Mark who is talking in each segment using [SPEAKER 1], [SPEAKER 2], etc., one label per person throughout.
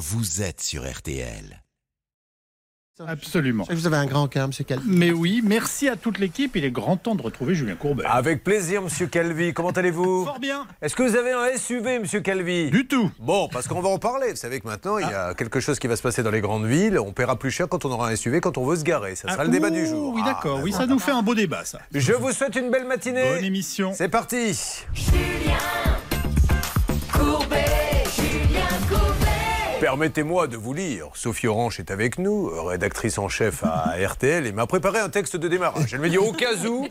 [SPEAKER 1] vous êtes sur RTL.
[SPEAKER 2] Absolument.
[SPEAKER 3] Vous avez un grand cœur, monsieur Calvi.
[SPEAKER 2] Mais oui, merci à toute l'équipe. Il est grand temps de retrouver Julien Courbet.
[SPEAKER 4] Avec plaisir, monsieur Calvi. Comment allez-vous
[SPEAKER 2] Fort bien.
[SPEAKER 4] Est-ce que vous avez un SUV, monsieur Calvi?
[SPEAKER 2] Du tout.
[SPEAKER 4] Bon, parce qu'on va en parler. Vous savez que maintenant, il y a quelque chose qui va se passer dans les grandes villes. On paiera plus cher quand on aura un SUV, quand on veut se garer. Ça sera
[SPEAKER 2] Ah,
[SPEAKER 4] le débat
[SPEAKER 2] ouh,
[SPEAKER 4] du jour.
[SPEAKER 2] Oui, d'accord.
[SPEAKER 4] Ah,
[SPEAKER 2] oui, ça nous fait un beau débat, ça.
[SPEAKER 4] Je vous souhaite une belle matinée.
[SPEAKER 2] Bonne émission.
[SPEAKER 4] C'est parti. Permettez-moi de vous lire. Sophie Orange est avec nous, rédactrice en chef à RTL, et m'a préparé un texte de démarrage. Elle m'a dit au cas où,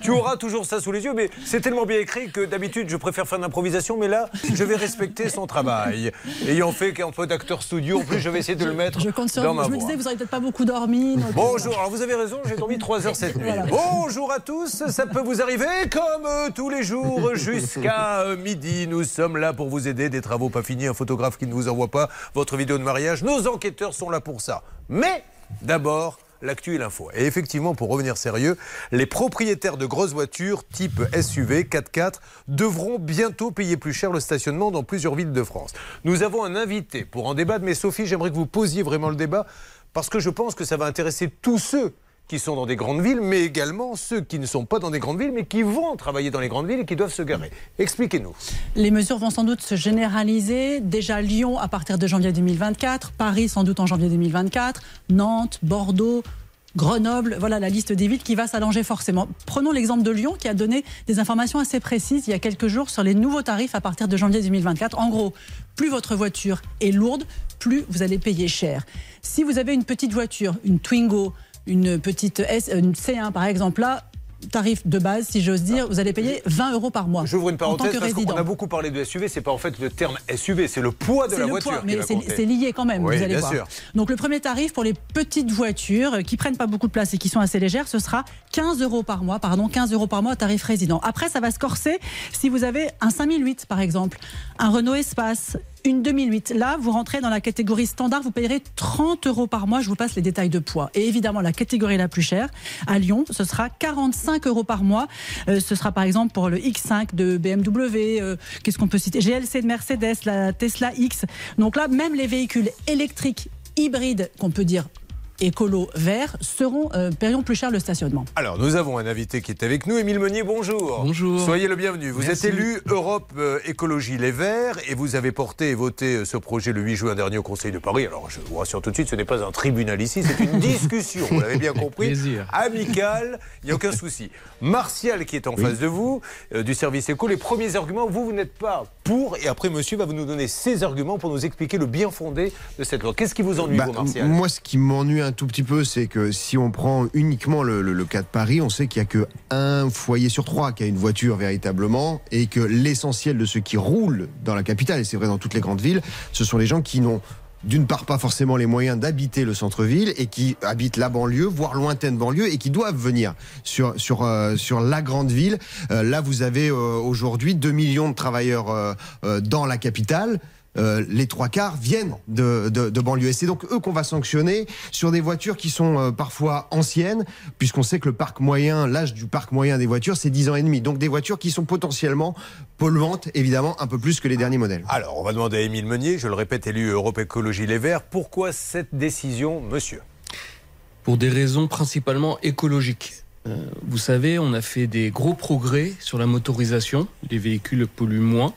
[SPEAKER 4] tu auras toujours ça sous les yeux, mais c'est tellement bien écrit que d'habitude je préfère faire de l'improvisation, mais là je vais respecter son travail. Ayant fait qu'un peu d'acteur studio, en plus je vais essayer de le mettre
[SPEAKER 5] Je compte sur
[SPEAKER 4] dans
[SPEAKER 5] vous.
[SPEAKER 4] ma
[SPEAKER 5] Je me disais, vous n'avez peut-être pas beaucoup dormi. donc,
[SPEAKER 4] Bonjour, alors vous avez raison, j'ai dormi 3 heures cette nuit.
[SPEAKER 5] Voilà.
[SPEAKER 4] Bonjour à tous, ça peut vous arriver comme euh, tous les jours jusqu'à euh, midi. Nous sommes là pour vous aider, des travaux pas finis, un photographe qui ne vous envoie pas votre vidéo de mariage. Nos enquêteurs sont là pour ça. Mais d'abord, l'actu et l'info. Et effectivement, pour revenir sérieux, les propriétaires de grosses voitures type SUV 4x4 devront bientôt payer plus cher le stationnement dans plusieurs villes de France. Nous avons un invité pour en débattre, mais Sophie, j'aimerais que vous posiez vraiment le débat parce que je pense que ça va intéresser tous ceux qui sont dans des grandes villes, mais également ceux qui ne sont pas dans des grandes villes, mais qui vont travailler dans les grandes villes et qui doivent se garer. Expliquez-nous.
[SPEAKER 5] Les mesures vont sans doute se généraliser. Déjà Lyon à partir de janvier 2024, Paris sans doute en janvier 2024, Nantes, Bordeaux. Grenoble, voilà la liste des villes qui va s'allonger forcément. Prenons l'exemple de Lyon qui a donné des informations assez précises il y a quelques jours sur les nouveaux tarifs à partir de janvier 2024. En gros, plus votre voiture est lourde, plus vous allez payer cher. Si vous avez une petite voiture, une Twingo, une petite S, une C1 par exemple, là, tarif de base, si j'ose dire, vous allez payer 20 euros par mois.
[SPEAKER 4] J'ouvre une parenthèse parce qu'on a beaucoup parlé de SUV, c'est pas en fait le terme SUV, c'est le poids de
[SPEAKER 5] C'est
[SPEAKER 4] la
[SPEAKER 5] le
[SPEAKER 4] voiture
[SPEAKER 5] poids, mais c'est lié quand même,
[SPEAKER 4] Oui,
[SPEAKER 5] vous allez
[SPEAKER 4] bien
[SPEAKER 5] voir.
[SPEAKER 4] sûr.
[SPEAKER 5] Donc le premier tarif pour les petites voitures euh, qui prennent pas beaucoup de place et qui sont assez légères, ce sera 15 euros par mois, pardon, 15 euros par mois tarif résident. Après, ça va se corser si vous avez un 5008 par exemple, un Renault Espace, une 2008. Là, vous rentrez dans la catégorie standard, vous payerez 30 euros par mois. Je vous passe les détails de poids. Et évidemment, la catégorie la plus chère, à Lyon, ce sera 45 euros par mois. Euh, ce sera par exemple pour le X5 de BMW. euh, Qu'est-ce qu'on peut citer? GLC de Mercedes, la Tesla X. Donc là, même les véhicules électriques hybrides, qu'on peut dire écolo vert, seront euh, paieront plus cher le stationnement.
[SPEAKER 4] Alors, nous avons un invité qui est avec nous, Émile Meunier, bonjour.
[SPEAKER 6] Bonjour.
[SPEAKER 4] Soyez le bienvenu. Vous
[SPEAKER 6] Merci.
[SPEAKER 4] êtes élu Europe euh, Écologie Les Verts et vous avez porté et voté euh, ce projet le 8 juin dernier au Conseil de Paris. Alors, je vous rassure tout de suite, ce n'est pas un tribunal ici, c'est une discussion, vous l'avez bien compris.
[SPEAKER 6] plaisir.
[SPEAKER 4] Amicale, il n'y a aucun souci. Martial, qui est en face de vous, euh, du service éco, les premiers arguments, vous, vous n'êtes pas pour, et après, monsieur va vous nous donner ses arguments pour nous expliquer le bien fondé de cette loi. Qu'est-ce qui vous ennuie,
[SPEAKER 3] Bah,
[SPEAKER 4] vous, Martial?
[SPEAKER 3] moi, ce qui m'ennuie un tout petit peu, c'est que si on prend uniquement le, cas de Paris, on sait qu'il n'y a que un foyer sur trois qui a une voiture véritablement, et que l'essentiel de ceux qui roulent dans la capitale, et c'est vrai dans toutes les grandes villes, ce sont les gens qui n'ont d'une part pas forcément les moyens d'habiter le centre-ville et qui habitent la banlieue, voire lointaine banlieue, et qui doivent venir sur, euh, la grande ville. Euh, là, vous avez euh, aujourd'hui 2 millions de travailleurs dans la capitale. Euh, les trois quarts viennent de, de, de banlieue. Et c'est donc eux qu'on va sanctionner sur des voitures qui sont euh, parfois anciennes, puisqu'on sait que le parc moyen, l'âge du parc moyen des voitures, c'est 10 ans et demi. Donc des voitures qui sont potentiellement polluantes, évidemment, un peu plus que les derniers modèles.
[SPEAKER 4] Alors, on va demander à Émile Meunier, je le répète, élu Europe Écologie Les Verts, pourquoi cette décision, monsieur?
[SPEAKER 6] Pour des raisons principalement écologiques. Euh, vous savez, on a fait des gros progrès sur la motorisation. Les véhicules polluent moins.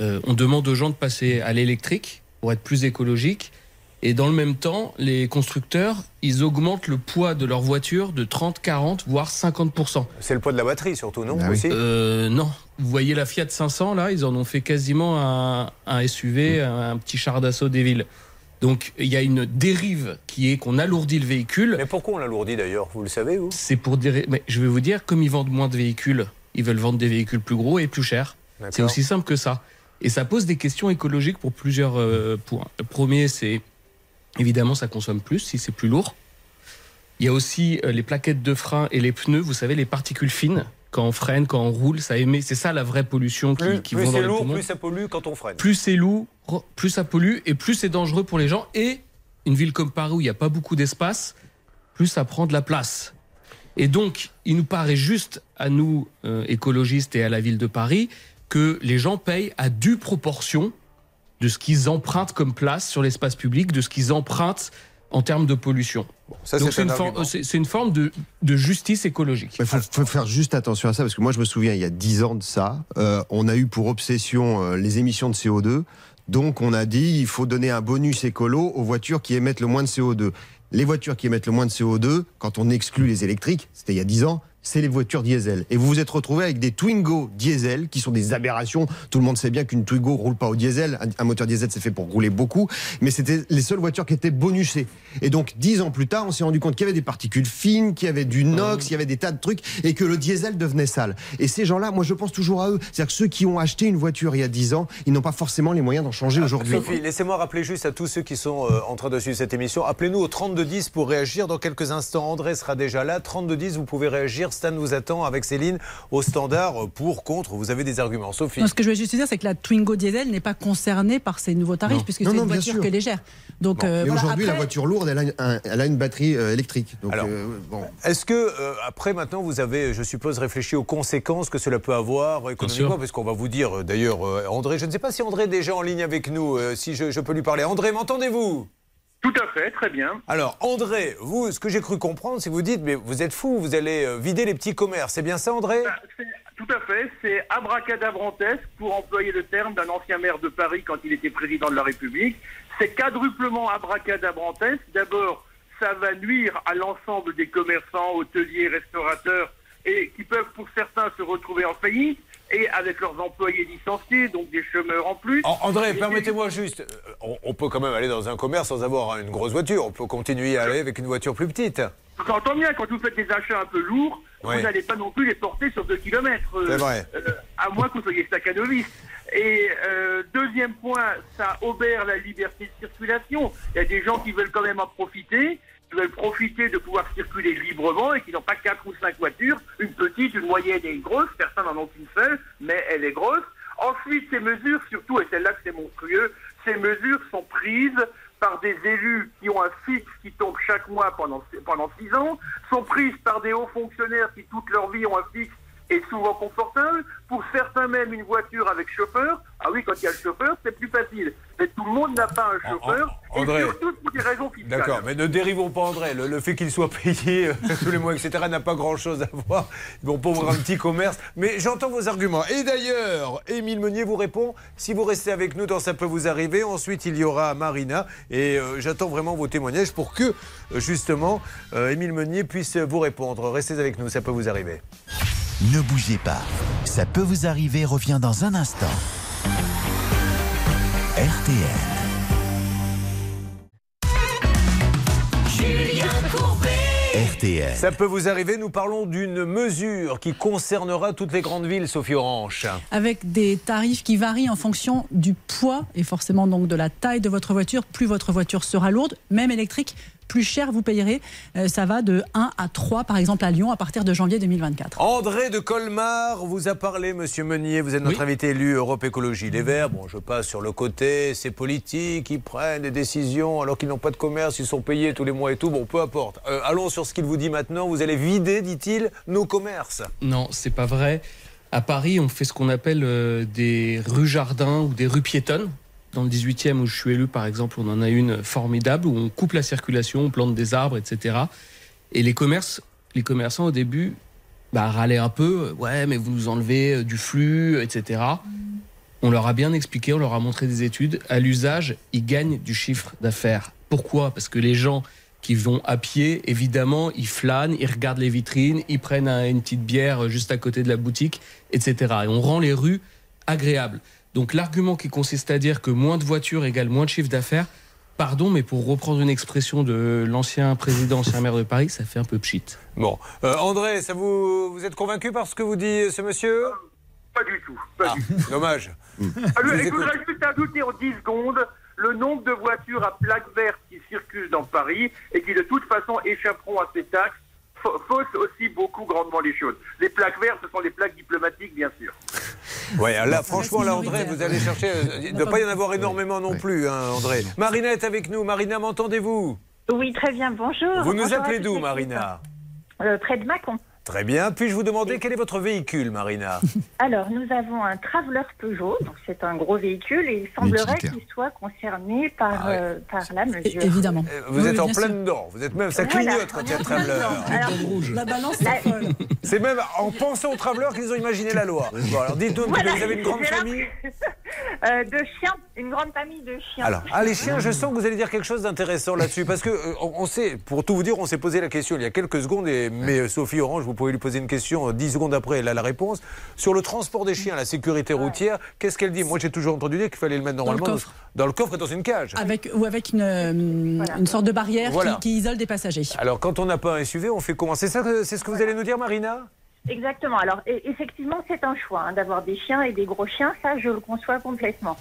[SPEAKER 6] Euh, on demande aux gens de passer à l'électrique pour être plus écologique. Et dans le même temps, les constructeurs, ils augmentent le poids de leur voiture de 30, 40, voire 50%.
[SPEAKER 4] C'est le poids de la batterie surtout, non
[SPEAKER 3] Ah oui.
[SPEAKER 4] aussi
[SPEAKER 6] Euh, non. Vous voyez la Fiat 500, là, ils en ont fait quasiment un, un SUV, un, un petit char d'assaut des villes. Donc il y a une dérive qui est qu'on alourdit le véhicule.
[SPEAKER 4] Mais pourquoi on l'alourdit d'ailleurs Vous le savez, vous
[SPEAKER 6] C'est pour dire. Mais je vais vous dire, comme ils vendent moins de véhicules, ils veulent vendre des véhicules plus gros et plus chers. C'est aussi simple que ça. Et ça pose des questions écologiques pour plusieurs euh, points. Le premier, c'est évidemment, ça consomme plus si c'est plus lourd. Il y a aussi euh, les plaquettes de frein et les pneus, vous savez, les particules fines. Quand on freine, quand on roule, ça émet. C'est ça la vraie pollution qui,
[SPEAKER 4] Plus,
[SPEAKER 6] qui
[SPEAKER 4] plus
[SPEAKER 6] vont dans
[SPEAKER 4] lourd, plus ça pollue quand on freine.
[SPEAKER 6] Plus c'est lourd, plus ça pollue et plus c'est dangereux pour les gens. Et une ville comme Paris où il n'y a pas beaucoup d'espace, plus ça prend de la place. Et donc, il nous paraît juste à nous, euh, écologistes et à la ville de Paris, que les gens payent à due proportion de ce qu'ils empruntent comme place sur l'espace public, de ce qu'ils empruntent en termes de pollution.
[SPEAKER 4] Ça,
[SPEAKER 6] Donc
[SPEAKER 4] c'est
[SPEAKER 6] c'est
[SPEAKER 4] un
[SPEAKER 6] une, for-
[SPEAKER 4] argument.
[SPEAKER 6] c'est- c'est une forme de, de justice écologique.
[SPEAKER 3] Il faut, faut faire juste attention à ça, parce que moi je me souviens, il y a 10 ans de ça, euh, on a eu pour obsession euh, les émissions de CO2. Donc on a dit il faut donner un bonus écolo aux voitures qui émettent le moins de CO2. Les voitures qui émettent le moins de CO2, quand on exclut les électriques, c'était il y a 10 ans, c'est les voitures diesel. Et vous vous êtes retrouvé avec des Twingo diesel qui sont des aberrations. Tout le monde sait bien qu'une Twingo roule pas au diesel. Un, moteur diesel, c'est fait pour rouler beaucoup. Mais c'était les seules voitures qui étaient bonusées. Et donc, dix ans plus tard, on s'est rendu compte qu'il y avait des particules fines, qu'il y avait du NOx, il y avait des tas de trucs, et que le diesel devenait sale. Et ces gens-là, moi, je pense toujours à eux. C'est-à-dire que ceux qui ont acheté une voiture il y a 10 ans, ils n'ont pas forcément les moyens d'en changer aujourd'hui.
[SPEAKER 4] Sophie, laissez-moi rappeler juste à tous ceux qui sont euh, en train de suivre cette émission. Appelez-nous au 3210 pour réagir. Dans quelques instants, André sera déjà là. 3210, vous pouvez réagir. Stan vous attend avec Céline au standard pour, contre. Vous avez des arguments. Sophie.
[SPEAKER 5] Non, ce que je veux juste dire, c'est que la Twingo diesel n'est pas concernée par ces nouveaux tarifs,
[SPEAKER 3] Non.
[SPEAKER 5] puisque c'est une voiture qui est légère. Donc,
[SPEAKER 3] Bon.
[SPEAKER 5] euh, voilà.
[SPEAKER 3] aujourd'hui, la voiture lourde, elle a, un- elle a une batterie euh, électrique. Donc,
[SPEAKER 4] Alors,
[SPEAKER 3] euh, bon.
[SPEAKER 4] Est-ce que, euh, après, maintenant, vous avez, je suppose, réfléchi aux conséquences que cela peut avoir économiquement? Parce qu'on va vous dire, d'ailleurs, André, je ne sais pas si André est déjà en ligne avec nous, euh, si je, je peux lui parler. André, m'entendez-vous?
[SPEAKER 7] Tout à fait, très bien.
[SPEAKER 4] Alors, André, vous, ce que j'ai cru comprendre, c'est que vous dites, mais vous êtes fou, vous allez euh, vider les petits commerces. C'est bien ça, André?
[SPEAKER 7] Bah, Tout à fait, c'est abracadabrantesque pour employer le terme d'un ancien maire de Paris quand il était président de la République. C'est quadruplement abracadabrantesque. D'abord, ça va nuire à l'ensemble des commerçants, hôteliers, restaurateurs, et qui peuvent pour certains se retrouver en faillite, et avec leurs employés licenciés, donc des chômeurs en plus.
[SPEAKER 4] An- André,
[SPEAKER 7] Et-
[SPEAKER 4] permettez-moi juste, euh, on, on peut quand même aller dans un commerce sans avoir une grosse voiture. On peut continuer à aller avec une voiture plus petite.
[SPEAKER 7] J'entends bien, quand vous faites des achats un peu lourds, vous n'allez pas non plus les porter sur 2 km.
[SPEAKER 4] C'est vrai.
[SPEAKER 7] à moins que vous soyez staccanoviste. Et euh, deuxième point, ça obère la liberté de circulation. Il y a des gens qui veulent quand même en profiter, qui veulent profiter de pouvoir circuler librement et qui n'ont pas quatre ou cinq voitures, une petite, une moyenne et une grosse. Certains n'en ont qu'une seule, mais elle est grosse. Ensuite, ces mesures, surtout, et celle-là que c'est monstrueux, ces mesures sont prises par des élus qui ont un fixe qui tombe chaque mois pendant, pendant six ans, sont prises par des hauts fonctionnaires qui toute leur vie ont un fixe et souvent confortable. Pour certains même une voiture avec chauffeur. Ah oui, quand il y a le chauffeur, c'est plus facile. Mais tout le monde n'a pas un chauffeur.
[SPEAKER 4] En- André.
[SPEAKER 7] Et surtout pour des raisons fiscales.
[SPEAKER 4] D'accord, mais ne dérivons pas André. Le, le fait qu'il soit payé euh, tous les mois, etc., n'a pas grand-chose à voir. Bon, pour un petit commerce. Mais j'entends vos arguments. Et d'ailleurs, Émile Meunier vous répond. Si vous restez avec nous dans Ça peut vous arriver, ensuite il y aura Marina. Et euh, j'attends vraiment vos témoignages pour que, euh, justement, euh, Émile Meunier puisse vous répondre. Restez avec nous, ça peut vous arriver.
[SPEAKER 1] Ne bougez pas. Ça peut vous arriver revient dans un instant. RTL. RTL.
[SPEAKER 4] Ça peut vous arriver, nous parlons d'une mesure qui concernera toutes les grandes villes, Sophie Orange.
[SPEAKER 5] avec des tarifs qui varient en fonction du poids et forcément donc de la taille de votre voiture. Plus votre voiture sera lourde, même électrique, plus cher vous payerez. Euh, ça va de 1 à 3 par exemple à Lyon à partir de janvier 2024.
[SPEAKER 4] André de Colmar vous a parlé, monsieur Meunier. Vous êtes notre
[SPEAKER 6] Oui.
[SPEAKER 4] invité élu Europe Écologie Les Verts. Bon, je passe sur le côté, c'est politique, ils prennent des décisions alors qu'ils n'ont pas de commerce, ils sont payés tous les mois et tout. Bon, peu importe. Euh, allons sur ce qu'il vous dit maintenant. Vous allez vider, dit-il, nos commerces.
[SPEAKER 6] Non, c'est pas vrai. À Paris, on fait ce qu'on appelle euh, des rues jardins ou des rues piétonnes. Dans le 18e où je suis élu, par exemple, on en a une formidable où on coupe la circulation, on plante des arbres, etc. Et les commerces, les commerçants au début, bah, râlaient un peu. Ouais, mais vous nous enlevez euh, du flux, etc. On leur a bien expliqué, on leur a montré des études. À l'usage, ils gagnent du chiffre d'affaires. Pourquoi? Parce que les gens qui vont à pied, évidemment, ils flânent, ils regardent les vitrines, ils prennent un- une petite bière juste à côté de la boutique, etc. Et on rend les rues agréables. Donc l'argument qui consiste à dire que moins de voitures égale moins de chiffre d'affaires, pardon, mais pour reprendre une expression de l'ancien président, ancien maire de Paris, ça fait un peu pchit.
[SPEAKER 4] Bon, Euh, André, ça vous, vous êtes convaincu par ce que vous dit ce monsieur?
[SPEAKER 7] Pas du tout. Pas
[SPEAKER 4] Ah,
[SPEAKER 7] du tout.
[SPEAKER 4] dommage.
[SPEAKER 7] Alors,
[SPEAKER 4] Je
[SPEAKER 7] voudrais juste ajouter en 10 secondes le nombre de voitures à plaque verte qui circulent dans Paris et qui de toute façon échapperont à ces taxes fausse aussi beaucoup grandement les choses. Les plaques vertes, ce sont les plaques diplomatiques, bien sûr.
[SPEAKER 4] Ouais, là, franchement, là, André, vous allez chercher. euh, Il ne doit pas y en avoir énormément non plus, hein, André. Marina est avec nous. Marina, m'entendez-vous?
[SPEAKER 8] Oui, très bien, bonjour.
[SPEAKER 4] Vous nous
[SPEAKER 8] Bonjour
[SPEAKER 4] appelez d'où. Marina?
[SPEAKER 8] Euh, Près de Mâcon.
[SPEAKER 4] Très bien. Puis-je vous demander quel est votre véhicule, Marina
[SPEAKER 8] Alors, nous avons un Traveler Peugeot, donc c'est un gros véhicule, et il semblerait qu'il soit concerné par,
[SPEAKER 4] Ah ouais.
[SPEAKER 8] euh, par la
[SPEAKER 5] É-
[SPEAKER 8] mesure.
[SPEAKER 5] Évidemment.
[SPEAKER 4] Euh, Vous
[SPEAKER 5] Oui,
[SPEAKER 4] êtes
[SPEAKER 5] oui,
[SPEAKER 4] en plein
[SPEAKER 5] sûr.
[SPEAKER 4] dedans. Vous êtes même, ça
[SPEAKER 8] Voilà,
[SPEAKER 4] clignote quand il y a
[SPEAKER 8] on est en
[SPEAKER 4] Traveler.
[SPEAKER 8] Alors.
[SPEAKER 5] La balance, c'est folle.
[SPEAKER 4] C'est même en pensant aux Travelers qu'ils ont imaginé la loi. Bon, alors dites-nous,
[SPEAKER 8] Voilà,
[SPEAKER 4] vous avez une grande famille
[SPEAKER 8] euh, de chiens, une grande famille de chiens.
[SPEAKER 4] Alors, ah, les chiens, je sens que vous allez dire quelque chose d'intéressant là-dessus. Parce que, euh, on, on sait, pour tout vous dire, on s'est posé la question il y a quelques secondes. Et, mais euh, Sophie Orange, vous pouvez lui poser une question euh, 10 secondes après, elle a la réponse. Sur le transport des chiens, la sécurité routière, qu'est-ce qu'elle dit Moi, j'ai toujours entendu dire qu'il fallait le mettre normalement
[SPEAKER 5] coffre.
[SPEAKER 4] dans le coffre et dans une cage.
[SPEAKER 5] Avec, ou avec une, euh,
[SPEAKER 8] Voilà.
[SPEAKER 5] une sorte de barrière
[SPEAKER 4] Voilà.
[SPEAKER 5] qui, qui isole des passagers.
[SPEAKER 4] Alors, quand on n'a pas un SUV, on fait comment C'est ça, que- c'est ce que vous allez nous dire, Marina
[SPEAKER 8] Exactement. Alors, e- effectivement, c'est un choix hein, d'avoir des chiens et des gros chiens. Ça, je le conçois complètement.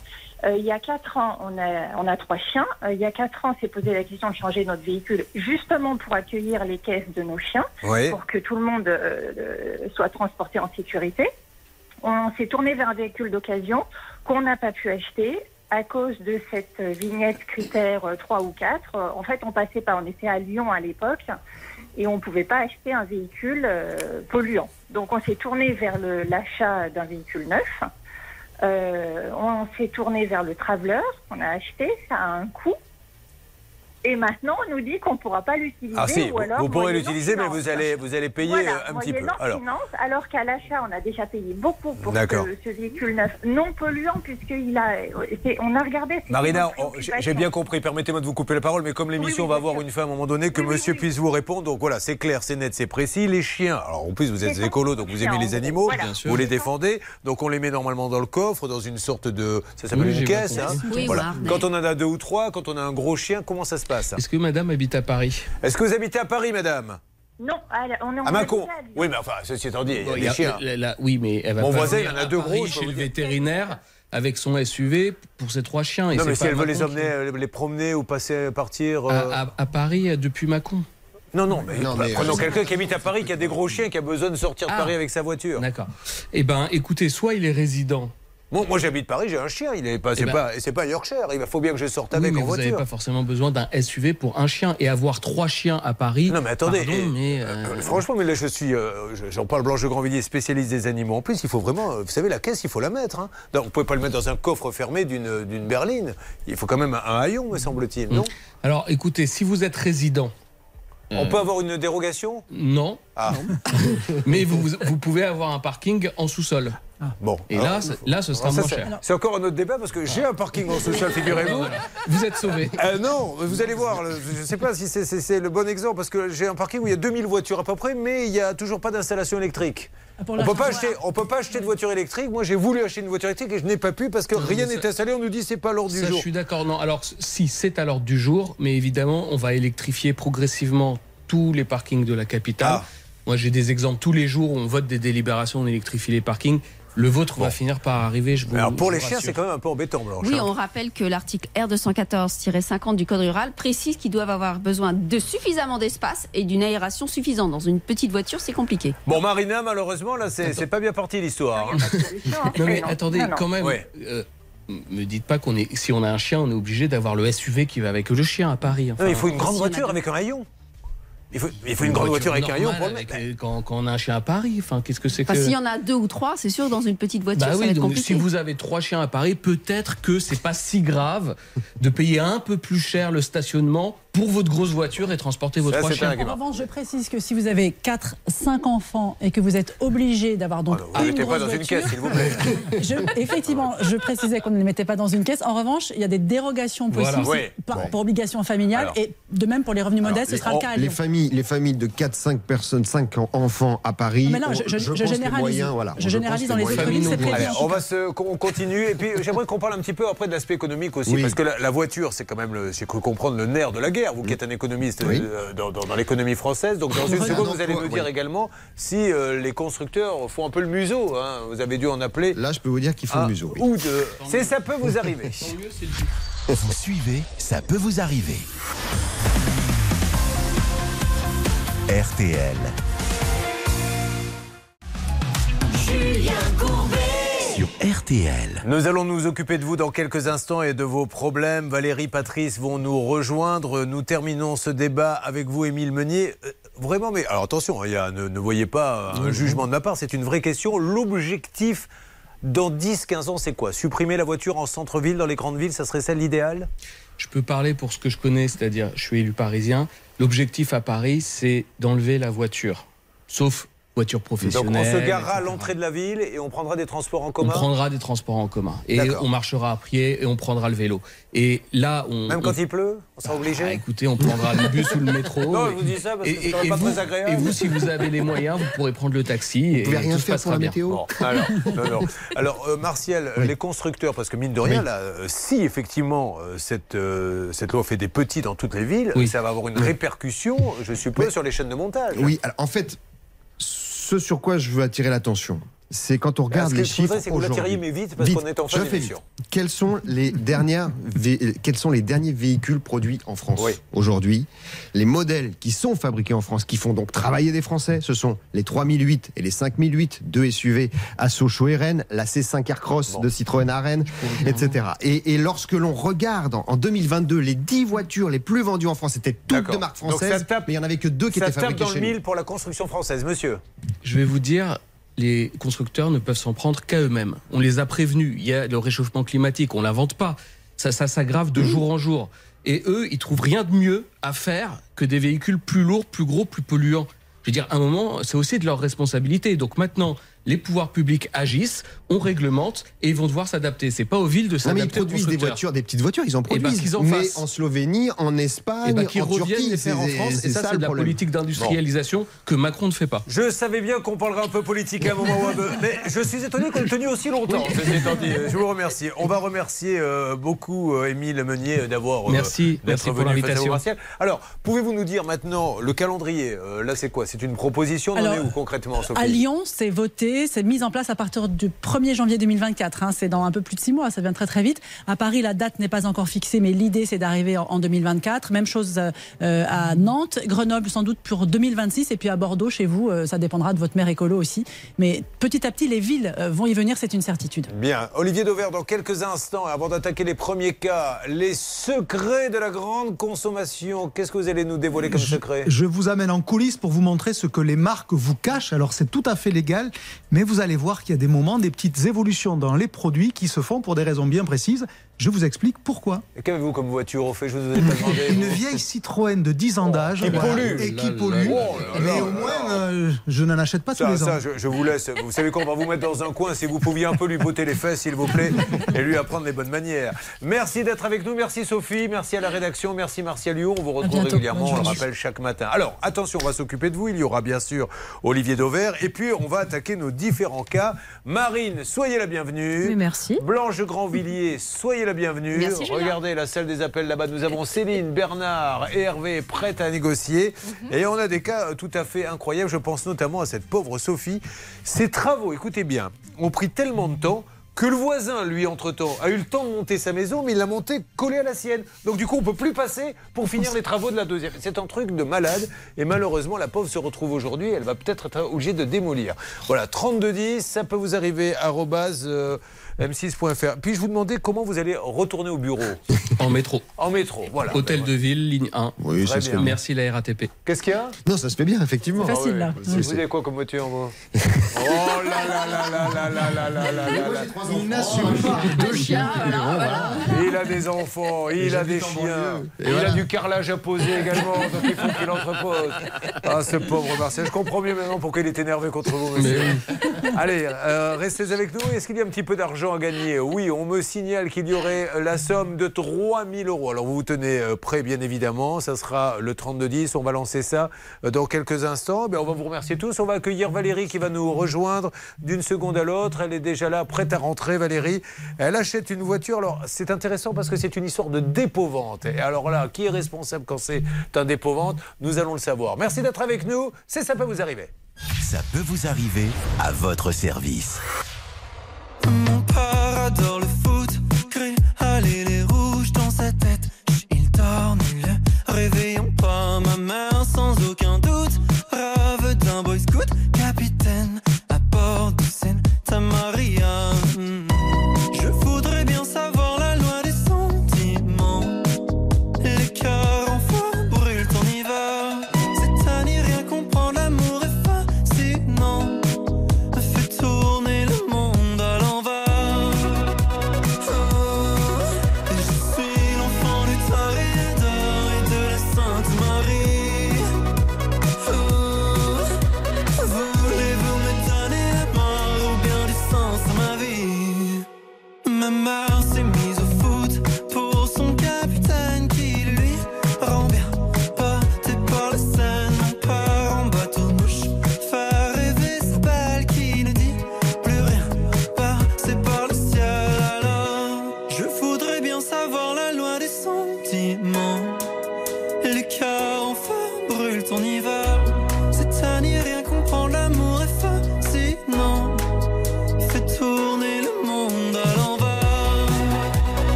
[SPEAKER 8] Euh, il y a quatre ans, on a, on a trois chiens. Euh, il y a quatre ans, on s'est posé la question de changer notre véhicule justement pour accueillir les caisses de nos chiens,
[SPEAKER 4] Oui.
[SPEAKER 8] pour que tout le monde euh, soit transporté en sécurité. On s'est tourné vers un véhicule d'occasion qu'on n'a pas pu acheter à cause de cette vignette critère euh, 3 ou 4. Euh, En fait, on passait pas, on était à Lyon à l'époque et on ne pouvait pas acheter un véhicule polluant. Donc on s'est tourné vers l'achat d'un véhicule neuf. Euh, on s'est tourné vers le Traveler qu'on a acheté, ça a un coût. Et maintenant, on nous dit qu'on ne pourra pas l'utiliser.
[SPEAKER 4] Ah si,
[SPEAKER 8] ou
[SPEAKER 4] vous,
[SPEAKER 8] alors
[SPEAKER 4] vous pourrez l'utiliser, mais vous allez, vous allez payer
[SPEAKER 8] Voilà,
[SPEAKER 4] euh, un petit peu. Alors,
[SPEAKER 8] finance, alors qu'à l'achat, on a déjà payé beaucoup pour ce, ce véhicule neuf, non polluant, puisqu'il a, on a regardé.
[SPEAKER 4] Marina, j'ai bien compris, permettez-moi de vous couper la parole, mais comme l'émission
[SPEAKER 8] oui,
[SPEAKER 4] va avoir une fin à un moment donné, que
[SPEAKER 8] Oui,
[SPEAKER 4] monsieur
[SPEAKER 8] oui.
[SPEAKER 4] puisse vous répondre. Donc voilà, c'est clair, c'est net, c'est précis. Les chiens, alors en plus vous êtes écolo, donc vous aimez les animaux,
[SPEAKER 8] voilà.
[SPEAKER 6] Bien sûr.
[SPEAKER 4] vous les défendez, donc on les met normalement dans le coffre, dans une sorte de... Ça s'appelle
[SPEAKER 6] Oui,
[SPEAKER 4] une caisse. hein. Quand on en a deux ou trois, quand on a un gros chien, comment ça se passe?
[SPEAKER 6] Est-ce que madame habite à Paris?
[SPEAKER 4] Est-ce que vous habitez à Paris, madame?
[SPEAKER 8] Non, on est en
[SPEAKER 4] À
[SPEAKER 8] Lyon.
[SPEAKER 4] Oui, mais enfin, ceci étant dit, il y a
[SPEAKER 6] Bon,
[SPEAKER 4] des
[SPEAKER 6] y a-
[SPEAKER 4] chiens.
[SPEAKER 6] la- la- oui, mais elle va
[SPEAKER 4] Mon
[SPEAKER 6] pas
[SPEAKER 4] voisin, il en a deux
[SPEAKER 6] Paris
[SPEAKER 4] gros,
[SPEAKER 6] chez le vétérinaire avec son SUV pour ses trois chiens. Et
[SPEAKER 4] Non, mais si elle veut les
[SPEAKER 6] Macron
[SPEAKER 4] emmener,
[SPEAKER 6] qui-
[SPEAKER 4] euh, les promener ou passer, partir... euh,
[SPEAKER 6] à, à- à Paris euh, depuis Macon.
[SPEAKER 4] Non, non, mais,
[SPEAKER 3] Non,
[SPEAKER 4] bah,
[SPEAKER 3] mais,
[SPEAKER 4] prenons
[SPEAKER 3] euh,
[SPEAKER 4] quelqu'un qui habite à Paris, qui a des gros chiens, qui a besoin de sortir de
[SPEAKER 6] Ah.
[SPEAKER 4] Paris avec sa voiture.
[SPEAKER 6] D'accord. Eh ben, écoutez, soit il est résident.
[SPEAKER 4] Bon, moi j'habite Paris, j'ai un chien, il est pas, c'est
[SPEAKER 6] ben-
[SPEAKER 4] pas, c'est pas Yorkshire, il faut bien que je sorte
[SPEAKER 6] Oui,
[SPEAKER 4] avec
[SPEAKER 6] mais
[SPEAKER 4] en
[SPEAKER 6] vous n'avez
[SPEAKER 4] voiture.
[SPEAKER 6] pas forcément besoin d'un SUV pour un chien et avoir trois chiens à Paris.
[SPEAKER 4] Non mais attendez,
[SPEAKER 6] pardon,
[SPEAKER 4] et-
[SPEAKER 6] mais,
[SPEAKER 4] euh,
[SPEAKER 6] euh,
[SPEAKER 4] franchement, mais là je suis, euh, je- j'en parle Blanche de Grandvilliers, spécialiste des animaux. En plus, il faut vraiment, euh, vous savez, la caisse, il faut la mettre. Hein. Donc, vous pouvez pas le mettre dans un coffre fermé d'une d'une berline. Il faut quand même un, haillon, me semble-t-il, non?
[SPEAKER 6] Alors, écoutez, si vous êtes résident,
[SPEAKER 4] On peut avoir une dérogation?
[SPEAKER 6] Non,
[SPEAKER 4] Ah,
[SPEAKER 6] mais vous, vous pouvez avoir un parking en sous-sol.
[SPEAKER 4] Bon.
[SPEAKER 6] Et
[SPEAKER 4] Alors,
[SPEAKER 6] là, là, ce sera
[SPEAKER 4] ça,
[SPEAKER 6] moins cher.
[SPEAKER 4] C'est encore un autre débat parce que j'ai un parking en social, figurez-vous.
[SPEAKER 6] Voilà. Vous êtes sauvé.
[SPEAKER 4] Euh, non, vous allez voir, je ne sais pas si c'est- le bon exemple, parce que j'ai un parking où il y a 2000 voitures à peu près, mais il n'y a toujours pas d'installation électrique.
[SPEAKER 5] Pour
[SPEAKER 4] On
[SPEAKER 5] la
[SPEAKER 4] peut pas acheter, on peut pas acheter de voiture électrique. Moi, j'ai voulu acheter une voiture électrique et je n'ai pas pu parce que
[SPEAKER 6] Non,
[SPEAKER 4] rien n'est installé. On nous dit c'est pas l'ordre du jour.
[SPEAKER 6] je suis d'accord. Non, alors si c'est à l'ordre du jour, mais évidemment, on va électrifier progressivement tous les parkings de la capitale.
[SPEAKER 4] Ah.
[SPEAKER 6] Moi, j'ai des exemples tous les jours où on vote des délibérations, on électrifie les parkings. Le vôtre va finir par arriver. Je vous,
[SPEAKER 4] Alors pour
[SPEAKER 6] je
[SPEAKER 4] les
[SPEAKER 6] vous
[SPEAKER 4] chiens, c'est quand même un peu embêtant, Blanche.
[SPEAKER 9] Oui,
[SPEAKER 4] hein.
[SPEAKER 9] on rappelle que l'article R214-50 du Code rural précise qu'ils doivent avoir besoin de suffisamment d'espace et d'une aération suffisante. Dans une petite voiture, c'est compliqué.
[SPEAKER 4] Bon, Marina, malheureusement, là, c'est pas bien parti l'histoire. hein.
[SPEAKER 8] Hein.
[SPEAKER 6] Non mais attendez,
[SPEAKER 8] non, non.
[SPEAKER 6] quand même.
[SPEAKER 4] Ouais.
[SPEAKER 6] euh, me dites pas qu'on est. Si on a un chien, on est obligé d'avoir le SUV qui va avec le chien à Paris. Enfin,
[SPEAKER 4] Non, il faut une grande
[SPEAKER 9] si on a
[SPEAKER 4] voiture avec un haillon. Il faut, il faut une, grande voiture avec un pour le
[SPEAKER 6] avec,
[SPEAKER 4] mettre.
[SPEAKER 6] quand, quand on a un chien à Paris. Enfin, qu'est-ce que c'est
[SPEAKER 9] Enfin,
[SPEAKER 6] que.
[SPEAKER 9] s'il y en a deux ou trois, c'est sûr, dans une petite voiture,
[SPEAKER 6] Bah
[SPEAKER 9] ça va
[SPEAKER 6] oui,
[SPEAKER 9] être
[SPEAKER 6] donc
[SPEAKER 9] compliqué.
[SPEAKER 6] si vous avez trois chiens à Paris, peut-être que c'est pas si grave de payer un peu plus cher le stationnement pour votre grosse voiture et transporter vos trois chiens.
[SPEAKER 5] En revanche, je précise que si vous avez 4, 5 enfants et que vous êtes obligé d'avoir donc
[SPEAKER 4] Ah non, ne
[SPEAKER 5] une
[SPEAKER 4] mettez pas
[SPEAKER 5] grosse
[SPEAKER 4] dans une
[SPEAKER 5] voiture,
[SPEAKER 4] caisse, s'il vous plaît.
[SPEAKER 5] je- effectivement, je précisais qu'on ne les mettait pas dans une caisse. En revanche, il y a des dérogations possibles
[SPEAKER 6] Voilà.
[SPEAKER 4] Oui.
[SPEAKER 5] par-
[SPEAKER 3] Bon.
[SPEAKER 5] pour obligation familiale
[SPEAKER 4] Alors.
[SPEAKER 5] et de même pour les revenus modestes, ce
[SPEAKER 3] les-
[SPEAKER 5] sera le cas
[SPEAKER 3] Les familles, les familles de 4-5 personnes, 5 enfants à Paris.
[SPEAKER 5] Mais non, je- généralise.
[SPEAKER 3] moyens, voilà,
[SPEAKER 5] Je généralise dans les
[SPEAKER 3] moyens-
[SPEAKER 5] économies, c'est prévu.
[SPEAKER 4] On va se, on continue et puis j'aimerais qu'on parle un petit peu après de l'aspect économique aussi
[SPEAKER 3] Oui.
[SPEAKER 4] parce que la, la voiture c'est quand même le, j'ai cru comprendre le nerf de la guerre. Vous qui êtes un économiste
[SPEAKER 3] Oui.
[SPEAKER 4] euh, dans, dans- dans l'économie française, donc dans une seconde
[SPEAKER 3] un
[SPEAKER 4] vous allez nous dire
[SPEAKER 3] oui.
[SPEAKER 4] également si euh, les constructeurs font un peu le museau. hein. Vous avez dû en appeler.
[SPEAKER 3] Là, je peux vous dire qu'il faut
[SPEAKER 4] un
[SPEAKER 3] le museau. oui.
[SPEAKER 4] ou deux. C'est ça peut vous arriver.
[SPEAKER 1] Vous suivez, ça peut vous arriver. RTL. Sur RTL.
[SPEAKER 4] Nous allons nous occuper de vous dans quelques instants et de vos problèmes. Valérie, Patrice vont nous rejoindre. Nous terminons ce débat avec vous, Émile Meunier. Euh, vraiment, mais alors attention, hein, il y a, ne, ne voyez pas un jugement de ma part, c'est une vraie question. L'objectif dans 10-15 ans, c'est quoi? Supprimer la voiture en centre-ville, dans les grandes villes, ça serait ça l'idéal?
[SPEAKER 6] Je peux parler pour ce que je connais, c'est-à-dire je suis élu parisien. L'objectif à Paris, c'est d'enlever la voiture. Sauf voiture
[SPEAKER 4] Donc on se garera à l'entrée de la ville et on prendra des transports en
[SPEAKER 6] On
[SPEAKER 4] commun
[SPEAKER 6] prendra des transports en commun. Et on marchera à pied et on prendra le vélo. Et là, on.
[SPEAKER 4] Même
[SPEAKER 6] on-
[SPEAKER 4] quand il pleut On sera obligé
[SPEAKER 6] Ah, écoutez, on prendra le bus ou le métro.
[SPEAKER 4] Non, je vous dis ça parce que ce serait pas
[SPEAKER 6] vous,
[SPEAKER 4] très agréable.
[SPEAKER 6] et vous, si vous avez les moyens, vous pourrez prendre le taxi. et
[SPEAKER 3] pouvez rien
[SPEAKER 6] tout se
[SPEAKER 3] faire
[SPEAKER 6] passera
[SPEAKER 3] pour la
[SPEAKER 6] bien.
[SPEAKER 3] météo
[SPEAKER 4] Bon, alors, non, non. alors euh, Martial, les constructeurs, parce que mine de rien,
[SPEAKER 3] Oui.
[SPEAKER 4] là, euh, si effectivement euh, cette, euh, cette loi fait des petits dans toutes les villes,
[SPEAKER 6] Oui.
[SPEAKER 4] ça va avoir une répercussion, je suppose,
[SPEAKER 3] Mais-
[SPEAKER 4] sur les chaînes de montage.
[SPEAKER 3] Oui, alors en fait, ce sur quoi je veux attirer l'attention, c'est quand on
[SPEAKER 4] Ce
[SPEAKER 3] regarde
[SPEAKER 4] que
[SPEAKER 3] les
[SPEAKER 4] je voudrais,
[SPEAKER 3] chiffres
[SPEAKER 4] c'est que vous la
[SPEAKER 3] aujourd'hui.
[SPEAKER 4] tiriez, mais vite, parce
[SPEAKER 3] Vite,
[SPEAKER 4] qu'on est en
[SPEAKER 3] je
[SPEAKER 4] fin
[SPEAKER 3] fais
[SPEAKER 4] d'émission.
[SPEAKER 3] vite. Quels sont les dernières quels sont les derniers véhicules produits en France
[SPEAKER 4] Oui.
[SPEAKER 3] aujourd'hui? Les modèles qui sont fabriqués en France, qui font donc travailler des Français, ce sont les 3008 et les 5008, deux SUV à Sochaux et Rennes, la C5 Aircross
[SPEAKER 4] Bon.
[SPEAKER 3] de Citroën à Rennes, etc. Et, et lorsque l'on regarde en, en 2022 les 10 voitures les plus vendues en France, c'était toutes de marque
[SPEAKER 4] ça
[SPEAKER 3] française,
[SPEAKER 4] tape-
[SPEAKER 3] mais il n'y en avait que deux qui
[SPEAKER 4] Ça
[SPEAKER 3] étaient
[SPEAKER 4] tape
[SPEAKER 3] fabriquées
[SPEAKER 4] dans le
[SPEAKER 3] chez nous.
[SPEAKER 4] mille pour la construction française, monsieur.
[SPEAKER 6] Je vais vous dire, les constructeurs ne peuvent s'en prendre qu'à eux-mêmes. On les a prévenus. Il y a le réchauffement climatique, on l'invente pas. Ça, ça s'aggrave de jour en jour. Et eux, ils trouvent rien de mieux à faire que des véhicules plus lourds, plus gros, plus polluants. Je veux dire, à un moment, c'est aussi de leur responsabilité. Donc maintenant, les pouvoirs publics agissent, on réglemente et ils vont devoir s'adapter. C'est pas aux villes de
[SPEAKER 3] ils
[SPEAKER 6] s'adapter aux
[SPEAKER 3] produisent des voitures, des petites voitures, ils en
[SPEAKER 6] Eh ben,
[SPEAKER 3] produisent.
[SPEAKER 6] qu'ils en
[SPEAKER 3] mais en Slovénie, en Espagne,
[SPEAKER 6] Et ben, qu'ils
[SPEAKER 3] en
[SPEAKER 6] reviennent
[SPEAKER 3] Turquie,
[SPEAKER 6] les faire en France. Et ça, c'est de la
[SPEAKER 3] problème.
[SPEAKER 6] politique d'industrialisation que Macron ne fait pas.
[SPEAKER 4] Je savais bien qu'on parlerait un peu politique à un moment ou à un autre, mais je suis étonné qu'on ait tenu aussi longtemps. Je vous remercie. On va remercier euh, beaucoup euh, Émile Meunier euh, d'avoir euh,
[SPEAKER 6] Merci,
[SPEAKER 4] d'être
[SPEAKER 6] merci pour
[SPEAKER 4] venu à
[SPEAKER 6] l'invitation.
[SPEAKER 4] Alors, pouvez-vous nous dire maintenant le calendrier Là, c'est quoi? C'est une proposition On
[SPEAKER 5] Alors,
[SPEAKER 4] est où concrètement, Sophie?
[SPEAKER 5] À Lyon, c'est voté, c'est mis en place à partir du 1er janvier 2024. hein, c'est dans un peu plus de six mois, ça vient très très vite. À Paris, la date n'est pas encore fixée, mais l'idée c'est d'arriver en, en 2024. Même chose euh, euh, à Nantes, Grenoble sans doute pour 2026, et puis à Bordeaux, chez vous, euh, ça dépendra de votre maire écolo aussi. Mais petit à petit, les villes euh, vont y venir, c'est une certitude.
[SPEAKER 4] Bien. Olivier Dauvert, dans quelques instants, avant d'attaquer les premiers cas, les secrets de la grande consommation. Qu'est-ce que vous allez nous dévoiler comme secret?
[SPEAKER 10] Je vous amène en coulisses pour vous montrer ce que les marques vous cachent. Alors c'est tout à fait légal, mais vous allez voir qu'il y a des moments, des petites évolutions dans les produits qui se font pour des raisons bien précises. Je vous explique pourquoi.
[SPEAKER 4] Et Qu'avez-vous comme voiture au fait Je vous ai pas demandé.
[SPEAKER 10] Une
[SPEAKER 4] vous.
[SPEAKER 10] vieille Citroën de 10 ans d'âge
[SPEAKER 4] qui pollue.
[SPEAKER 10] et qui
[SPEAKER 6] Oh là
[SPEAKER 10] pollue.
[SPEAKER 6] là
[SPEAKER 4] là
[SPEAKER 10] mais au moins, euh, je n'en achète pas tous
[SPEAKER 4] Ça,
[SPEAKER 10] les ans.
[SPEAKER 4] ça, je, je vous laisse. Vous savez quoi On va vous mettre dans un coin. Si vous pouviez un peu lui botter les fesses, s'il vous plaît, et lui apprendre les bonnes manières. Merci d'être avec nous. Merci Sophie. Merci à la rédaction. Merci Martial Lyon. On vous retrouve
[SPEAKER 5] bientôt.
[SPEAKER 4] régulièrement. On le rappelle chaque matin. Alors, attention, on va s'occuper de vous. Il y aura bien sûr Olivier Dauvert. Et puis, on va attaquer nos différents cas. Marine, soyez la bienvenue.
[SPEAKER 11] Oui, merci.
[SPEAKER 4] Blanche Grandvilliers, soyez la bienvenue.
[SPEAKER 9] Merci.
[SPEAKER 4] Regardez la salle des appels là-bas. Nous avons Céline, Bernard et Hervé prêtes à négocier. Et on a des cas euh, tout à fait incroyables. Je pense notamment à cette pauvre Sophie. Ses travaux, écoutez bien, ont pris tellement de temps que le voisin, lui, entre-temps, a eu le temps de monter sa maison, mais il l'a montée collée à la sienne. Donc du coup, on peut plus passer pour finir les travaux de la deuxième. C'est un truc de malade. Et malheureusement, la pauvre se retrouve aujourd'hui. Elle va peut-être être obligée de démolir. Voilà, 3210, ça peut vous arriver, arrobase, euh, m6.fr. Puis je vous demandais comment vous allez retourner au bureau.
[SPEAKER 6] En métro.
[SPEAKER 4] En métro, voilà.
[SPEAKER 6] Hôtel
[SPEAKER 4] Ben,
[SPEAKER 6] de ville, ligne 1.
[SPEAKER 3] Oui, ça se fait.
[SPEAKER 6] Merci la RATP.
[SPEAKER 4] Qu'est-ce qu'il y a
[SPEAKER 3] Non, ça se fait bien, effectivement.
[SPEAKER 5] C'est facile, là.
[SPEAKER 4] Ah ouais. Vous avez quoi comme voiture, vous Oh là là là là là là là là là là là.
[SPEAKER 3] Il n'assume pas. Deux chiens.
[SPEAKER 4] Il a des enfants, il a des chiens, il a du carrelage à poser également, donc il faut qu'il entrepose. Ah, ce pauvre Marcel, je comprends mieux maintenant pourquoi il est énervé contre vous, monsieur. Allez, euh, restez avec nous. Est-ce qu'il y a un petit peu d'argent à gagner Oui, on me signale qu'il y aurait la somme de 3000 euros. Alors vous vous tenez euh, prêt, bien évidemment. Ça sera le 32-10. On va lancer ça euh, dans quelques instants. Ben, on va vous remercier tous. On va accueillir Valérie qui va nous rejoindre d'une seconde à l'autre. Elle est déjà là, prête à rentrer, Valérie. Elle achète une voiture. Alors c'est intéressant parce que c'est une histoire de dépôt-vente. Et alors là, qui est responsable quand c'est un dépôt-vente? Nous allons le savoir. Merci d'être avec nous. C'est ça peut vous arriver.
[SPEAKER 1] Ça peut vous arriver à votre service.
[SPEAKER 12] Mon père adore le foot, gris, allez les rouges dans sa tête. Il dort, ne le réveillons pas. Ma mère, sans aucun doute, rêve d'un boy scout, capitaine à bord de Santa Maria.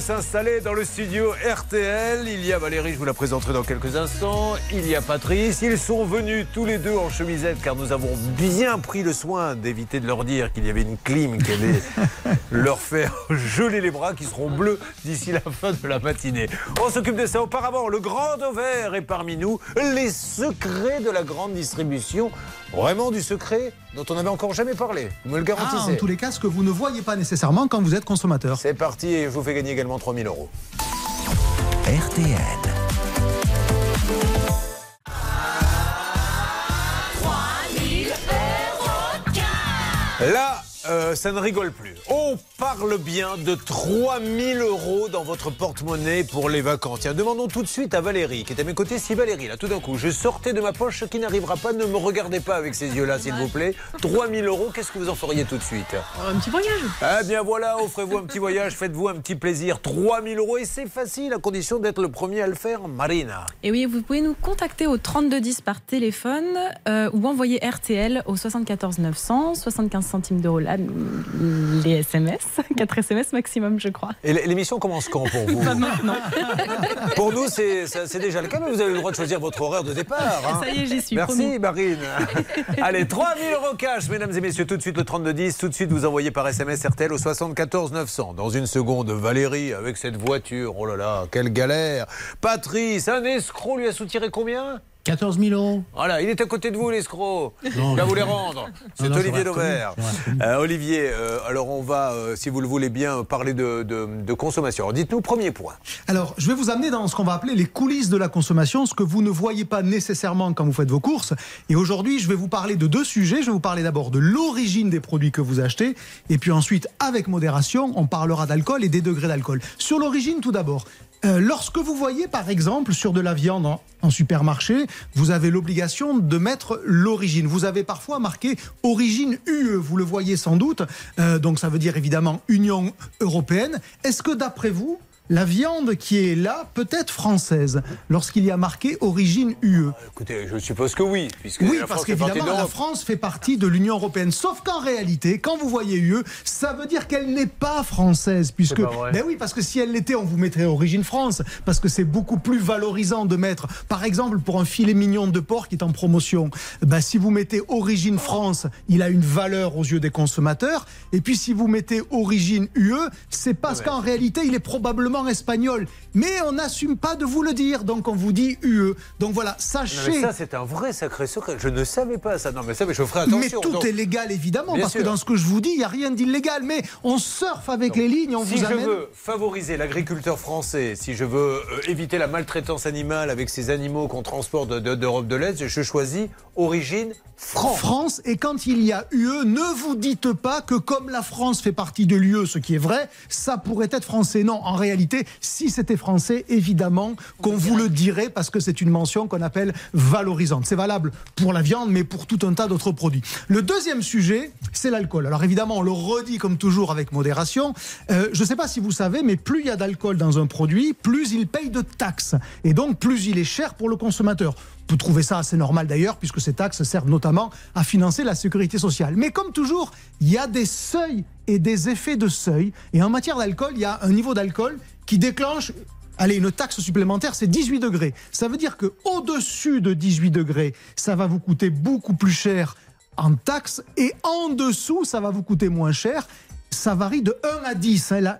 [SPEAKER 12] De
[SPEAKER 4] s'installer dans le studio RTL. Il y a Valérie, je vous la présenterai dans quelques instants. Il y a Patrice. Ils sont venus tous les deux en chemisette car nous avons bien pris le soin d'éviter de leur dire qu'il y avait une clim qui allait leur faire geler les bras qui seront bleus d'ici la fin de la matinée. On s'occupe de ça auparavant. Le grand ovaire est parmi nous. Les secrets de la grande distribution. Vraiment du secret dont on n'avait encore jamais parlé. Vous me le
[SPEAKER 10] Ah,
[SPEAKER 4] garantissez.
[SPEAKER 10] en tous les cas, ce que vous ne voyez pas nécessairement quand vous êtes consommateur.
[SPEAKER 4] C'est parti et je vous fais gagner également 3000 euros.
[SPEAKER 1] RTL.
[SPEAKER 4] Là, euh, ça ne rigole plus. On parle bien de 3000 euros dans votre porte-monnaie pour les vacances. Tiens, demandons tout de suite à Valérie, qui est à mes côtés. Si Valérie, là, tout d'un coup, je sortais de ma poche ce qui n'arrivera pas, ne me regardez pas avec ces yeux-là, s'il vous plaît. 3000 euros, qu'est-ce que vous en feriez tout de suite?
[SPEAKER 5] Un petit voyage.
[SPEAKER 4] Eh bien voilà, offrez-vous un petit voyage, faites-vous un petit plaisir. 3000 euros, et c'est facile, à condition d'être le premier à le faire, Marina.
[SPEAKER 11] Et oui, vous pouvez nous contacter au 3210 par téléphone euh, ou envoyer RTL au 74 900, 75 centimes d'euros les SMS, 4 SMS maximum, je crois.
[SPEAKER 4] Et l'émission commence quand pour vous
[SPEAKER 11] Pas maintenant.
[SPEAKER 4] Pour nous, c'est déjà le cas, mais vous avez le droit de choisir votre horaire de départ. hein.
[SPEAKER 11] Ça y est, j'y suis,
[SPEAKER 4] Merci,
[SPEAKER 11] promis.
[SPEAKER 4] Marine. Allez, 3000 euros cash, mesdames et messieurs. Tout de suite, le 3210. Tout de suite, vous envoyez par SMS RTL au 74 900. Dans une seconde, Valérie avec cette voiture. Oh là là, quelle galère. Patrice, un escroc lui a soutiré combien?
[SPEAKER 2] 14 000 euros.
[SPEAKER 4] voilà, il est à côté de vous, l'escroc. Il va vous les rendre. C'est Olivier
[SPEAKER 2] vrai,
[SPEAKER 4] Euh, Olivier, euh, alors on va, euh, si vous le voulez bien, parler de, de- de consommation. Dites-nous, premier point.
[SPEAKER 10] Alors, je vais vous amener dans ce qu'on va appeler les coulisses de la consommation, ce que vous ne voyez pas nécessairement quand vous faites vos courses. Et aujourd'hui, je vais vous parler de deux sujets. Je vais vous parler d'abord de l'origine des produits que vous achetez, et puis ensuite, avec modération, on parlera d'alcool et des degrés d'alcool. Sur l'origine, tout d'abord. Euh, lorsque vous voyez, par exemple, sur de la viande en, supermarché, vous avez l'obligation de mettre l'origine. Vous avez parfois marqué origine UE, vous le voyez sans doute. Euh, donc ça veut dire évidemment Union européenne. Est-ce que d'après vous, la viande qui est là peut être française lorsqu'il y a marqué origine UE
[SPEAKER 4] Écoutez, je suppose que oui, puisque
[SPEAKER 10] oui,
[SPEAKER 4] la
[SPEAKER 10] parce
[SPEAKER 4] France fait partie
[SPEAKER 10] qu'évidemment,
[SPEAKER 4] de
[SPEAKER 10] la. France fait partie de l'Union européenne. Sauf qu'en réalité, quand vous voyez UE, ça veut dire qu'elle n'est pas française. Puisque,
[SPEAKER 4] pas
[SPEAKER 10] ben oui, parce que si elle l'était, on vous mettrait origine France. Parce que c'est beaucoup plus valorisant de mettre, par exemple, pour un filet mignon de porc qui est en promotion, ben, si vous mettez origine France, il a une valeur aux yeux des consommateurs. Et puis si vous mettez origine UE, c'est parce qu'en réalité, il est probablement espagnol. Mais on n'assume pas de vous le dire. Donc on vous dit UE. Donc voilà,
[SPEAKER 4] Non,
[SPEAKER 10] sachez.
[SPEAKER 4] mais ça, c'est un vrai sacré secret. Je ne savais pas ça. Non, mais ça, mais je ferai
[SPEAKER 10] Mais
[SPEAKER 4] attention.
[SPEAKER 10] tout
[SPEAKER 4] Donc,
[SPEAKER 10] est légal, évidemment,
[SPEAKER 4] Bien
[SPEAKER 10] parce
[SPEAKER 4] sûr.
[SPEAKER 10] que dans ce que je vous dis, il n'y a rien d'illégal. Mais on surfe avec les lignes, on
[SPEAKER 4] si
[SPEAKER 10] vous
[SPEAKER 4] je
[SPEAKER 10] amène.
[SPEAKER 4] veux favoriser l'agriculteur français, si je veux euh, éviter la maltraitance animale avec ces animaux qu'on transporte de- de- d'Europe de l'Est, je choisis origine France.
[SPEAKER 10] France, et quand il y a UE, ne vous dites pas que comme la France fait partie de l'UE, ce qui est vrai, ça pourrait être français. Non, en réalité, si c'était français, évidemment qu'on vous le dirait parce que c'est une mention qu'on appelle valorisante. C'est valable pour la viande, mais pour tout un tas d'autres produits. Le deuxième sujet, c'est l'alcool. Alors évidemment, on le redit comme toujours avec modération. Euh, je ne sais pas si vous savez, mais plus il y a d'alcool dans un produit, plus il paye de taxes. Et donc, plus il est cher pour le consommateur. Vous trouvez ça assez normal d'ailleurs, puisque ces taxes servent notamment à financer la sécurité sociale. Mais comme toujours, il y a des seuils et des effets de seuil. Et en matière d'alcool, il y a un niveau d'alcool qui déclenche. Allez, une taxe supplémentaire, c'est 18 degrés. Ça veut dire que au-dessus de 18 degrés, ça va vous coûter beaucoup plus cher en taxes et en dessous, ça va vous coûter moins cher. Ça varie de 1 à 10. hein,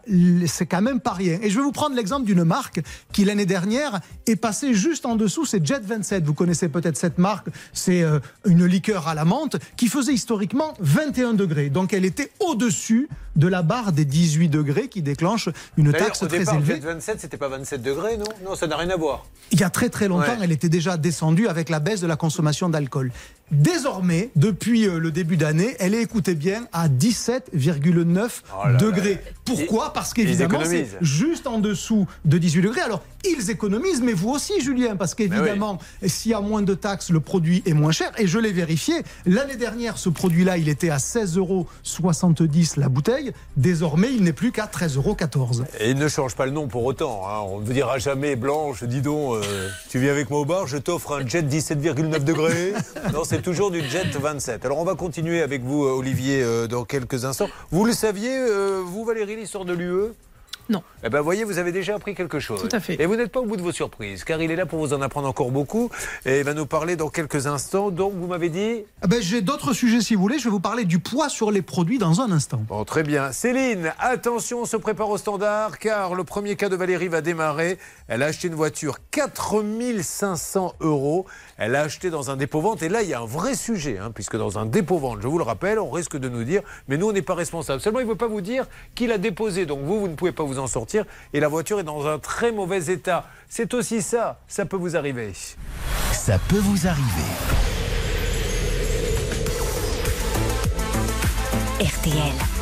[SPEAKER 10] C'est quand même pas rien. Et je vais vous prendre l'exemple d'une marque qui, l'année dernière, est passée juste en dessous. C'est Jet 27. Vous connaissez peut-être cette marque. C'est euh, une liqueur à la menthe qui faisait historiquement 21 degrés. Donc elle était au-dessus de la barre des 18 degrés qui déclenche une taxe
[SPEAKER 4] au
[SPEAKER 10] très
[SPEAKER 4] départ,
[SPEAKER 10] élevée.
[SPEAKER 4] Jet 27, c'était pas 27 degrés, non? Non, ça n'a rien à voir.
[SPEAKER 10] Il y a très très longtemps,
[SPEAKER 4] Ouais.
[SPEAKER 10] elle était déjà descendue avec la baisse de la consommation d'alcool. Désormais, depuis euh, le début d'année, elle est, écoutez bien, à 17,9
[SPEAKER 4] Oh là là.
[SPEAKER 10] degrés. Pourquoi? Parce qu'évidemment, c'est juste en dessous de 18 degrés. Alors, ils économisent, mais vous aussi, Julien, parce qu'évidemment, s'il y a moins de taxes, le produit est moins cher. Et je l'ai vérifié, l'année dernière, ce produit-là, il était à 16,70 euros la bouteille. Désormais, il n'est plus qu'à 13,14 euros.
[SPEAKER 4] Et il ne change pas le nom pour autant. hein. On ne vous dira jamais, Blanche, dis donc, euh, tu viens avec moi au bar, je t'offre un jet 17,9 degrés. Non, c'est toujours du jet 27. Alors on va continuer avec vous, euh, Olivier, euh, dans quelques instants. Vous le saviez, euh, vous, Valérie, l'histoire de l'UE
[SPEAKER 11] Non.
[SPEAKER 4] Eh ben, voyez, vous avez déjà appris quelque chose.
[SPEAKER 11] Tout à fait.
[SPEAKER 4] Et vous n'êtes pas au bout de vos surprises, car il est là pour vous en apprendre encore beaucoup. Et il va nous parler dans quelques instants. Donc, vous m'avez dit
[SPEAKER 10] Ah ben, J'ai d'autres sujets si vous voulez. Je vais vous parler du poids sur les produits dans un instant.
[SPEAKER 4] Bon, très bien. Céline, attention, on se prépare au standard car le premier cas de Valérie va démarrer. Elle a acheté une voiture 4500 euros. Elle a acheté dans un dépôt-vente. Et là, il y a un vrai sujet, hein, puisque dans un dépôt-vente, je vous le rappelle, on risque de nous dire, mais nous, on n'est pas responsable. Seulement, il ne veut pas vous dire qui l'a déposé. Donc, vous, vous ne pouvez pas vous en sortir. Et la voiture est dans un très mauvais état. C'est aussi ça. Ça peut vous arriver.
[SPEAKER 1] Ça peut vous arriver.
[SPEAKER 13] RTL.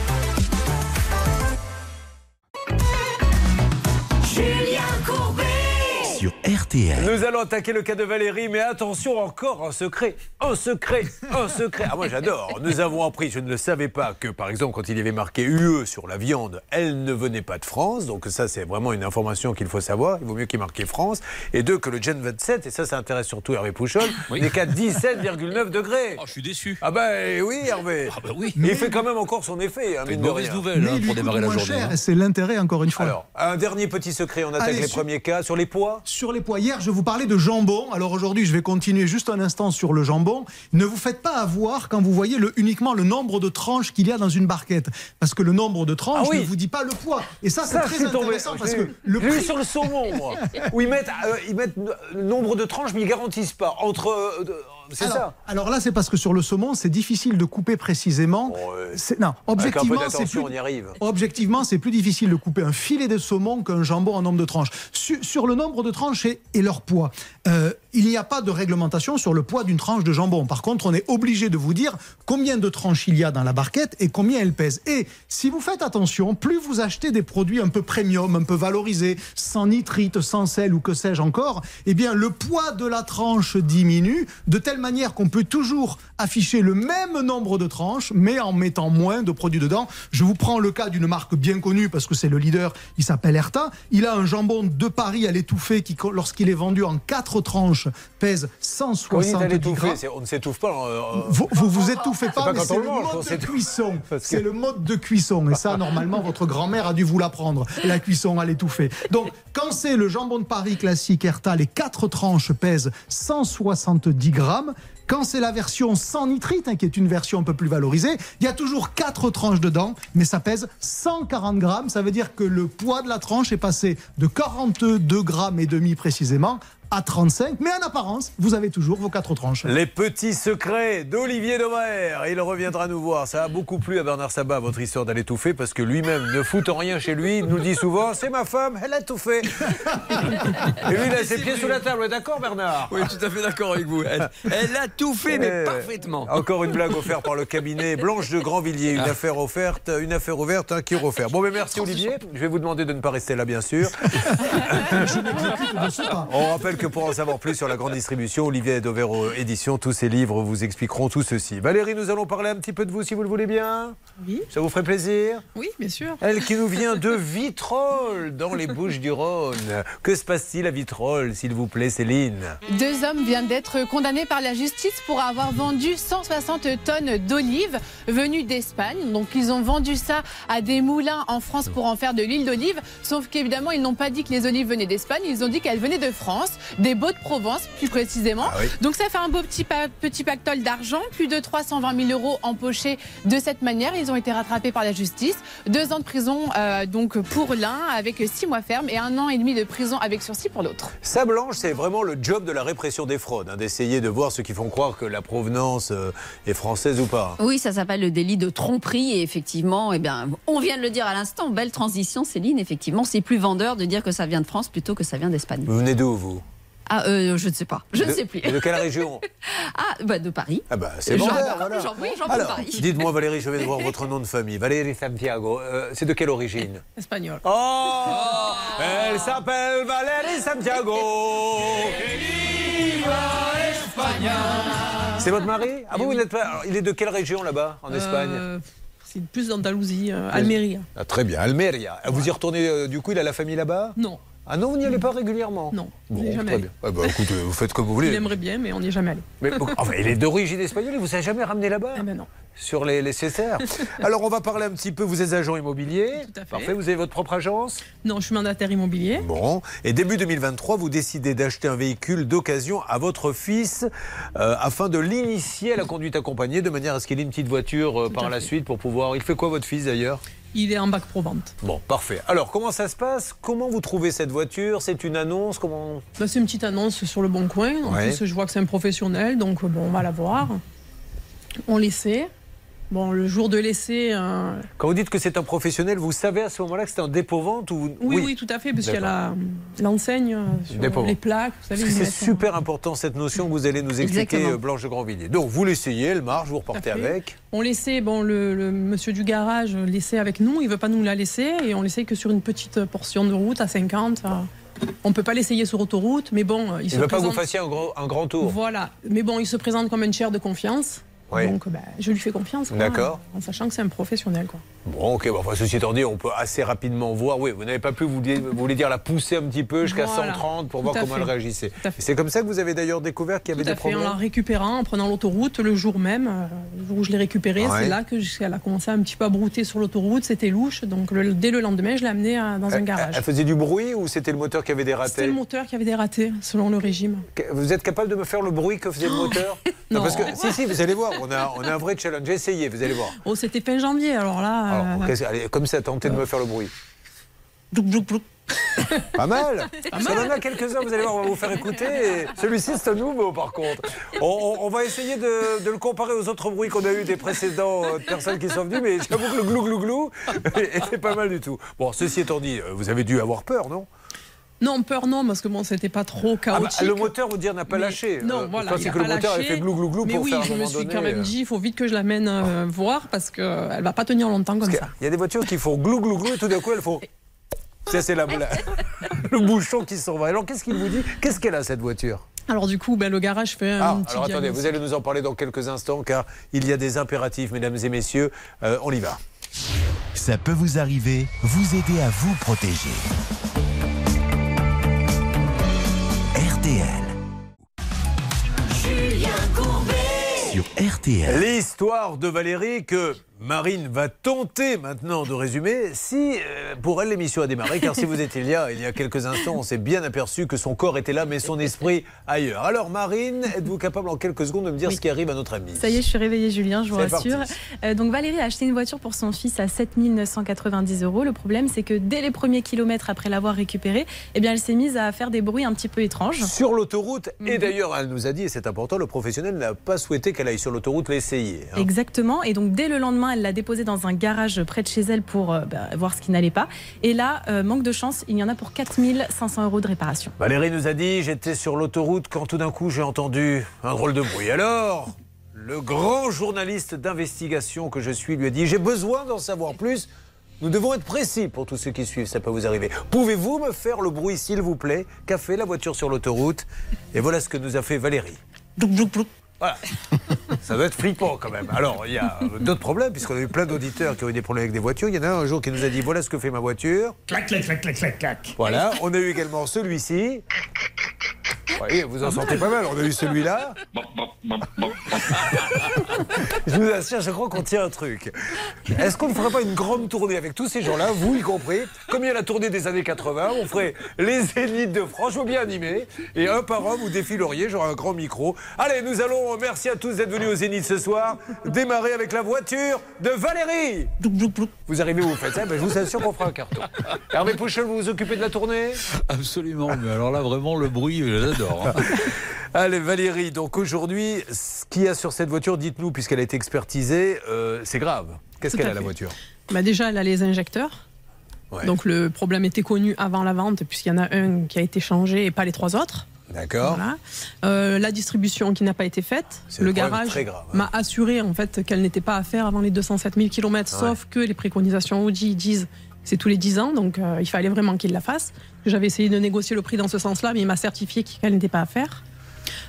[SPEAKER 1] Sur RTL.
[SPEAKER 4] Nous allons attaquer le cas de Valérie, mais attention, encore un secret, un secret, un secret. Ah, moi j'adore. Nous avons appris, je ne le savais pas, que par exemple, quand il y avait marqué UE sur la viande, elle ne venait pas de France. Donc, ça, c'est vraiment une information qu'il faut savoir. Il vaut mieux qu'il marqué France. Et deux, que le Gen 27, et ça, ça intéresse surtout Hervé Pouchol, n'est qu'à 17,9 degrés.
[SPEAKER 14] je suis déçu.
[SPEAKER 4] Ah, ben oui, Hervé.
[SPEAKER 14] Ah, bah oui.
[SPEAKER 4] Mais il fait quand même encore son effet. Hein,
[SPEAKER 14] une mauvaise
[SPEAKER 4] rien.
[SPEAKER 14] nouvelle
[SPEAKER 10] Mais
[SPEAKER 14] hein, pour démarrer la journée. hein.
[SPEAKER 10] c'est l'intérêt, encore une fois.
[SPEAKER 4] Alors, un dernier petit secret, on attaque
[SPEAKER 10] Allez,
[SPEAKER 4] les
[SPEAKER 10] sur-
[SPEAKER 4] premiers cas sur les poids.
[SPEAKER 10] Sur les poids, hier, je vous parlais de jambon. Alors aujourd'hui, je vais continuer juste un instant sur le jambon. Ne vous faites pas avoir quand vous voyez le, uniquement le nombre de tranches qu'il y a dans une barquette. Parce que le nombre de tranches
[SPEAKER 4] Ah oui.
[SPEAKER 10] ne vous dit pas le poids. Et ça, c'est très
[SPEAKER 4] suis tombé.
[SPEAKER 10] intéressant parce que le prix...
[SPEAKER 4] sur le saumon, moi, où ils mettent, euh, ils mettent le nombre de tranches, mais ils garantissent pas. Entre. euh, c'est
[SPEAKER 10] alors,
[SPEAKER 4] ça.
[SPEAKER 10] alors là, c'est parce que sur le saumon, c'est difficile de couper précisément. C'est- Non, objectivement, c'est plus...
[SPEAKER 4] on y arrive.
[SPEAKER 10] Objectivement, c'est plus difficile de couper un filet de saumon qu'un jambon en nombre de tranches. Sur, sur le nombre de tranches et, et leur poids, euh, il n'y a pas de réglementation sur le poids d'une tranche de jambon. Par contre, on est obligé de vous dire combien de tranches il y a dans la barquette et combien elle pèse. Et si vous faites attention, plus vous achetez des produits un peu premium, un peu valorisés, sans nitrite, sans sel ou que sais-je encore, eh bien le poids de la tranche diminue de telle manière qu'on peut toujours afficher le même nombre de tranches, mais en mettant moins de produits dedans. Je vous prends le cas d'une marque bien connue parce que c'est le leader, il s'appelle Erta. Il a un jambon de Paris à l'étouffée qui, lorsqu'il est vendu en quatre tranches, pèse
[SPEAKER 4] Quand il est
[SPEAKER 10] 170
[SPEAKER 4] à l'étouffer,
[SPEAKER 10] grammes.
[SPEAKER 4] on ne s'étouffe pas. euh,
[SPEAKER 10] Vous, vous vous étouffez pas,
[SPEAKER 4] pas
[SPEAKER 10] mais
[SPEAKER 4] quand
[SPEAKER 10] c'est le mode de cuisson. C'est le mode de cuisson. Et ça, normalement, votre grand-mère a dû vous l'apprendre. La cuisson à l'étouffer. Donc, quand c'est le jambon de Paris classique Erta, les quatre tranches pèsent 170 grammes. Quand c'est la version sans nitrite, hein, qui est une version un peu plus valorisée, il y a toujours quatre tranches dedans, mais ça pèse 140 grammes. Ça veut dire que le poids de la tranche est passé de 42 grammes et demi précisément à 35. Mais en apparence, vous avez toujours vos quatre tranches.
[SPEAKER 4] Les petits secrets d'Olivier Daumer. Il reviendra nous voir. Ça a beaucoup plu à Bernard Sabat, votre histoire d'aller étouffer, parce que lui-même ne fout en rien chez lui. Il nous dit souvent c'est ma femme, elle a tout fait. Et lui, il a ses pieds sous la table. D'accord, Bernard?
[SPEAKER 14] Oui, tout à fait d'accord avec vous. Elle, elle a tout fait, mais
[SPEAKER 4] Eh,
[SPEAKER 14] parfaitement.
[SPEAKER 4] Encore une blague offerte par le cabinet Blanche de Grandvilliers. Une affaire offerte, une affaire ouverte, un qui refaire. Bon, mais merci Olivier. Je vais vous demander de ne pas rester là, bien sûr. On rappelle que pour en savoir plus sur la grande distribution, Olivier Dovero Édition, tous ses livres vous expliqueront tout ceci. Valérie, nous allons parler un petit peu de vous si vous le voulez bien.
[SPEAKER 11] Oui.
[SPEAKER 4] Ça vous ferait plaisir?
[SPEAKER 11] Oui, bien sûr.
[SPEAKER 4] Elle qui nous vient de Vitrolles, dans les Bouches du Rhône. Que se passe-t-il à Vitrolles, s'il vous plaît, Céline?
[SPEAKER 15] Deux hommes viennent d'être condamnés par la justice pour avoir vendu 160 tonnes d'olives venues d'Espagne. Donc ils ont vendu ça à des moulins en France pour en faire de l'huile d'olive. Sauf qu'évidemment, ils n'ont pas dit que les olives venaient d'Espagne, ils ont dit qu'elles venaient de France. Des Beaux de Provence, plus précisément.
[SPEAKER 4] Ah oui.
[SPEAKER 15] Donc ça fait un beau petit, pa- petit pactole d'argent, plus de 320 000 euros empochés de cette manière. Ils ont été rattrapés par la justice. Deux ans de prison euh, donc pour l'un, avec six mois ferme, et un an et demi de prison avec sursis pour l'autre.
[SPEAKER 4] Ça, Blanche, c'est vraiment le job de la répression des fraudes, hein, d'essayer de voir ceux qui font croire que la provenance euh, est française ou pas.
[SPEAKER 9] Oui, ça s'appelle le délit de tromperie et effectivement, eh bien, on vient de le dire à l'instant, belle transition Céline, effectivement, c'est plus vendeur de dire que ça vient de France plutôt que ça vient d'Espagne.
[SPEAKER 4] Vous venez d'où, vous?
[SPEAKER 9] Ah, euh, je ne sais pas, je ne
[SPEAKER 4] De-
[SPEAKER 9] sais plus.
[SPEAKER 4] de quelle région
[SPEAKER 9] Ah, bah, de Paris.
[SPEAKER 4] Ah bah, c'est
[SPEAKER 9] Jean-
[SPEAKER 4] vendeur,
[SPEAKER 9] Jean-
[SPEAKER 4] voilà.
[SPEAKER 9] Jean- oui, Jean-Paul
[SPEAKER 4] Alors,
[SPEAKER 9] Paris.
[SPEAKER 4] dites-moi Valérie, je vais voir votre nom de famille. Valérie Santiago, euh, c'est de quelle origine?
[SPEAKER 11] Espagnol.
[SPEAKER 4] Oh Elle s'appelle Valérie Santiago C'est votre mari? Ah vous, vous n'êtes pas... alors, il est de quelle région là-bas, en Espagne?
[SPEAKER 11] Euh, c'est plus d'Andalousie, euh, Almeria.
[SPEAKER 4] Ah, Très bien, Almeria. Vous y retournez, euh, du coup, il a la famille là-bas?
[SPEAKER 11] Non.
[SPEAKER 4] Ah non, vous n'y allez pas régulièrement
[SPEAKER 11] Non,
[SPEAKER 4] Bon,
[SPEAKER 11] on jamais
[SPEAKER 4] très bien. Ah bah, écoutez, vous faites comme vous
[SPEAKER 11] Il
[SPEAKER 4] voulez.
[SPEAKER 11] aimerait bien, mais on n'y est jamais allé.
[SPEAKER 4] Mais, enfin, il est d'origine espagnole, il vous a jamais ramené là-bas
[SPEAKER 11] Eh ben non.
[SPEAKER 4] Sur les, les CSR Alors, on va parler un petit peu. Vous êtes agent immobilier
[SPEAKER 11] Tout à fait.
[SPEAKER 4] Parfait, vous avez votre propre agence
[SPEAKER 11] Non, je suis mandataire immobilier.
[SPEAKER 4] Bon. Et début 2023, vous décidez d'acheter un véhicule d'occasion à votre fils euh, afin de l'initier à la conduite accompagnée, de manière à ce qu'il ait une petite voiture euh, par la
[SPEAKER 11] fait.
[SPEAKER 4] suite pour pouvoir. Il fait quoi, votre fils d'ailleurs?
[SPEAKER 11] Il est en bac pro vente.
[SPEAKER 4] Bon, parfait. Alors, comment ça se passe? Comment vous trouvez cette voiture? C'est une annonce? Comment
[SPEAKER 11] Bah, c'est une petite annonce sur le Bon Coin. En
[SPEAKER 4] Ouais.
[SPEAKER 11] plus, je vois que c'est un professionnel, donc bon, on va la voir. On l'essaie. Bon, le jour de l'essai. euh,
[SPEAKER 4] Quand vous dites que c'est un professionnel, vous savez à ce moment-là que c'est un dépôt-vente ou...
[SPEAKER 11] Oui, oui, tout à fait, parce qu'il y a la- l'enseigne euh, sur les plaques.
[SPEAKER 4] C'est super important cette notion que vous allez nous expliquer,
[SPEAKER 11] Exactement.
[SPEAKER 4] euh, Blanche de Grandvilliers. Donc vous l'essayez, elle marche, vous repartez avec.
[SPEAKER 11] On laissait, bon, le, le monsieur du garage laissait avec nous, il veut pas nous la laisser, et on laissait que sur une petite portion de route à 50. euh, On peut pas l'essayer sur autoroute, mais bon, il,
[SPEAKER 4] Il
[SPEAKER 11] se
[SPEAKER 4] ne veut pas que vous
[SPEAKER 11] présente-
[SPEAKER 4] fassiez un, gros- un grand tour.
[SPEAKER 11] Voilà, mais bon, il se présente comme un tiers de confiance.
[SPEAKER 4] Oui.
[SPEAKER 11] Donc, bah, je lui fais confiance.
[SPEAKER 4] D'accord.
[SPEAKER 11] En sachant que c'est un professionnel. Quoi.
[SPEAKER 4] Bon, ok, bon, enfin, ceci étant dit, on peut assez rapidement voir. Oui, vous n'avez pas pu, vous voulez, vous voulez dire, la pousser un petit peu jusqu'à
[SPEAKER 11] Voilà.
[SPEAKER 4] 130 pour
[SPEAKER 11] Tout
[SPEAKER 4] voir comment
[SPEAKER 11] fait.
[SPEAKER 4] elle réagissait. C'est comme ça que vous avez d'ailleurs découvert qu'il y avait
[SPEAKER 11] Tout à
[SPEAKER 4] des
[SPEAKER 11] fait, en
[SPEAKER 4] problèmes
[SPEAKER 11] la récupérant, en prenant l'autoroute le jour même, euh, le jour où je l'ai récupérée,
[SPEAKER 4] Ouais.
[SPEAKER 11] c'est là qu'elle a commencé un petit peu à brouter sur l'autoroute, c'était louche, donc le- dès le lendemain, je l'ai amenée à- dans un
[SPEAKER 4] Elle-
[SPEAKER 11] garage.
[SPEAKER 4] Elle faisait du bruit ou c'était le moteur qui avait des
[SPEAKER 11] C'était le moteur qui avait des ratés, selon le régime.
[SPEAKER 4] Vous êtes capable de me faire le bruit que faisait le moteur?
[SPEAKER 11] Non.
[SPEAKER 4] Parce que, si, si, vous allez voir, on a, on a un vrai challenge. Essayez, vous allez voir.
[SPEAKER 11] Oh, c'était fin janvier, alors là.
[SPEAKER 4] Alors,
[SPEAKER 11] euh,
[SPEAKER 4] allez, comme ça, tentez de me faire le bruit.
[SPEAKER 11] blouc, blouc, blouc.
[SPEAKER 4] Pas mal
[SPEAKER 11] pas mal.
[SPEAKER 4] en a quelques-uns, vous allez voir, on va vous faire écouter. Celui-ci, c'est un nouveau, par contre. On, va essayer de, de le comparer aux autres bruits qu'on a eu des précédents euh, personnes qui sont venues, mais j'avoue que le glou glou glou était pas mal du tout. Bon, ceci étant dit, euh, vous avez dû avoir peur, non?
[SPEAKER 11] Non, peur non, parce que bon, c'était pas trop
[SPEAKER 4] Ah bah,
[SPEAKER 11] chaotique.
[SPEAKER 4] Le moteur, vous dire, n'a pas
[SPEAKER 11] Mais-
[SPEAKER 4] lâché.
[SPEAKER 11] Non,
[SPEAKER 4] Euh,
[SPEAKER 11] voilà. A
[SPEAKER 4] que le moteur
[SPEAKER 11] lâché.
[SPEAKER 4] fait glou glou glou
[SPEAKER 11] Mais
[SPEAKER 4] pour
[SPEAKER 11] oui,
[SPEAKER 4] faire à un
[SPEAKER 11] je me suis
[SPEAKER 4] donné,
[SPEAKER 11] quand même
[SPEAKER 4] euh,
[SPEAKER 11] dit, il faut vite que je l'amène euh, voir parce qu'elle va pas tenir longtemps comme ça.
[SPEAKER 4] Il y a des voitures qui font glou glou glou et tout d'un coup elles font. Ça c'est la, la- le bouchon qui s'en va. Alors qu'est-ce qu'il vous dit? Qu'est-ce qu'elle a cette voiture?
[SPEAKER 11] Alors du coup, ben, le garage fait un
[SPEAKER 4] Ah,
[SPEAKER 11] petit
[SPEAKER 4] alors attendez, vous allez nous en parler dans quelques instants car il y a des impératifs, mesdames et messieurs. Euh, on y va.
[SPEAKER 1] Ça peut vous arriver, vous aider à vous protéger. RTL. Sur RTL.
[SPEAKER 4] L'histoire de Valérie que Marine va tenter maintenant de résumer si euh, pour elle l'émission a démarré car si vous étiez là il y a quelques instants on s'est bien aperçu que son corps était là mais son esprit ailleurs. Alors Marine, êtes-vous capable en quelques secondes de me dire ce qui arrive à notre amie
[SPEAKER 13] Ça y est, je suis réveillée, Julien, je vous rassure. Euh, donc Valérie a acheté une voiture pour son fils à 7 990 euros. Le problème, c'est que dès les premiers kilomètres après l'avoir récupérée, eh bien, elle s'est mise à faire des bruits un petit peu étranges.
[SPEAKER 4] Sur l'autoroute, et
[SPEAKER 13] Mhm.
[SPEAKER 4] d'ailleurs elle nous a dit, et c'est important, le professionnel n'a pas souhaité qu'elle aille sur l'autoroute l'essayer. hein.
[SPEAKER 13] Exactement. Et donc, dès le lendemain, elle l'a déposé dans un garage près de chez elle pour euh, bah, voir ce qui n'allait pas. Et là, euh, manque de chance, il y en a pour 4 500 euros de réparation.
[SPEAKER 4] Valérie nous a dit j'étais sur l'autoroute quand tout d'un coup j'ai entendu un drôle de bruit. Alors, le grand journaliste d'investigation que je suis lui a dit j'ai besoin d'en savoir plus. Nous devons être précis pour tous ceux qui suivent, ça peut vous arriver. Pouvez-vous me faire le bruit, s'il vous plaît? Qu'a fait la voiture sur l'autoroute? Et voilà ce que nous a fait Valérie. Voilà. Ça doit être flippant quand même. Alors, il y a d'autres problèmes, puisqu'on a eu plein d'auditeurs qui ont eu des problèmes avec des voitures. Il y en a un un jour qui nous a dit voilà ce que fait ma voiture.
[SPEAKER 2] Clac, clac, clac, clac, clac, clac.
[SPEAKER 4] Voilà. On a eu également celui-ci. voyez, vous en sentez pas mal. On a eu celui-là. Je vous assure, je crois qu'on tient un truc. Est-ce qu'on ne ferait pas une grande tournée avec tous ces gens-là, vous y compris Comme il y a la tournée des années 80, on ferait les zéniths de France, je veux bien animer. Et un par un, vous défileriez, j'aurai un grand micro. Allez, nous allons, merci à tous d'être venus au Zénith ce soir, démarrer avec la voiture de Valérie. Vous arrivez, vous faites ça, ben, je vous assure qu'on fera un carton. Hervé Pouchel, vous vous occupez de la tournée?
[SPEAKER 16] Absolument, mais alors là, vraiment, le bruit, je l'adore. hein.
[SPEAKER 4] Allez Valérie, donc aujourd'hui, ce qu'il y a sur cette voiture, dites-nous, puisqu'elle a été expertisée, euh, c'est grave. Qu'est-ce qu'elle a la voiture?
[SPEAKER 17] Bah déjà, elle a les injecteurs.
[SPEAKER 4] Ouais.
[SPEAKER 17] Donc le problème était connu avant la vente, puisqu'il y en a un qui a été changé et pas les trois autres.
[SPEAKER 4] D'accord.
[SPEAKER 17] Voilà. Euh, la distribution qui n'a pas été faite. Le garage
[SPEAKER 4] hein.
[SPEAKER 17] m'a assuré en fait qu'elle n'était pas à faire avant les 207 000 km,
[SPEAKER 4] Ouais.
[SPEAKER 17] sauf que les préconisations Audi disent que c'est tous les 10 ans, donc euh, il fallait vraiment qu'il la fasse. J'avais essayé de négocier le prix dans ce sens-là, mais il m'a certifié qu'elle n'était pas à faire.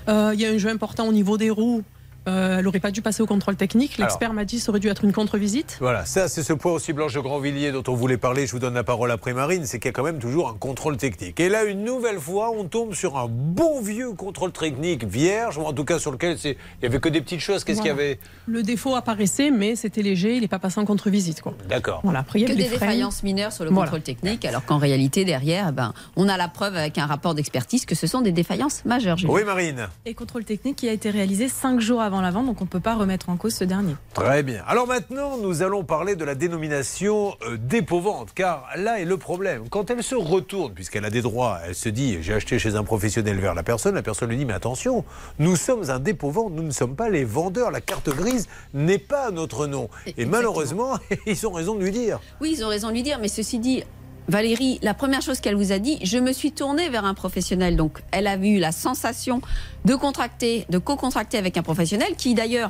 [SPEAKER 17] Euh, Il y a un jeu important au niveau des roues. Euh, elle n'aurait pas dû passer au contrôle technique. L'expert m'a dit que ça aurait dû être une contre-visite.
[SPEAKER 4] Voilà, ça c'est ce point aussi Blanche de Grandvilliers dont on voulait parler, je vous donne la parole après Marine, c'est qu'il y a quand même toujours un contrôle technique. Et là, une nouvelle fois, on tombe sur un bon vieux contrôle technique vierge, ou en tout cas sur lequel il y avait que des petites choses. Qu'est-ce qu'il y avait?
[SPEAKER 17] Le défaut apparaissait, mais c'était léger, il n'est pas passé en contre-visite.
[SPEAKER 4] D'accord.
[SPEAKER 17] Voilà, après, il y
[SPEAKER 9] que des
[SPEAKER 17] freins.
[SPEAKER 9] défaillances mineures sur le
[SPEAKER 17] Voilà.
[SPEAKER 9] contrôle technique, alors qu'en réalité, derrière, eh ben, on a la preuve avec un rapport d'expertise que ce sont des défaillances majeures.
[SPEAKER 4] Oui, Marine.
[SPEAKER 13] Et contrôle technique qui a été réalisé 5 jours avant la vente, donc on ne peut pas remettre en cause ce dernier.
[SPEAKER 4] Très bien. Alors maintenant, nous allons parler de la dénomination euh, dépôt-vente, car là est le problème. Quand elle se retourne, puisqu'elle a des droits, elle se dit j'ai acheté chez un professionnel vers la personne, la personne lui dit mais attention, nous sommes un dépôt-vente, nous ne sommes pas les vendeurs, la carte grise n'est pas notre nom. Et malheureusement, ils ont raison de lui dire.
[SPEAKER 9] Oui, ils ont raison de lui dire, mais ceci dit, Valérie, la première chose qu'elle vous a dit, je me suis tournée vers un professionnel. Donc, elle a eu la sensation de contracter, de co-contracter avec un professionnel qui, d'ailleurs,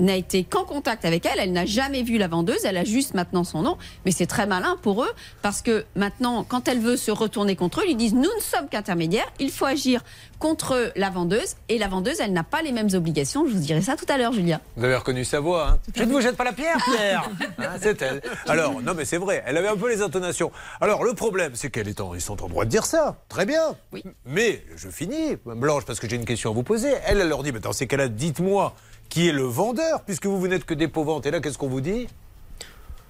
[SPEAKER 9] n'a été qu'en contact avec elle. Elle n'a jamais vu la vendeuse. Elle a juste maintenant son nom. Mais c'est très malin pour eux parce que maintenant, quand elle veut se retourner contre eux, ils disent nous ne sommes qu'intermédiaires. Il faut agir contre la vendeuse. Et la vendeuse, elle n'a pas les mêmes obligations. Je vous dirai ça tout à l'heure, Julia.
[SPEAKER 4] Vous avez reconnu sa voix, hein Je ne vous jette pas la pierre, Pierre Hein, C'est elle. Alors, non, mais c'est vrai, elle avait un peu les intonations. Alors, le problème, c'est qu'elle est en, ils sont en droit de dire ça. Très bien. Mais, je finis, Blanche, parce que j'ai une question à vous poser. Elle, elle leur dit, mais dans ces cas-là, dites-moi qui est le vendeur, puisque vous, vous n'êtes que dépôt-vente. Et là, qu'est-ce qu'on vous dit?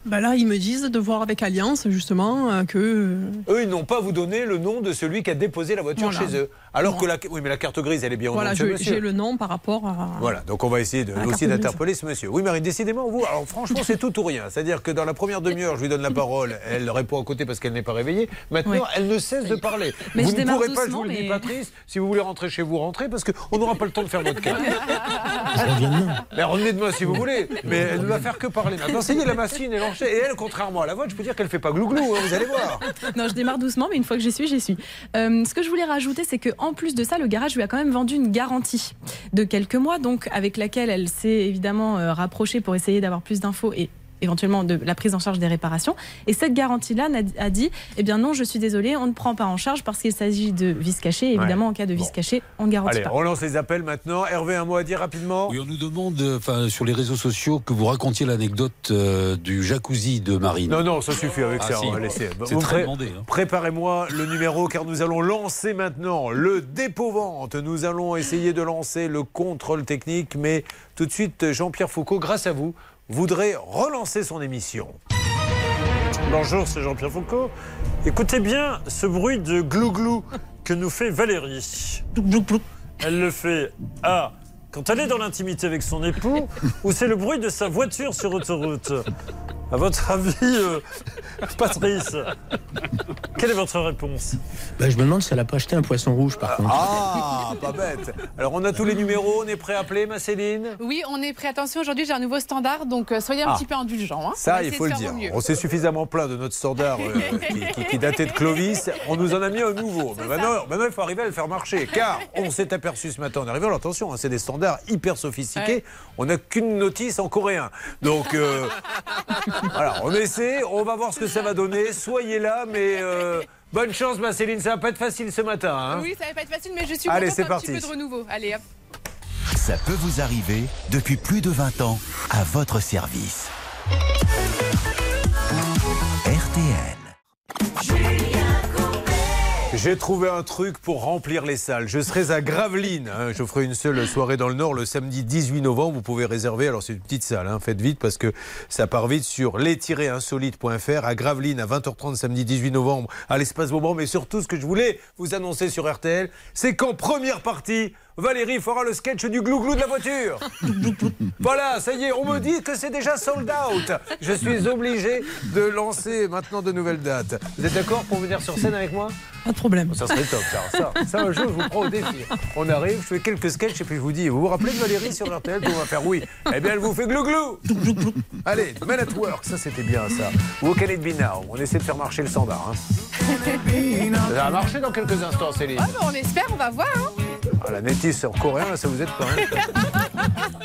[SPEAKER 17] Bah là, ils me disent de voir avec Alliance, justement, euh, que.
[SPEAKER 4] Eux, ils n'ont pas vous donné le nom de celui qui a déposé la voiture
[SPEAKER 17] Voilà.
[SPEAKER 4] chez eux. Alors
[SPEAKER 17] Voilà.
[SPEAKER 4] que la, oui, mais la carte grise, elle est bien au
[SPEAKER 17] Voilà,
[SPEAKER 4] nom de
[SPEAKER 17] j'ai le nom par rapport à.
[SPEAKER 4] Voilà, donc on va essayer de, aussi d'interpeller ce monsieur. Oui, Marie, décidément, vous, alors franchement, c'est tout ou rien. C'est-à-dire que dans la première demi-heure, je lui donne la parole, elle répond à côté parce qu'elle n'est pas réveillée. Maintenant, elle ne cesse de parler.
[SPEAKER 17] Mais
[SPEAKER 4] vous
[SPEAKER 17] je
[SPEAKER 4] ne pourrez pas, je vous le dis,
[SPEAKER 17] mais-
[SPEAKER 4] Patrice, si vous voulez rentrer chez vous, rentrez, parce qu'on n'aura pas le temps de faire notre cas. Mais revenez demain si vous voulez. Mais elle ne va faire que parler. Maintenant, c'est la machine et Et elle, contrairement à la vôtre, je peux dire qu'elle fait pas glouglou, hein, vous allez voir.
[SPEAKER 13] Non, je démarre doucement, mais une fois que j'y suis, j'y suis. Euh, ce que je voulais rajouter, c'est qu'en plus de ça, le garage lui a quand même vendu une garantie de quelques mois, donc avec laquelle elle s'est évidemment euh, rapprochée pour essayer d'avoir plus d'infos et éventuellement de la prise en charge des réparations. Et cette garantie-là n'a- a dit, eh bien non, je suis désolée, on ne prend pas en charge parce qu'il s'agit de vis caché. Évidemment, en cas de vis caché, on ne garantit
[SPEAKER 4] Allez,
[SPEAKER 13] pas.
[SPEAKER 4] on lance les appels maintenant. Hervé, un mot à dire rapidement?
[SPEAKER 16] Oui, on nous demande, euh, enfin, sur les réseaux sociaux, que vous racontiez l'anecdote euh, du jacuzzi de Marine.
[SPEAKER 4] Non, non, ça suffit avec
[SPEAKER 16] Ah,
[SPEAKER 4] ça,
[SPEAKER 16] si.
[SPEAKER 4] on va laisser.
[SPEAKER 16] C'est très
[SPEAKER 4] pré-
[SPEAKER 16] demandé. hein.
[SPEAKER 4] Préparez-moi le numéro car nous allons lancer maintenant le dépôt-vente. Nous allons essayer de lancer le contrôle technique, mais tout de suite, Jean-Pierre Foucault, grâce à vous, voudrait relancer son émission.
[SPEAKER 18] Bonjour, c'est Jean-Pierre Foucault. Écoutez bien ce bruit de glou-glou que nous fait Valérie. Elle le fait A. Quand elle est dans l'intimité avec son époux, ou c'est le bruit de sa voiture sur autoroute À votre avis, euh, Patrice, quelle est votre réponse?
[SPEAKER 19] Bah, je me demande si elle a pas acheté un poisson rouge par contre.
[SPEAKER 4] Ah, pas bête. Alors, on a tous les numéros, on est prêt à appeler, ma Céline?
[SPEAKER 15] Oui, on est prêt. Attention, aujourd'hui, j'ai un nouveau standard, donc euh, soyez un
[SPEAKER 4] Ah.
[SPEAKER 15] petit peu indulgents. hein. On
[SPEAKER 4] Ça, il faut le dire. On s'est suffisamment plein de notre standard euh, qui, qui- qui datait de Clovis. On nous en a mis un nouveau. Mais maintenant, maintenant, il faut arriver à le faire marcher. Car on s'est aperçu ce matin en arrivant, alors attention, hein, c'est des standards hyper sophistiqués.
[SPEAKER 15] Ouais.
[SPEAKER 4] On n'a qu'une notice en coréen. Donc, euh, voilà, on essaie. On va voir ce que ça va donner. Soyez là, mais euh, bonne chance, ma Céline. Ça va pas être facile ce matin. hein.
[SPEAKER 15] Oui, ça va pas être facile, mais je suis
[SPEAKER 4] Allez,
[SPEAKER 15] contente
[SPEAKER 4] c'est
[SPEAKER 15] d'un petit
[SPEAKER 4] parti.
[SPEAKER 15] peu de renouveau. Allez, hop.
[SPEAKER 1] Ça peut vous arriver depuis plus de 20 ans à votre service. RTL.
[SPEAKER 4] J'ai trouvé un truc pour remplir les salles. Je serai à Gravelines. hein. Je ferai une seule soirée dans le Nord le samedi 18 novembre. Vous pouvez réserver. Alors, c'est une petite salle. hein. Faites vite parce que ça part vite sur les-insolite.fr à Gravelines à 20h30 samedi 18 novembre à l'espace Beaumont. Mais surtout, ce que je voulais vous annoncer sur RTL, c'est qu'en première partie, Valérie fera le sketch du glouglou de la voiture. voilà, ça y est, on me dit que c'est déjà sold out. Je suis obligé de lancer maintenant de nouvelles dates. Vous êtes d'accord pour venir sur scène avec moi?
[SPEAKER 17] Pas de problème.
[SPEAKER 4] Ça serait top, ça. Ça, ça, un jour, je vous prends au défi. On arrive, je fais quelques sketchs et puis je vous dis, vous vous rappelez de Valérie sur RTL On va faire? Oui. Eh bien, elle vous fait glouglou. Allez, Men at Work, ça c'était bien ça. What can it be now On essaie de faire marcher le standard. hein. Ça va marcher dans quelques instants, Céline.
[SPEAKER 15] Ah, bah, on espère, on va voir. hein.
[SPEAKER 4] Ah, la métisse en coréen, ça vous aide pas. hein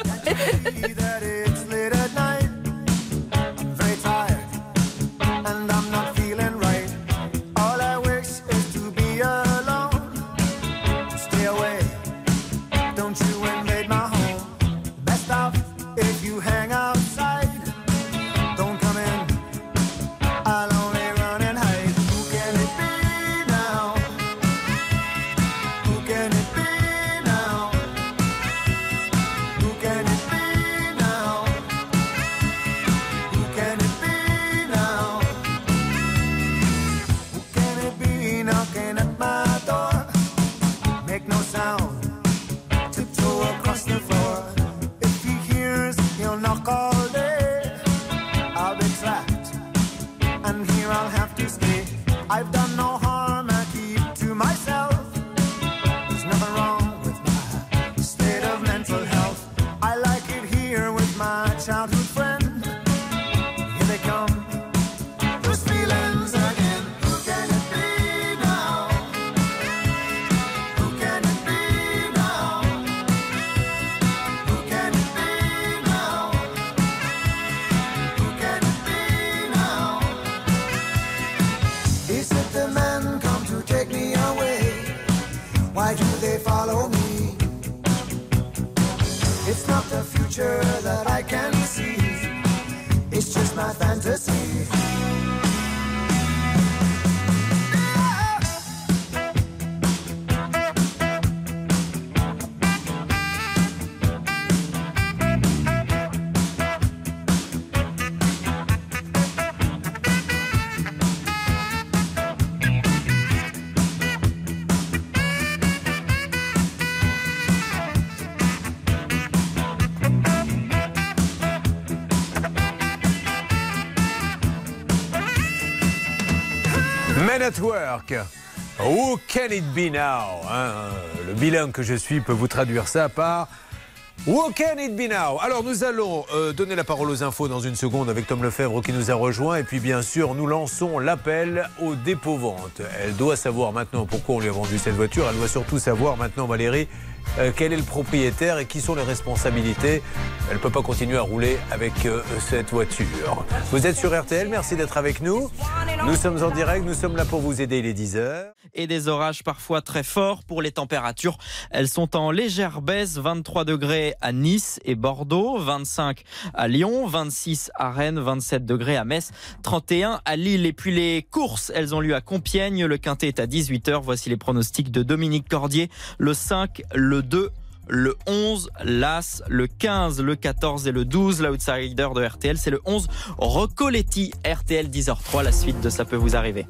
[SPEAKER 12] at. Who can it be now
[SPEAKER 4] hein, Le bilan que je suis peut vous traduire ça par Who can it be now? Alors nous allons euh, donner la parole aux infos dans une seconde avec Tom Lefebvre qui nous a rejoint et puis bien sûr nous lançons l'appel au dépôt-vente. Elle doit savoir maintenant pourquoi on lui a vendu cette voiture. Elle doit surtout savoir maintenant Valérie euh, quel est le propriétaire et qui sont les responsabilités. Elle ne peut pas continuer à rouler avec euh, cette voiture. Vous êtes sur RTL, merci d'être avec nous. Nous sommes en direct, nous sommes là pour vous aider, il est 10h.
[SPEAKER 20] et des orages parfois très forts pour les températures. Elles sont en légère baisse, 23 degrés à Nice et Bordeaux, 25 à Lyon, 26 à Rennes, 27 degrés à Metz, 31 à Lille. Et puis les courses, elles ont lieu à Compiègne. Le quintet est à 18h. Voici les pronostics de Dominique Cordier. Le 5, le 2, le 11, l'As, le 15, le 14 et le 12. L'outsider de RTL, c'est le 11, Recoletti. RTL 10h03. La suite de Ça peut vous arriver.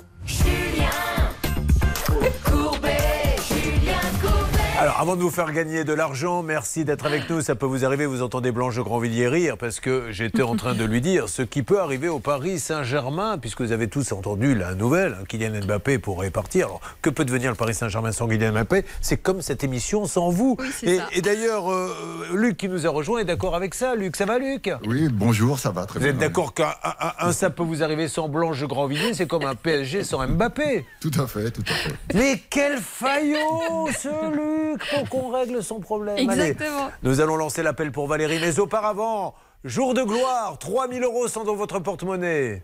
[SPEAKER 4] Alors, avant de vous faire gagner de l'argent, merci d'être avec nous. Ça peut vous arriver, vous entendez Blanche Grandvilliers rire parce que j'étais en train de lui dire ce qui peut arriver au Paris Saint-Germain, puisque vous avez tous entendu la nouvelle, hein, Kylian Mbappé pourrait partir. Alors, que peut devenir le Paris Saint-Germain sans Kylian Mbappé? C'est comme cette émission sans vous. et d'ailleurs, euh, Luc qui nous a rejoint est d'accord avec ça. Luc, ça va, Luc?
[SPEAKER 21] Oui, bonjour, ça va très
[SPEAKER 4] Vous
[SPEAKER 21] bien.
[SPEAKER 4] êtes d'accord qu'un un- un ça peut vous arriver sans Blanche Grandvilliers, c'est comme un PSG sans Mbappé?
[SPEAKER 21] Tout à fait, tout à fait.
[SPEAKER 4] mais quel faillot, ce Luc, pour qu'on règle son problème. Allez,
[SPEAKER 21] Exactement.
[SPEAKER 4] nous allons lancer l'appel pour Valérie, mais auparavant, jour de gloire, 3000 euros sont dans votre porte-monnaie.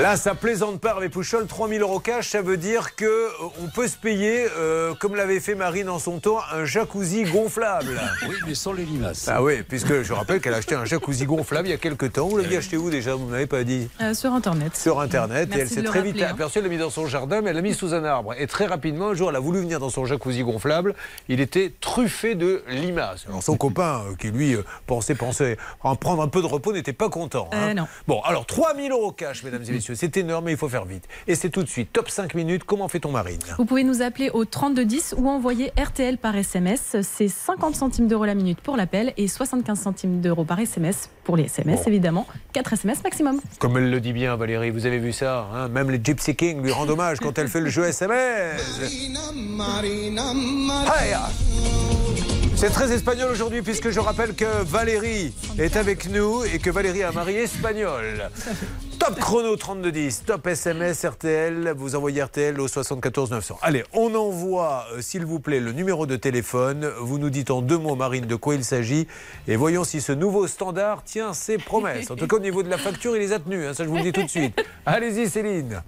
[SPEAKER 4] Là, ça plaisante pas, Hervé Pouchol. 3000 euros cash, ça veut dire que euh, on peut se payer, euh, comme l'avait fait Marine en son temps, un jacuzzi gonflable.
[SPEAKER 16] Oui, mais sans les limaces.
[SPEAKER 4] Ah oui, puisque je rappelle qu'elle a acheté un jacuzzi gonflable il y a quelques temps. Vous l'aviez acheté où déjà Vous ne m'avez pas dit?
[SPEAKER 13] Euh, sur Internet.
[SPEAKER 4] sur Internet
[SPEAKER 13] Merci
[SPEAKER 4] et elle s'est très vite
[SPEAKER 13] hein.
[SPEAKER 4] aperçue, elle l'a mis dans son jardin, mais elle l'a mis sous un arbre. Et très rapidement, un jour, elle a voulu venir dans son jacuzzi gonflable. Il était truffé de limaces. Alors son copain, qui lui pensait, pensait en prendre un peu de repos, n'était pas content. hein.
[SPEAKER 13] Euh, non.
[SPEAKER 4] Bon, alors 3000 euros cash, mesdames et messieurs, c'est énorme, mais il faut faire vite. Et c'est tout de suite, top 5 minutes, comment fait-on Marine?
[SPEAKER 13] Vous pouvez nous appeler au 3210 ou envoyer RTL par SMS. C'est 50 centimes d'euros la minute pour l'appel et 75 centimes d'euros par SMS pour les SMS,
[SPEAKER 4] Bon.
[SPEAKER 13] évidemment. 4 SMS maximum.
[SPEAKER 4] Comme elle le dit bien, Valérie, vous avez vu ça hein? Même les Gypsy Kings lui rendent hommage quand elle fait le jeu SMS. Hiya. C'est très espagnol aujourd'hui puisque je rappelle que Valérie est avec nous et que Valérie a un mari espagnol. Top chrono 3210, top SMS RTL, vous envoyez RTL au 74 900. Allez, on envoie, euh, s'il vous plaît, le numéro de téléphone. Vous nous dites en deux mots, Marine, de quoi il s'agit. Et voyons si ce nouveau standard tient ses promesses. En tout cas, au niveau de la facture, il les a tenues. hein, ça, je vous le dis tout de suite. Allez-y, Céline.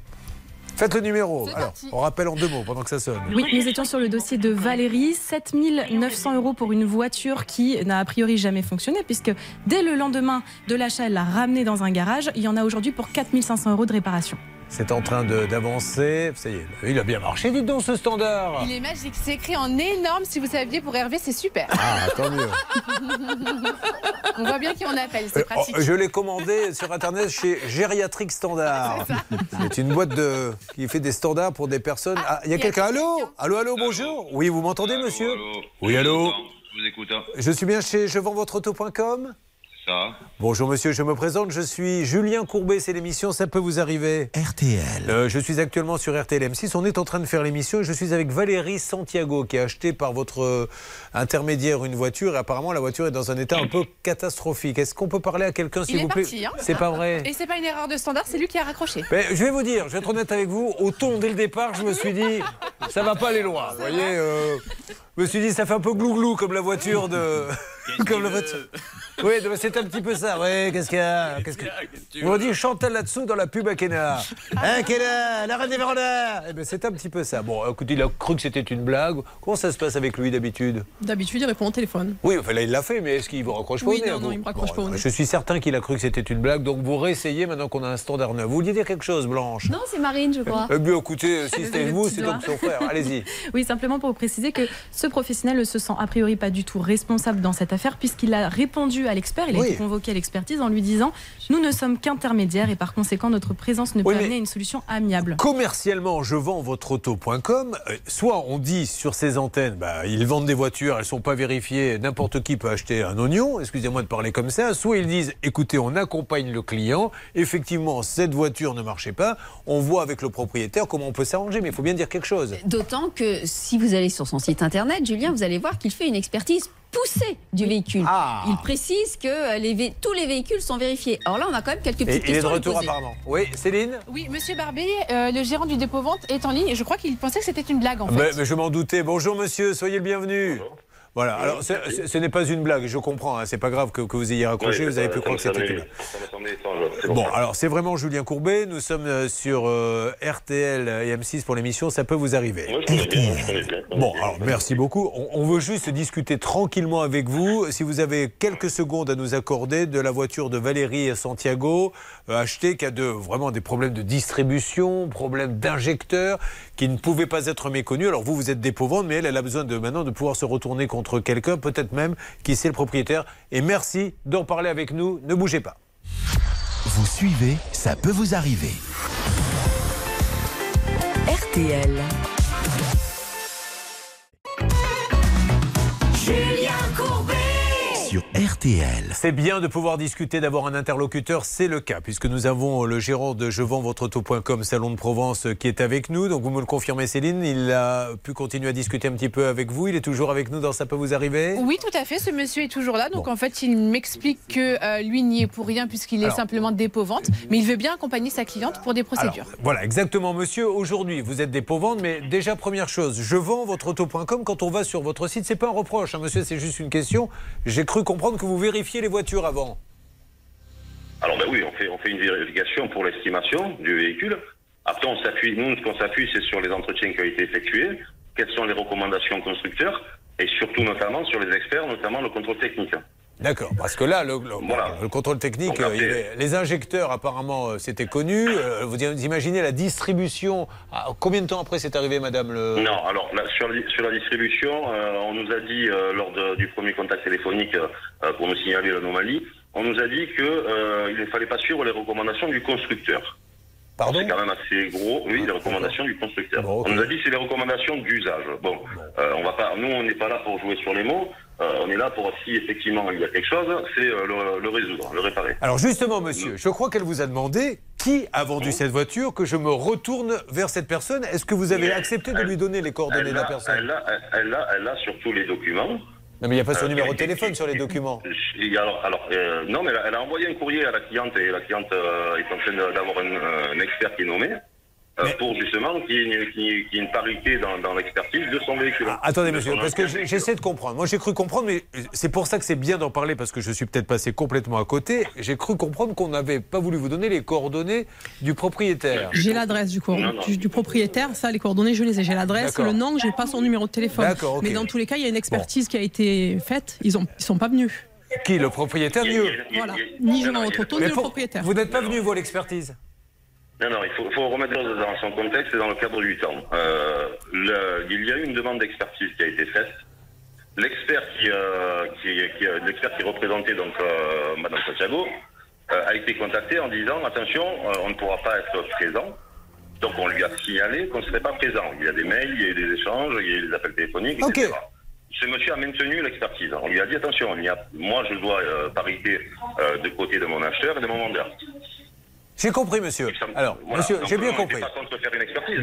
[SPEAKER 4] Faites le numéro. Alors, on rappelle en deux mots pendant que ça sonne.
[SPEAKER 13] Oui, nous étions sur le dossier de Valérie. 7900 euros pour une voiture qui n'a a priori jamais fonctionné, puisque dès le lendemain de l'achat, elle l'a ramenée dans un garage. Il y en a aujourd'hui pour 4500 euros de réparation.
[SPEAKER 4] C'est en train de- d'avancer. Ça y est, il a bien marché, dites donc, ce standard.
[SPEAKER 15] Il est magique, c'est écrit en énorme. Si vous saviez, pour Hervé, c'est super.
[SPEAKER 4] Ah, tant mieux.
[SPEAKER 15] On voit bien qui on appelle,
[SPEAKER 4] Euh,
[SPEAKER 15] c'est pratique.
[SPEAKER 4] oh, je l'ai commandé sur internet chez Gériatrique Standard. C'est une boîte de qui fait des standards pour des personnes. Ah, il y a quelqu'un? Allô? Allô, allô, bonjour. Oui, vous m'entendez, monsieur? Oui, allô?
[SPEAKER 22] Je vous écoute. hein.
[SPEAKER 4] Je suis bien chez je vends votre auto.com.
[SPEAKER 22] Ça.
[SPEAKER 4] Bonjour monsieur, je me présente, je suis Julien Courbet, c'est l'émission Ça peut vous arriver
[SPEAKER 1] RTL.
[SPEAKER 4] Euh, je suis actuellement sur RTL M6, on est en train de faire l'émission et je suis avec Valérie Santiago qui a acheté par votre euh, intermédiaire une voiture et apparemment la voiture est dans un état un peu catastrophique. Est-ce qu'on peut parler à quelqu'un s'il vous plaît
[SPEAKER 15] hein.
[SPEAKER 4] C'est pas vrai.
[SPEAKER 15] Et c'est pas une erreur de standard, c'est lui qui a raccroché.
[SPEAKER 4] Mais je vais vous dire, je vais être honnête avec vous, au ton dès le départ, je me suis dit, ça va pas aller loin. Vous voyez, euh, je me suis dit, ça fait un peu glouglou comme la voiture de. comme la voiture. Oui, c'est un petit peu ça. Oui, qu'est-ce qu'il y a Qu'est-ce que... On dit Chantal là-dessous dans la pub à Kena. Hein, Kena, la reine des Vérandas Eh ben, c'est un petit peu ça. Bon, écoutez, il a cru que c'était une blague. Comment ça se passe avec lui d'habitude?
[SPEAKER 17] D'habitude, il répond au téléphone.
[SPEAKER 4] oui, enfin là il l'a fait, mais est-ce qu'il vous raccroche pas
[SPEAKER 17] Oui,
[SPEAKER 4] au nez
[SPEAKER 17] non, non,
[SPEAKER 4] vous
[SPEAKER 17] il me raccroche pas au nez.
[SPEAKER 4] Je suis certain qu'il a cru que c'était une blague, donc vous réessayez maintenant qu'on a un standard neuf. Vous vouliez dire quelque chose, Blanche?
[SPEAKER 9] Non, c'est Marine, je crois.
[SPEAKER 4] Eh bien, écoutez, si c'était vous, c'est
[SPEAKER 13] doigt.
[SPEAKER 4] comme son frère. Allez-y.
[SPEAKER 13] Oui, simplement pour vous préciser que ce professionnel ne se sent a priori pas du tout responsable dans cette affaire puisqu'il a répondu à l'expert, il a
[SPEAKER 4] Oui.
[SPEAKER 13] été convoqué à l'expertise en lui disant nous ne sommes qu'intermédiaires et par conséquent notre présence ne
[SPEAKER 4] Oui,
[SPEAKER 13] peut amener à une solution amiable.
[SPEAKER 4] Commercialement, je vends votre auto.com. Euh, Soit on dit sur ces antennes, bah, ils vendent des voitures, elles sont pas vérifiées, n'importe qui peut acheter un oignon, excusez-moi de parler comme ça. Soit ils disent, écoutez, on accompagne le client, effectivement, cette voiture ne marchait pas, on voit avec le propriétaire comment on peut s'arranger, mais il faut bien dire quelque chose.
[SPEAKER 9] D'autant que si vous allez sur son site internet, Julien, vous allez voir qu'il fait une expertise poussée du véhicule.
[SPEAKER 4] Ah.
[SPEAKER 9] Il précise que euh, les vé- tous les véhicules sont vérifiés. Alors là, on a quand même quelques
[SPEAKER 4] Et
[SPEAKER 9] petites
[SPEAKER 4] il est de
[SPEAKER 9] questions à
[SPEAKER 4] retour apparemment. Oui, Céline
[SPEAKER 15] Oui, monsieur Barbier, euh, le gérant du dépôt vente est en ligne et je crois qu'il pensait que c'était une blague en fait.
[SPEAKER 4] Mais, mais je m'en doutais. Bonjour monsieur, soyez le bienvenu. Voilà, alors ce n'est pas une blague, je comprends, hein, c'est pas grave que, que vous ayez raccroché, vous avez pu croire que c'était une blague. Bon, alors c'est vraiment Julien Courbet, nous sommes euh, sur euh, RTL et M6 pour l'émission, ça peut vous arriver. Bon, alors merci beaucoup. On, on veut juste discuter tranquillement avec vous. Si vous avez quelques secondes à nous accorder de la voiture de Valérie Santiago, euh, achetée, qui a de, vraiment des problèmes de distribution, problèmes d'injecteur, qui ne pouvaient pas être méconnus. Alors vous, vous êtes dépouvante, mais elle, elle a besoin de maintenant de pouvoir se retourner contre quelqu'un, peut-être même qui sait le propriétaire. Et merci d'en parler avec nous. Ne bougez pas.
[SPEAKER 1] Vous suivez, ça peut vous arriver.
[SPEAKER 23] RTL.
[SPEAKER 1] Sur RTL.
[SPEAKER 4] C'est bien de pouvoir discuter, d'avoir un interlocuteur, c'est le cas, puisque nous avons le gérant de je vends votre auto.com Salon de Provence euh, qui est avec nous. Donc vous me le confirmez Céline, il a pu continuer à discuter un petit peu avec vous, il est toujours avec nous dans Ça peut vous arriver?
[SPEAKER 15] Oui, tout à fait. Ce monsieur est toujours là. Donc, en fait, il m'explique que euh, lui n'y est pour rien puisqu'il est
[SPEAKER 4] Alors.
[SPEAKER 15] simplement dépôt-vente. Mais il veut bien accompagner sa cliente pour des procédures.
[SPEAKER 4] Alors, voilà, exactement, monsieur. Aujourd'hui, vous êtes dépôt-vente, mais déjà, première chose, je vends votre auto.com. Quand on va sur votre site, c'est pas un reproche, hein, monsieur, c'est juste une question. J'ai cru comprendre que vous vérifiez les voitures avant.
[SPEAKER 22] Alors ben oui, on fait, on fait une vérification pour l'estimation du véhicule. Après, on s'appuie, nous, ce qu'on s'appuie, c'est sur les entretiens qui ont été effectués, quelles sont les recommandations constructeurs, et surtout notamment sur les experts, notamment le contrôle technique.
[SPEAKER 4] D'accord, parce que là, le, le- le contrôle technique, euh, il les injecteurs, apparemment, euh, c'était connu. Euh, Vous imaginez la distribution. Ah, combien de temps après c'est arrivé, madame le...
[SPEAKER 22] Non, alors là, sur, la- sur la distribution, euh, on nous a dit euh, lors de- du premier contact téléphonique euh, pour nous signaler l'anomalie, on nous a dit que euh, il ne fallait pas suivre les recommandations du constructeur.
[SPEAKER 4] Pardon
[SPEAKER 22] C'est quand même assez gros, oui, les recommandations du constructeur. On nous a dit c'est les recommandations d'usage. Bon, euh, on va pas, nous on n'est pas là pour jouer sur les mots. Euh, on est là pour si effectivement il y a quelque chose, c'est euh, le, le résoudre, le réparer.
[SPEAKER 4] Alors justement, monsieur, je crois qu'elle vous a demandé qui a vendu cette voiture, que je me retourne vers cette personne. Est-ce que vous avez accepté de lui donner les coordonnées
[SPEAKER 22] Elle
[SPEAKER 4] de la
[SPEAKER 22] a,
[SPEAKER 4] personne?
[SPEAKER 22] elle, a, elle, a, elle a sur tous les documents.
[SPEAKER 4] Non, mais il n'y a pas son
[SPEAKER 22] Euh,
[SPEAKER 4] numéro de téléphone sur les documents.
[SPEAKER 22] Alors, alors euh, non, mais elle a, elle a envoyé un courrier à la cliente et la cliente euh, est en train d'avoir un, un expert qui est nommé euh, pour justement qu'il y, ait une- qu'il y ait- qu'il y ait une parité dans, dans l'expertise de son véhicule.
[SPEAKER 4] Ah, Attendez,
[SPEAKER 22] De
[SPEAKER 4] monsieur, parce que j'essaie de comprendre. Moi, j'ai cru comprendre, mais c'est pour ça que c'est bien d'en parler, parce que je suis peut-être passé complètement à côté. J'ai cru comprendre qu'on n'avait pas voulu vous donner les coordonnées du propriétaire.
[SPEAKER 17] J'ai l'adresse du, cor-
[SPEAKER 4] Non, non.
[SPEAKER 17] du, du propriétaire, ça, les coordonnées, je les ai. J'ai l'adresse,
[SPEAKER 4] D'accord.
[SPEAKER 17] le nom, j'ai pas son numéro de téléphone.
[SPEAKER 4] D'accord, ok.
[SPEAKER 17] Mais dans tous les cas, il y a une expertise qui a été faite. Ils ils sont pas venus.
[SPEAKER 4] Qui, le propriétaire ni eux
[SPEAKER 17] Voilà. Ni je votre auto, ni le propriétaire.
[SPEAKER 4] Vous n'êtes pas venu voir l'expertise
[SPEAKER 22] Non, non, il faut, faut remettre dans son contexte et dans le cadre du temps. Euh, le- il y a eu une demande d'expertise qui a été faite. L'expert qui, euh, qui, qui, l'expert qui représentait donc euh, Madame Santiago euh, a été contacté en disant attention, euh, on ne pourra pas être présent. Donc on lui a signalé qu'on ne serait pas présent. Il y a des mails, il y a eu des échanges, il y a eu des appels téléphoniques, etc. Ce monsieur a maintenu l'expertise. On lui a dit attention, il y a, moi je dois euh, parité euh, de côté de mon acheteur et de mon vendeur.
[SPEAKER 4] J'ai compris, monsieur. Alors,
[SPEAKER 22] Voilà.
[SPEAKER 4] monsieur, j'ai bien
[SPEAKER 22] on
[SPEAKER 4] compris.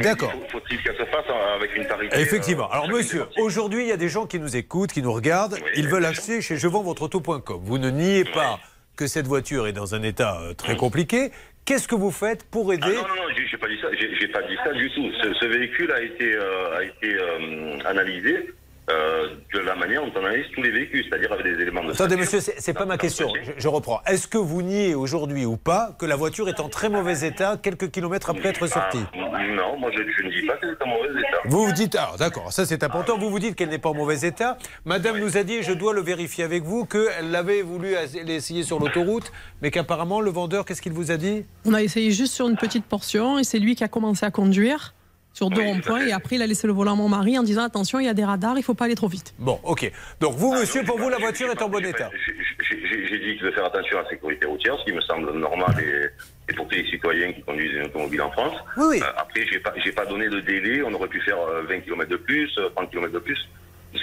[SPEAKER 4] D'accord.
[SPEAKER 22] il Faut, faut-il qu'elle se fasse euh, avec une parité
[SPEAKER 4] Effectivement.
[SPEAKER 22] euh,
[SPEAKER 4] Alors,
[SPEAKER 22] chacune
[SPEAKER 4] monsieur, aujourd'hui, il y a des gens qui nous écoutent, qui nous regardent. Ils veulent acheter chez jevendvotreauto.com. Vous ne niez pas que cette voiture est dans un état euh, très compliqué. Qu'est-ce que vous faites pour
[SPEAKER 22] Ah
[SPEAKER 4] aider
[SPEAKER 22] non, non, non, j'ai pas dit ça. J'ai j'ai pas dit ça du tout. Ce, ce véhicule a été, euh, a été euh, analysé euh, de la manière dont on analyse tous les véhicules, c'est-à-dire avec des éléments de.
[SPEAKER 4] Attendez, monsieur, c'est pas ma question. Je, je reprends. Est-ce que vous niez aujourd'hui ou pas que la voiture est en très mauvais état quelques kilomètres après être sortie?
[SPEAKER 22] Ah, non, moi je, je ne dis pas qu'elle est en mauvais état.
[SPEAKER 4] Vous vous dites, alors d'accord, ça c'est important, vous vous dites qu'elle n'est pas en mauvais état. Madame nous a dit, je dois le vérifier avec vous, qu'elle l'avait voulu l'essayer sur l'autoroute, mais qu'apparemment le vendeur, qu'est-ce qu'il vous a dit?
[SPEAKER 17] On a essayé juste sur une petite portion et c'est lui qui a commencé à conduire sur deux ronds-points et après il a laissé le volant à mon mari en disant attention, il y a des radars, il faut pas aller trop vite.
[SPEAKER 4] Bon, ok. Donc vous, monsieur, pour vous, la voiture est en bon état
[SPEAKER 22] J'ai- dit de faire attention à la sécurité routière, ce qui me semble normal et, et pour tous les citoyens qui conduisent une automobile en France.
[SPEAKER 4] Oui, oui.
[SPEAKER 22] Euh, après, j'ai pas, j'ai pas donné de délai. On aurait pu faire euh, 20 km de plus, euh, 30 km de plus.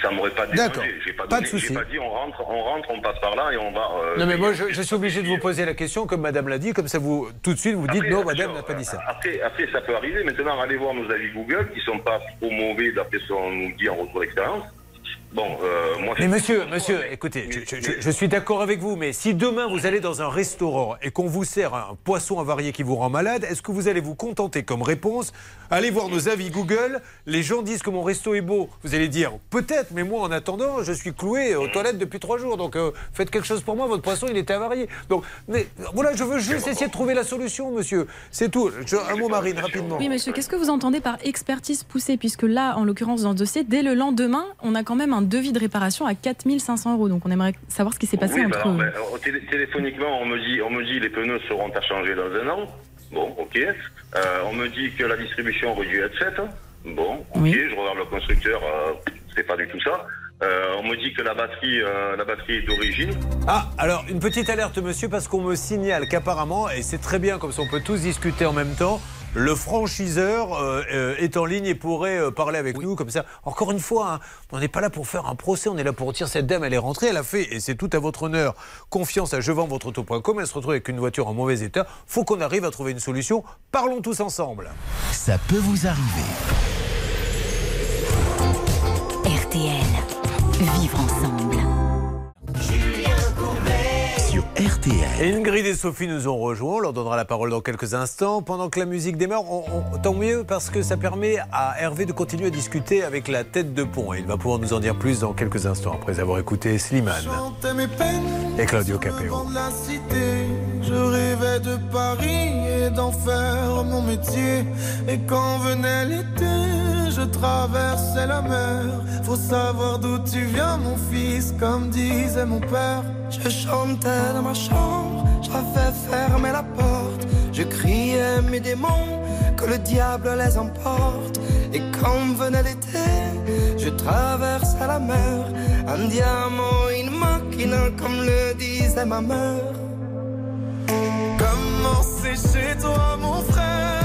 [SPEAKER 22] Ça m'aurait pas
[SPEAKER 4] D'accord.
[SPEAKER 22] dérangé. J'ai pas,
[SPEAKER 4] Pas de souci.
[SPEAKER 22] j'ai pas dit on rentre, on rentre, on passe par là et on va. euh,
[SPEAKER 4] Non mais moi, je, je suis obligé de vous poser la question, comme madame l'a dit, comme ça vous, tout de suite, vous dites,
[SPEAKER 22] Après,
[SPEAKER 4] non, madame n'a pas dit ça.
[SPEAKER 22] Après, après, ça peut arriver. Maintenant, allez voir nos avis Google, qui sont pas trop mauvais d'après ce qu'on nous dit en retour d'expérience. Bon, euh, moi.
[SPEAKER 4] Mais monsieur, monsieur, écoutez, je, je- je- je suis d'accord avec vous, mais si demain vous allez dans un restaurant et qu'on vous sert un poisson avarié qui vous rend malade, est-ce que vous allez vous contenter comme réponse? Allez voir nos avis Google, les gens disent que mon resto est beau. Vous allez dire peut-être, mais moi en attendant, je suis cloué aux toilettes depuis trois jours, donc euh, faites quelque chose pour moi, votre poisson il était avarié. Donc mais, voilà, je veux juste essayer de trouver la solution, monsieur. C'est tout. Je- un mot Marine, rapidement.
[SPEAKER 13] Oui, monsieur, qu'est-ce que vous entendez par expertise poussée? Puisque là, en l'occurrence, dans le dossier, dès le lendemain, on a quand même un devis de réparation à 4500 euros. Donc on aimerait savoir ce qui s'est passé
[SPEAKER 22] Oui,
[SPEAKER 13] entre.
[SPEAKER 22] ben, téléphoniquement, on me dit, on me dit les pneus seront à changer dans un an. Bon, ok. Euh, on me dit que la distribution aurait dû être faite. Bon, ok. Je regarde le constructeur, euh, c'est pas du tout ça. Euh, on me dit que la batterie, euh, la batterie est d'origine.
[SPEAKER 4] Ah, alors une petite alerte, monsieur, parce qu'on me signale qu'apparemment, et c'est très bien, comme ça on peut tous discuter en même temps, le franchiseur euh, euh, est en ligne et pourrait euh, parler avec nous comme ça. Encore une fois, hein, on n'est pas là pour faire un procès, on est là pour dire cette dame, elle est rentrée, elle a fait, et c'est tout à votre honneur, confiance à jevendvotreauto.com, elle se retrouve avec une voiture en mauvais état. faut qu'on arrive à trouver une solution. Parlons tous ensemble.
[SPEAKER 1] Ça peut vous arriver.
[SPEAKER 23] RTL. Vivre ensemble.
[SPEAKER 1] RTL.
[SPEAKER 4] Ingrid et Sophie nous ont rejoints. On leur donnera la parole dans quelques instants. Pendant que la musique démarre, on- on- tant mieux parce que ça permet à Hervé de continuer à discuter avec la tête de pont. Et il va pouvoir nous en dire plus dans quelques instants après avoir écouté Slimane et Claudio Capéo.
[SPEAKER 12] Je rêvais de Paris et d'en faire mon métier. Et quand venait l'été, je traversais la mer. Faut savoir d'où tu viens, mon fils, comme disait mon père. Je chantais dans ma chambre, j'avais fermé la porte. Je criais mes démons, que le diable les emporte. Et quand venait l'été, je traversais la mer. Un diamant, une machine, comme le disait ma mère. Comment c'est chez toi, mon frère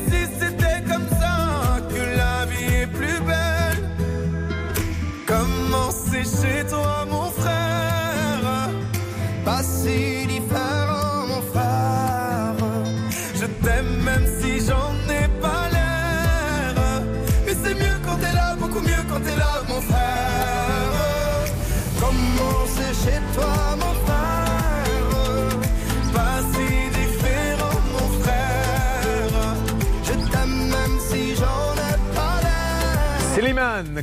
[SPEAKER 12] chez toi, mon frère. Pas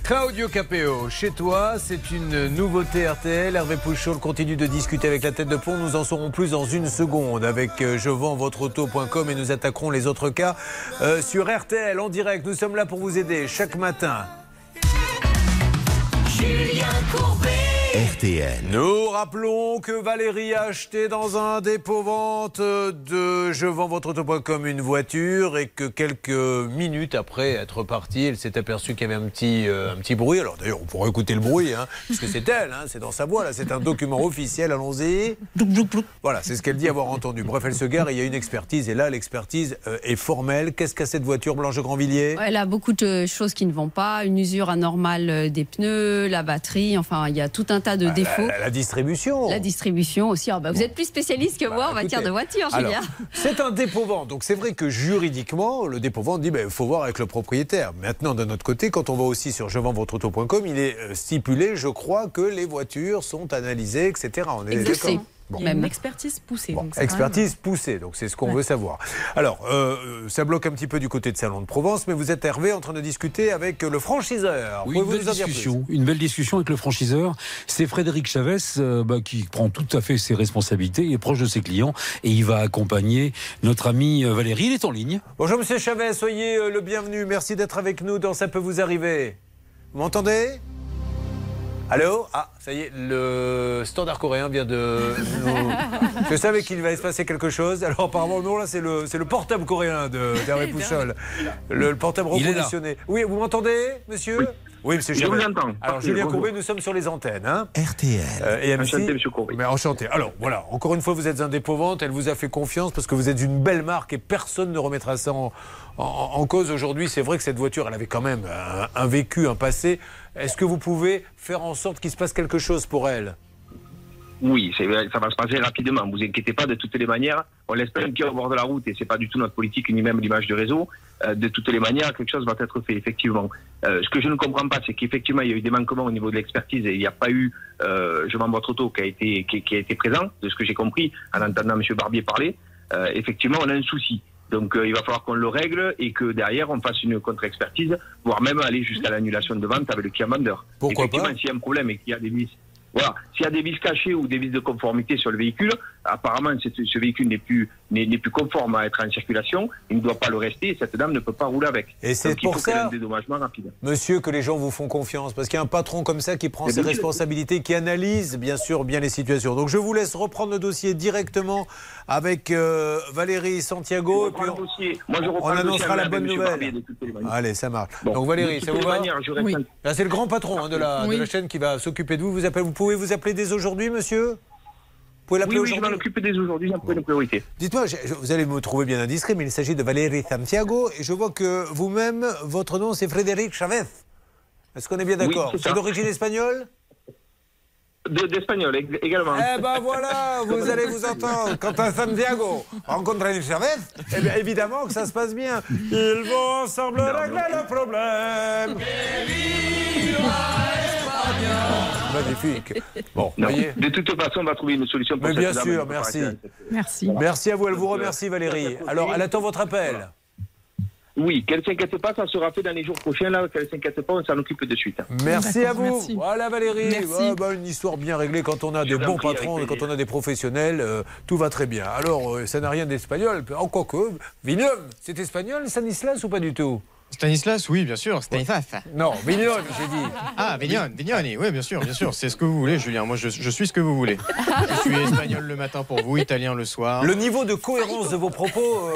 [SPEAKER 4] Claudio Capéo, chez toi, c'est une nouveauté RTL. Hervé Pouchol continue de discuter avec la tête de pont. Nous en saurons plus dans une seconde avec euh, je vends votre auto.com et nous attaquerons les autres cas euh, sur RTL en direct. Nous sommes là pour vous aider chaque matin.
[SPEAKER 12] Julien Courbet.
[SPEAKER 1] RTL.
[SPEAKER 4] Nous rappelons que Valérie a acheté dans un dépôt-vente de je vends votre auto.com une voiture et que quelques minutes après être partie, elle s'est aperçue qu'il y avait un petit, euh, un petit bruit. Alors d'ailleurs, on pourrait écouter le bruit, hein, parce que c'est elle, hein, c'est dans sa voix, là, c'est un document officiel, allons-y. Voilà, c'est ce qu'elle dit avoir entendu. Bref, elle se gare et il y a une expertise, et là, l'expertise euh, est formelle. Qu'est-ce qu'a cette voiture, Blanche Grandvilliers?
[SPEAKER 9] Elle a beaucoup de choses qui ne vont pas, une usure anormale euh, des pneus, la batterie, enfin il y a tout un tas de défauts.
[SPEAKER 4] Bah, La, la distribution.
[SPEAKER 9] La distribution aussi. Ah bah, vous êtes plus spécialiste que moi en matière de voiture, Julien.
[SPEAKER 4] c'est un dépôt-vente. Donc c'est vrai que juridiquement, le dépôt-vente dit il faut voir avec le propriétaire. Maintenant, d'un autre côté, quand on va aussi sur je vends votre auto.com, il est euh, stipulé, je crois, que les voitures sont analysées, etc. On est
[SPEAKER 9] Exaucées.
[SPEAKER 4] D'accord
[SPEAKER 13] Il y a une expertise poussée. donc
[SPEAKER 4] Expertise poussée, donc c'est ce qu'on
[SPEAKER 13] Ouais.
[SPEAKER 4] veut savoir. Alors, euh, ça bloque un petit peu du côté de Salon de Provence, mais vous êtes Hervé en train de discuter avec le franchiseur.
[SPEAKER 16] Oui, une belle discussion, une belle discussion avec le franchiseur. C'est Frédéric Chavez euh, bah, qui prend tout à fait ses responsabilités, il est proche de ses clients et il va accompagner notre ami euh, Valérie. Il est en ligne.
[SPEAKER 4] Bonjour Monsieur Chavez, soyez euh, le bienvenu. Merci d'être avec nous dans Ça peut vous arriver. Vous m'entendez? Allô? Ah, ça y est, le standard coréen vient de nous... Je savais qu'il va se passer quelque chose. Alors apparemment, non, là, c'est le, c'est le portable coréen de d'Hervé Pouchol. Le, le portable reconditionné. Oui, vous m'entendez, monsieur? Oui. monsieur
[SPEAKER 24] Je vous entends.
[SPEAKER 4] Alors, Julien
[SPEAKER 24] bonjour.
[SPEAKER 4] Courbet, nous sommes sur les antennes. Hein
[SPEAKER 1] RTL.
[SPEAKER 4] Euh, et MC.
[SPEAKER 24] Enchanté, monsieur Courbet.
[SPEAKER 4] Mais enchanté. Alors, voilà, encore une fois, vous êtes un dépôt-vente. Elle vous a fait confiance parce que vous êtes une belle marque et personne ne remettra ça en, en- en cause aujourd'hui. C'est vrai que cette voiture, elle avait quand même un, un vécu, un passé. Est-ce que vous pouvez faire en sorte qu'il se passe quelque chose pour elle?
[SPEAKER 24] Oui, ça va se passer rapidement. Vous inquiétez pas, de toutes les manières, on laisse pas un pied au bord de la route et c'est pas du tout notre politique ni même l'image du réseau. Euh, de toutes les manières, quelque chose va être fait, effectivement. Euh, ce que je ne comprends pas, c'est qu'effectivement, il y a eu des manquements au niveau de l'expertise et il n'y a pas eu, euh, je vends votre auto, qui a été, qui a été présent, de ce que j'ai compris en entendant M. Barbier parler. Euh, effectivement, on a un souci. Donc, euh, il va falloir qu'on le règle et que derrière, on fasse une contre-expertise, voire même aller jusqu'à l'annulation de vente avec le client vendeur.
[SPEAKER 4] Pourquoi
[SPEAKER 24] Effectivement,
[SPEAKER 4] pas
[SPEAKER 24] s'il y a un problème et qu'il y a des vis, voilà, s'il y a des vis cachées ou des vis de conformité sur le véhicule, apparemment ce, ce véhicule n'est plus n'est n'est plus conforme à être en circulation, il ne doit pas le rester et cette dame ne peut pas rouler avec.
[SPEAKER 4] Et c'est
[SPEAKER 24] Donc, il
[SPEAKER 4] pour
[SPEAKER 24] faut
[SPEAKER 4] ça-
[SPEAKER 24] un dédommagement rapide.
[SPEAKER 4] Monsieur, que les gens vous font confiance, parce qu'il y a un patron comme ça qui prend
[SPEAKER 24] Mais
[SPEAKER 4] ses
[SPEAKER 24] bien
[SPEAKER 4] responsabilités, qui analyse bien sûr bien les situations. Donc je vous laisse reprendre le dossier directement avec euh, Valérie Santiago. Et puis on,
[SPEAKER 24] Moi, je
[SPEAKER 4] on annoncera la bonne
[SPEAKER 24] Barbier,
[SPEAKER 4] nouvelle. Allez, ça marche.
[SPEAKER 24] Bon,
[SPEAKER 4] Donc Valérie, ça vous
[SPEAKER 24] les
[SPEAKER 4] va
[SPEAKER 24] manières,
[SPEAKER 4] Oui. Là, c'est le grand patron hein, de, la, de la chaîne qui va s'occuper de vous. Vous, appelez, vous pouvez vous appeler dès aujourd'hui, monsieur? Pouvez l'appeler
[SPEAKER 24] Oui, oui, je vais m'en occuper dès aujourd'hui, c'est une priorité.
[SPEAKER 4] Dites-moi, vous allez me trouver bien indiscret, mais il s'agit de Valérie Santiago et je vois que vous-même, votre nom c'est Frédéric Chavez. Est-ce qu'on est bien d'accord
[SPEAKER 24] c'est
[SPEAKER 4] d'origine espagnole
[SPEAKER 24] D'espagnol ég- également.
[SPEAKER 4] Eh ben voilà, vous allez vous entendre. Quand un Santiago rencontre un Chavez, eh bien évidemment que ça se passe bien. Ils vont ensemble régler le problème. Magnifique. Bon,
[SPEAKER 24] Non,
[SPEAKER 4] voyez.
[SPEAKER 24] de toute façon, on va trouver une solution pour
[SPEAKER 4] Mais bien sûr, merci.
[SPEAKER 17] Merci.
[SPEAKER 4] Merci à vous, elle vous remercie Valérie. Alors, elle attend votre appel.
[SPEAKER 24] Oui, qu'elle ne s'inquiète pas, ça sera fait dans les jours prochains, là, qu'elle ne s'inquiète pas, on s'en occupe de suite.
[SPEAKER 4] Merci à vous.
[SPEAKER 24] merci.
[SPEAKER 4] Voilà Valérie.
[SPEAKER 24] Merci.
[SPEAKER 4] Bah, une histoire bien réglée quand on a
[SPEAKER 24] Je
[SPEAKER 4] des bons patrons quand on a des professionnels, euh, tout va très bien. Alors, euh, ça n'a rien d'espagnol. En quoi que, Vignon, c'est espagnol, Stanislas ou pas du tout?
[SPEAKER 25] Stanislas, oui, bien sûr. Stanislas.
[SPEAKER 4] Non, Vignon, j'ai dit.
[SPEAKER 25] Ah, Vignon, Vignoni, oui, bien sûr, bien sûr. C'est ce que vous voulez, Julien. Moi, je, je suis ce que vous voulez. Je suis espagnol le matin pour vous, italien le soir.
[SPEAKER 4] Le niveau de cohérence de vos propos euh,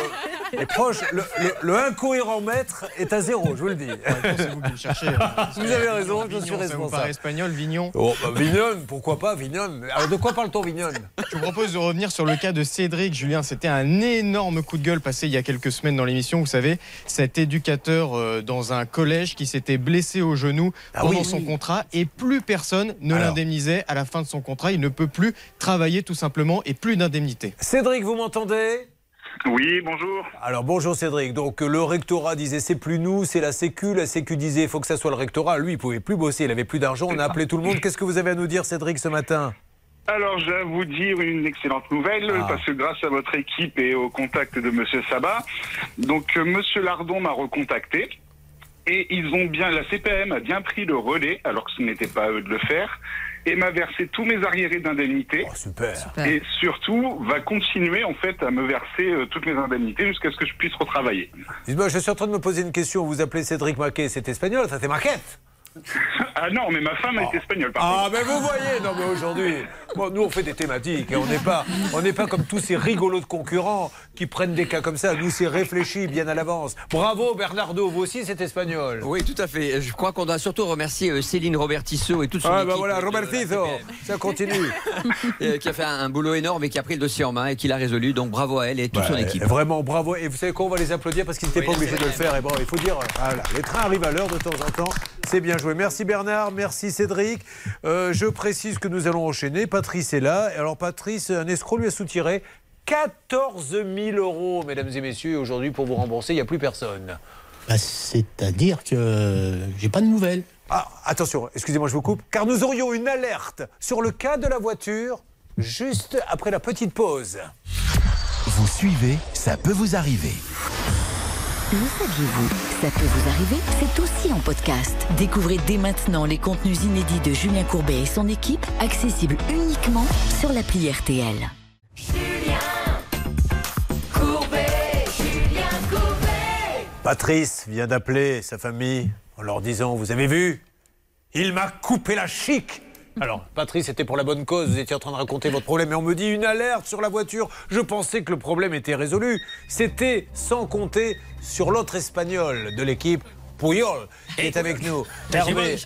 [SPEAKER 4] est proche. Le, le- le incohérent maître est à zéro, je vous le dis.
[SPEAKER 25] C'est vous qui me cherchez. hein.
[SPEAKER 4] Vous avez raison, je suis
[SPEAKER 25] Ça vous
[SPEAKER 4] responsable.
[SPEAKER 25] espagnol, Vignon
[SPEAKER 4] Oh, bah, Vignon, pourquoi pas Vignon Alors, de quoi parle-t-on, Vignon
[SPEAKER 25] Je vous propose de revenir sur le cas de Cédric, Julien. C'était un énorme coup de gueule passé il y a quelques semaines dans l'émission. Vous savez, cet éducateur euh, dans un collège qui s'était blessé au genou
[SPEAKER 4] Ah
[SPEAKER 25] pendant
[SPEAKER 4] oui.
[SPEAKER 25] son contrat et plus personne ne l'indemnisait à la fin de son contrat. Il ne peut plus travailler tout simplement et plus d'indemnité.
[SPEAKER 4] Cédric, vous m'entendez
[SPEAKER 23] Oui, bonjour.
[SPEAKER 4] Alors bonjour Cédric. Donc le rectorat disait c'est plus nous, c'est la Sécu. La Sécu disait il faut que ça soit le rectorat. Lui il pouvait plus bosser, il avait plus d'argent. On a appelé tout le monde. Qu'est-ce que vous avez à nous dire Cédric ce matin?
[SPEAKER 23] Alors, je vais vous dire une excellente nouvelle,
[SPEAKER 4] Ah.
[SPEAKER 23] parce que grâce à votre équipe et au contact de Monsieur Sabat, donc Monsieur Lardon m'a recontacté. Et ils ont bien, la CPM a bien pris le relais, alors que ce n'était pas à eux de le faire, et m'a versé tous mes arriérés d'indemnité.
[SPEAKER 4] Oh, super.
[SPEAKER 23] Et surtout, va continuer en fait à me verser euh, toutes mes indemnités jusqu'à ce que je puisse retravailler.
[SPEAKER 4] Dites-moi, je suis en train de me poser une question. Vous appelez Cédric Maquet, c'est espagnol, ça c'est Maquette
[SPEAKER 23] Ah non, mais ma femme est espagnole. Par
[SPEAKER 4] Ah, mais vous voyez, non, mais aujourd'hui, bon, nous on fait des thématiques et on n'est pas, on n'est pas comme tous ces rigolos de concurrents qui prennent des cas comme ça. Nous, c'est réfléchi bien à l'avance. Bravo, Bernardo, vous aussi, c'est espagnol.
[SPEAKER 14] Oui, tout à fait. Je crois qu'on doit surtout remercier euh, Céline Robertisso et toute son
[SPEAKER 4] Ah,
[SPEAKER 14] équipe.
[SPEAKER 4] bah voilà,
[SPEAKER 14] de la
[SPEAKER 4] Robertizo, ça continue.
[SPEAKER 14] Euh, qui a fait un, un boulot énorme et qui a pris le dossier en main et qui l'a résolu. Donc bravo à elle et toute son
[SPEAKER 4] Ouais,
[SPEAKER 14] équipe.
[SPEAKER 4] Vraiment, bravo. Et vous savez quoi, on va les applaudir parce qu'ils n'étaient
[SPEAKER 14] Oui,
[SPEAKER 4] pas obligés de le faire. Et bon, il faut dire, voilà, les trains arrivent à l'heure de temps en temps. C'est bien joué. Merci Bernard, merci Cédric. Euh, je précise que nous allons enchaîner. Patrice est là. Alors Patrice, un escroc lui a soutiré 14 000 euros, mesdames et messieurs. Et Aujourd'hui, pour vous rembourser, il n'y a plus personne.
[SPEAKER 19] Bah, C'est-à-dire que j'ai pas de nouvelles.
[SPEAKER 4] Ah, attention, excusez-moi, je vous coupe, car nous aurions une alerte sur le cas de la voiture juste après la petite pause.
[SPEAKER 1] Vous suivez, ça peut vous arriver.
[SPEAKER 26] Le saviez-vous? Ça peut vous arriver, c'est aussi en podcast. Découvrez dès maintenant les contenus inédits de Julien Courbet et son équipe, accessibles uniquement sur l'appli RTL.
[SPEAKER 4] Patrice vient d'appeler sa famille en leur disant Vous avez vu? Il m'a coupé la chic alors, Patrice, c'était pour la bonne cause, vous étiez en train de raconter votre problème, et on me dit une alerte sur la voiture. Je pensais que le problème était résolu. C'était sans compter sur l'autre espagnol de l'équipe, Puyol, qui est avec nous. Hervé.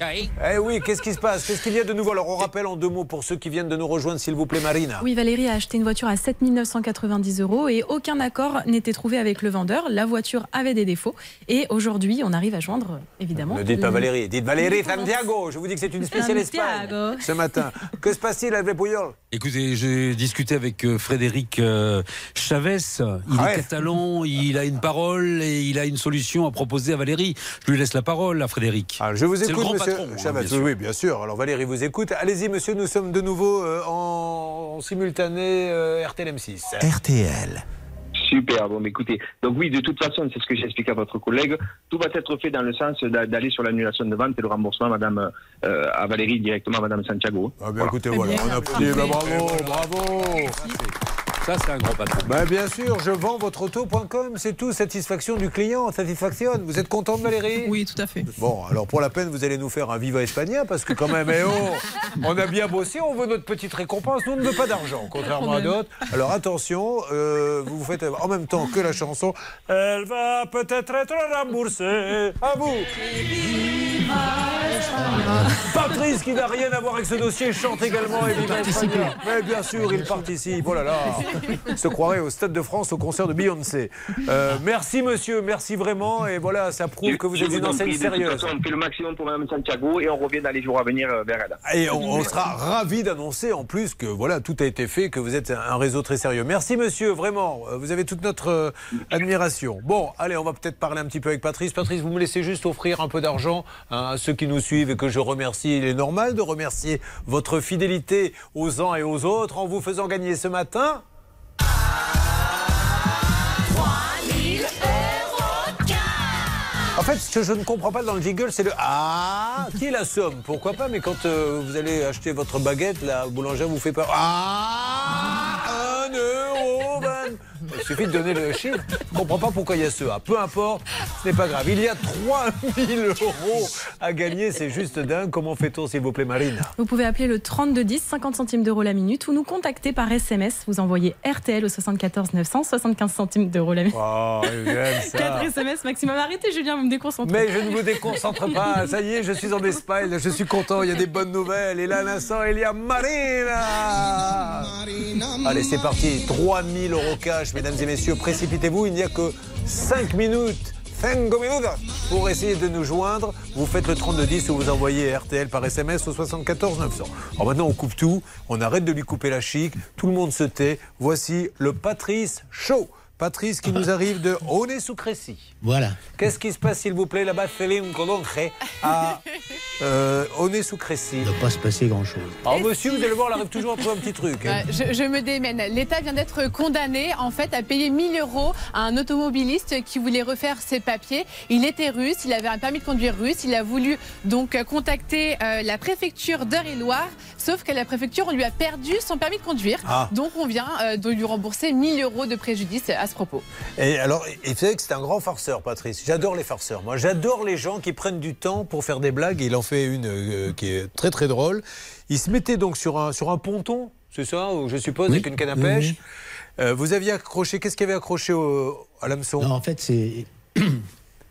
[SPEAKER 4] Eh oui, qu'est-ce qui se passe? Qu'est-ce qu'il y a de nouveau? Alors, on rappelle en deux mots pour ceux qui viennent de nous rejoindre, s'il vous plaît, Marina.
[SPEAKER 13] Oui, Valérie a acheté une voiture à 7 990 euros et aucun accord n'était trouvé avec le vendeur. La voiture avait des défauts et aujourd'hui, on arrive à joindre, évidemment.
[SPEAKER 4] Ne dites pas Valérie, dites Valérie Santiago. Je vous dis que c'est une spéciale Espagne ce matin. Que se passe-t-il avec Puyol?
[SPEAKER 16] Écoutez, j'ai discuté avec euh, Frédéric euh, Chavez. Il
[SPEAKER 4] Ouais.
[SPEAKER 16] est catalan, il a une parole et il a une solution à proposer à Valérie. Je lui laisse la parole à Frédéric.
[SPEAKER 4] Ah, Je vous
[SPEAKER 16] C'est le
[SPEAKER 4] écoute,
[SPEAKER 16] grand
[SPEAKER 4] monsieur
[SPEAKER 16] patron, hein, bien sûr.
[SPEAKER 4] oui, bien sûr. Alors Valérie vous écoute. Allez-y, monsieur, nous sommes de nouveau euh, en, en simultané euh, RTL M6.
[SPEAKER 1] RTL.
[SPEAKER 24] Super, bon, mais écoutez, donc oui, de toute façon, c'est ce que j'ai expliqué à votre collègue, tout va être fait dans le sens d'a- d'aller sur l'annulation de vente et le remboursement, madame, euh, à Valérie, directement, madame Santiago.
[SPEAKER 4] Ah bien, écoutez, voilà, on applaudit. Bah, bravo, bravo.
[SPEAKER 16] Ça, c'est un grand patron.
[SPEAKER 4] Bah, bien sûr, je vends votre auto.com, c'est tout. Satisfaction du client, satisfaction. Vous êtes contente, Valérie?
[SPEAKER 17] Oui, tout à fait.
[SPEAKER 4] Bon, alors pour la peine, vous allez nous faire un Viva Espagna parce que quand même, eh oh, on a bien bossé, on veut notre petite récompense. Nous, on ne veut pas d'argent, contrairement à d'autres. Alors attention, euh, vous vous faites en même temps que la chanson. Elle va peut-être être remboursée. À vous. Patrice, qui n'a rien à voir avec ce dossier, chante également et Viva Espagna. Mais bien sûr, il participe. Oh là là, se croirait au Stade de France au concert de Beyoncé. Euh, merci monsieur, merci vraiment. Et voilà, ça prouve que vous êtes une
[SPEAKER 24] en
[SPEAKER 4] enseigne
[SPEAKER 24] prie, de toute
[SPEAKER 4] sérieuse.
[SPEAKER 24] façon, on fait le maximum pour madame Santiago et on revient dans les jours à venir euh, vers elle.
[SPEAKER 4] Et on, on sera ravis d'annoncer en plus que voilà tout a été fait, que vous êtes un réseau très sérieux. Merci monsieur, vraiment, Euh, vous avez toute notre admiration. Bon, allez, on va peut-être parler un petit peu avec Patrice. Patrice, vous me laissez juste offrir un peu d'argent hein, à ceux qui nous suivent et que je remercie. Il est normal de remercier votre fidélité aux uns et aux autres en vous faisant gagner ce matin. En fait, ce que je ne comprends pas dans le jingle, c'est le Ah qui est la somme? Pourquoi pas Mais quand euh, vous allez acheter votre baguette, la boulangère vous fait pas Ah 1 euro 20. Il suffit de donner le chiffre. Je ne comprends pas pourquoi il y a ce A. Peu importe, ce n'est pas grave. Il y a 3000 euros à gagner. C'est juste dingue. Comment fait-on, s'il vous plaît, Marine?
[SPEAKER 13] Vous pouvez appeler le 3210, 50 centimes d'euros la minute, ou nous contacter par SMS. Vous envoyez RTL au 74 900, 75 centimes d'euros la minute.
[SPEAKER 4] Oh, j'aime ça.
[SPEAKER 13] 4 SMS maximum. Arrêtez, Julien, vous me déconcentrez.
[SPEAKER 4] Mais je ne vous déconcentre pas. Ça y est, je suis en Espagne. Je suis content. Il y a des bonnes nouvelles. Et là, à l'instant, il y a Marina. Allez, c'est parti. 3000 euros cash, mesdames et messieurs. Précipitez-vous. Il n'y a que 5 minutes. 5 minutes pour essayer de nous joindre. Vous faites le 3210 ou vous envoyez RTL par SMS au 74 900. Alors maintenant, on coupe tout. On arrête de lui couper la chic. Tout le monde se tait. Voici le Patrice Show. Patrice qui nous arrive de Aulnay-sous-Crécy.
[SPEAKER 19] Voilà.
[SPEAKER 4] Qu'est-ce qui se passe, s'il vous plaît, là-bas, Céline Colonge, à euh, Aulnay-sous-Crécy
[SPEAKER 19] Il ne va pas se passer grand-chose.
[SPEAKER 4] Alors, monsieur, vous allez voir, il arrive toujours à trouver un petit truc. hein.
[SPEAKER 15] Je, je me démène. L'État vient d'être condamné en fait à payer 1000 euros à un automobiliste qui voulait refaire ses papiers. Il était russe, il avait un permis de conduire russe. Il a voulu donc contacter euh, la préfecture d'Eure-et-Loire, sauf que la préfecture on lui a perdu son permis de conduire.
[SPEAKER 4] Ah.
[SPEAKER 15] Donc on vient euh, de lui rembourser 1000 euros de préjudice à ce propos.
[SPEAKER 4] Et alors, et vous savez que c'est un grand farceur, Patrice. J'adore les farceurs. Moi, j'adore les gens qui prennent du temps pour faire des blagues. Il en fait une euh, qui est très très drôle. Il se mettait donc sur un, sur un ponton, c'est ça, ou je suppose, avec une canne à pêche.
[SPEAKER 19] oui.
[SPEAKER 4] Euh, vous aviez accroché, qu'est-ce qu'il y avait accroché au- à l'hameçon?
[SPEAKER 19] En fait, c'est.